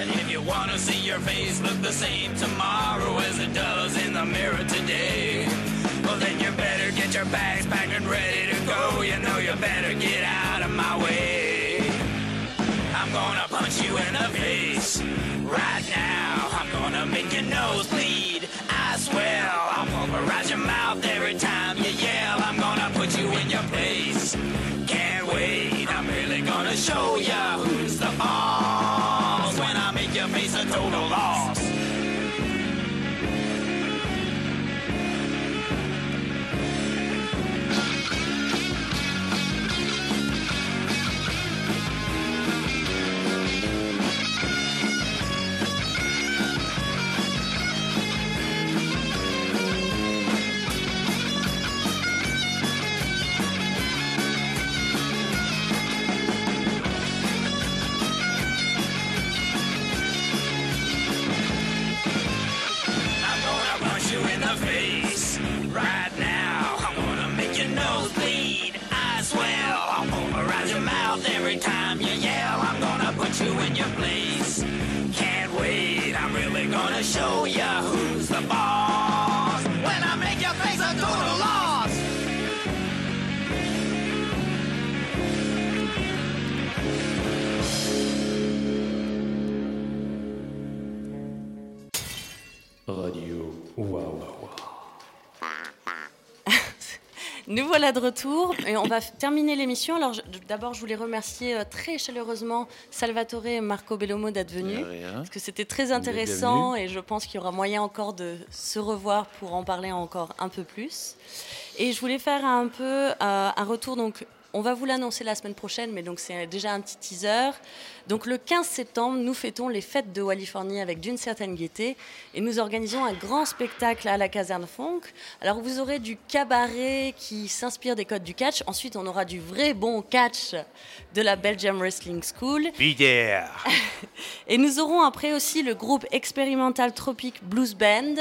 If you wanna see your face look the same tomorrow as it does in the mirror today, well then you better get your bags packed and ready to go. You know you better get out of my way. I'm gonna punch you in the face right now. I'm gonna make your nose bleed. I swear I'll pulverize your mouth every time show ya who's the boss Nous voilà de retour et on va terminer l'émission. Alors, d'abord, je voulais remercier euh, très chaleureusement Salvatore et Marco Bellomo d'être venus. Parce que c'était très intéressant et je pense qu'il y aura moyen encore de se revoir pour en parler encore un peu plus. Et je voulais faire un peu euh, un retour. Donc, on va vous l'annoncer la semaine prochaine, mais donc c'est déjà un petit teaser. Donc, le 15 septembre, nous fêtons les fêtes de Wallifornie avec d'une certaine gaieté et nous organisons un grand spectacle à la caserne Funk. Alors, vous aurez du cabaret qui s'inspire des codes du catch. Ensuite, on aura du vrai bon catch de la Belgium Wrestling School. Et nous aurons après aussi le groupe expérimental Tropic Blues Band.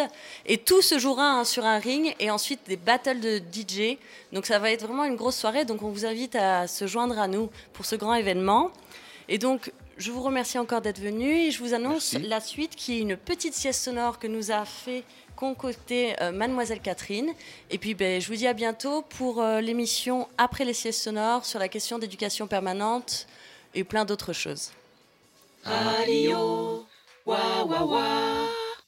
Et tout se jouera hein, sur un ring et ensuite des battles de DJ. Donc ça va être vraiment une grosse soirée. Donc on vous invite à se joindre à nous pour ce grand événement. Et donc je vous remercie encore d'être venu et je vous annonce Merci. la suite qui est une petite sieste sonore que nous a fait concocter euh, Mademoiselle Catherine. Et puis ben, je vous dis à bientôt pour euh, l'émission après les siestes sonores sur la question d'éducation permanente et plein d'autres choses. Radio. Wa wa wa.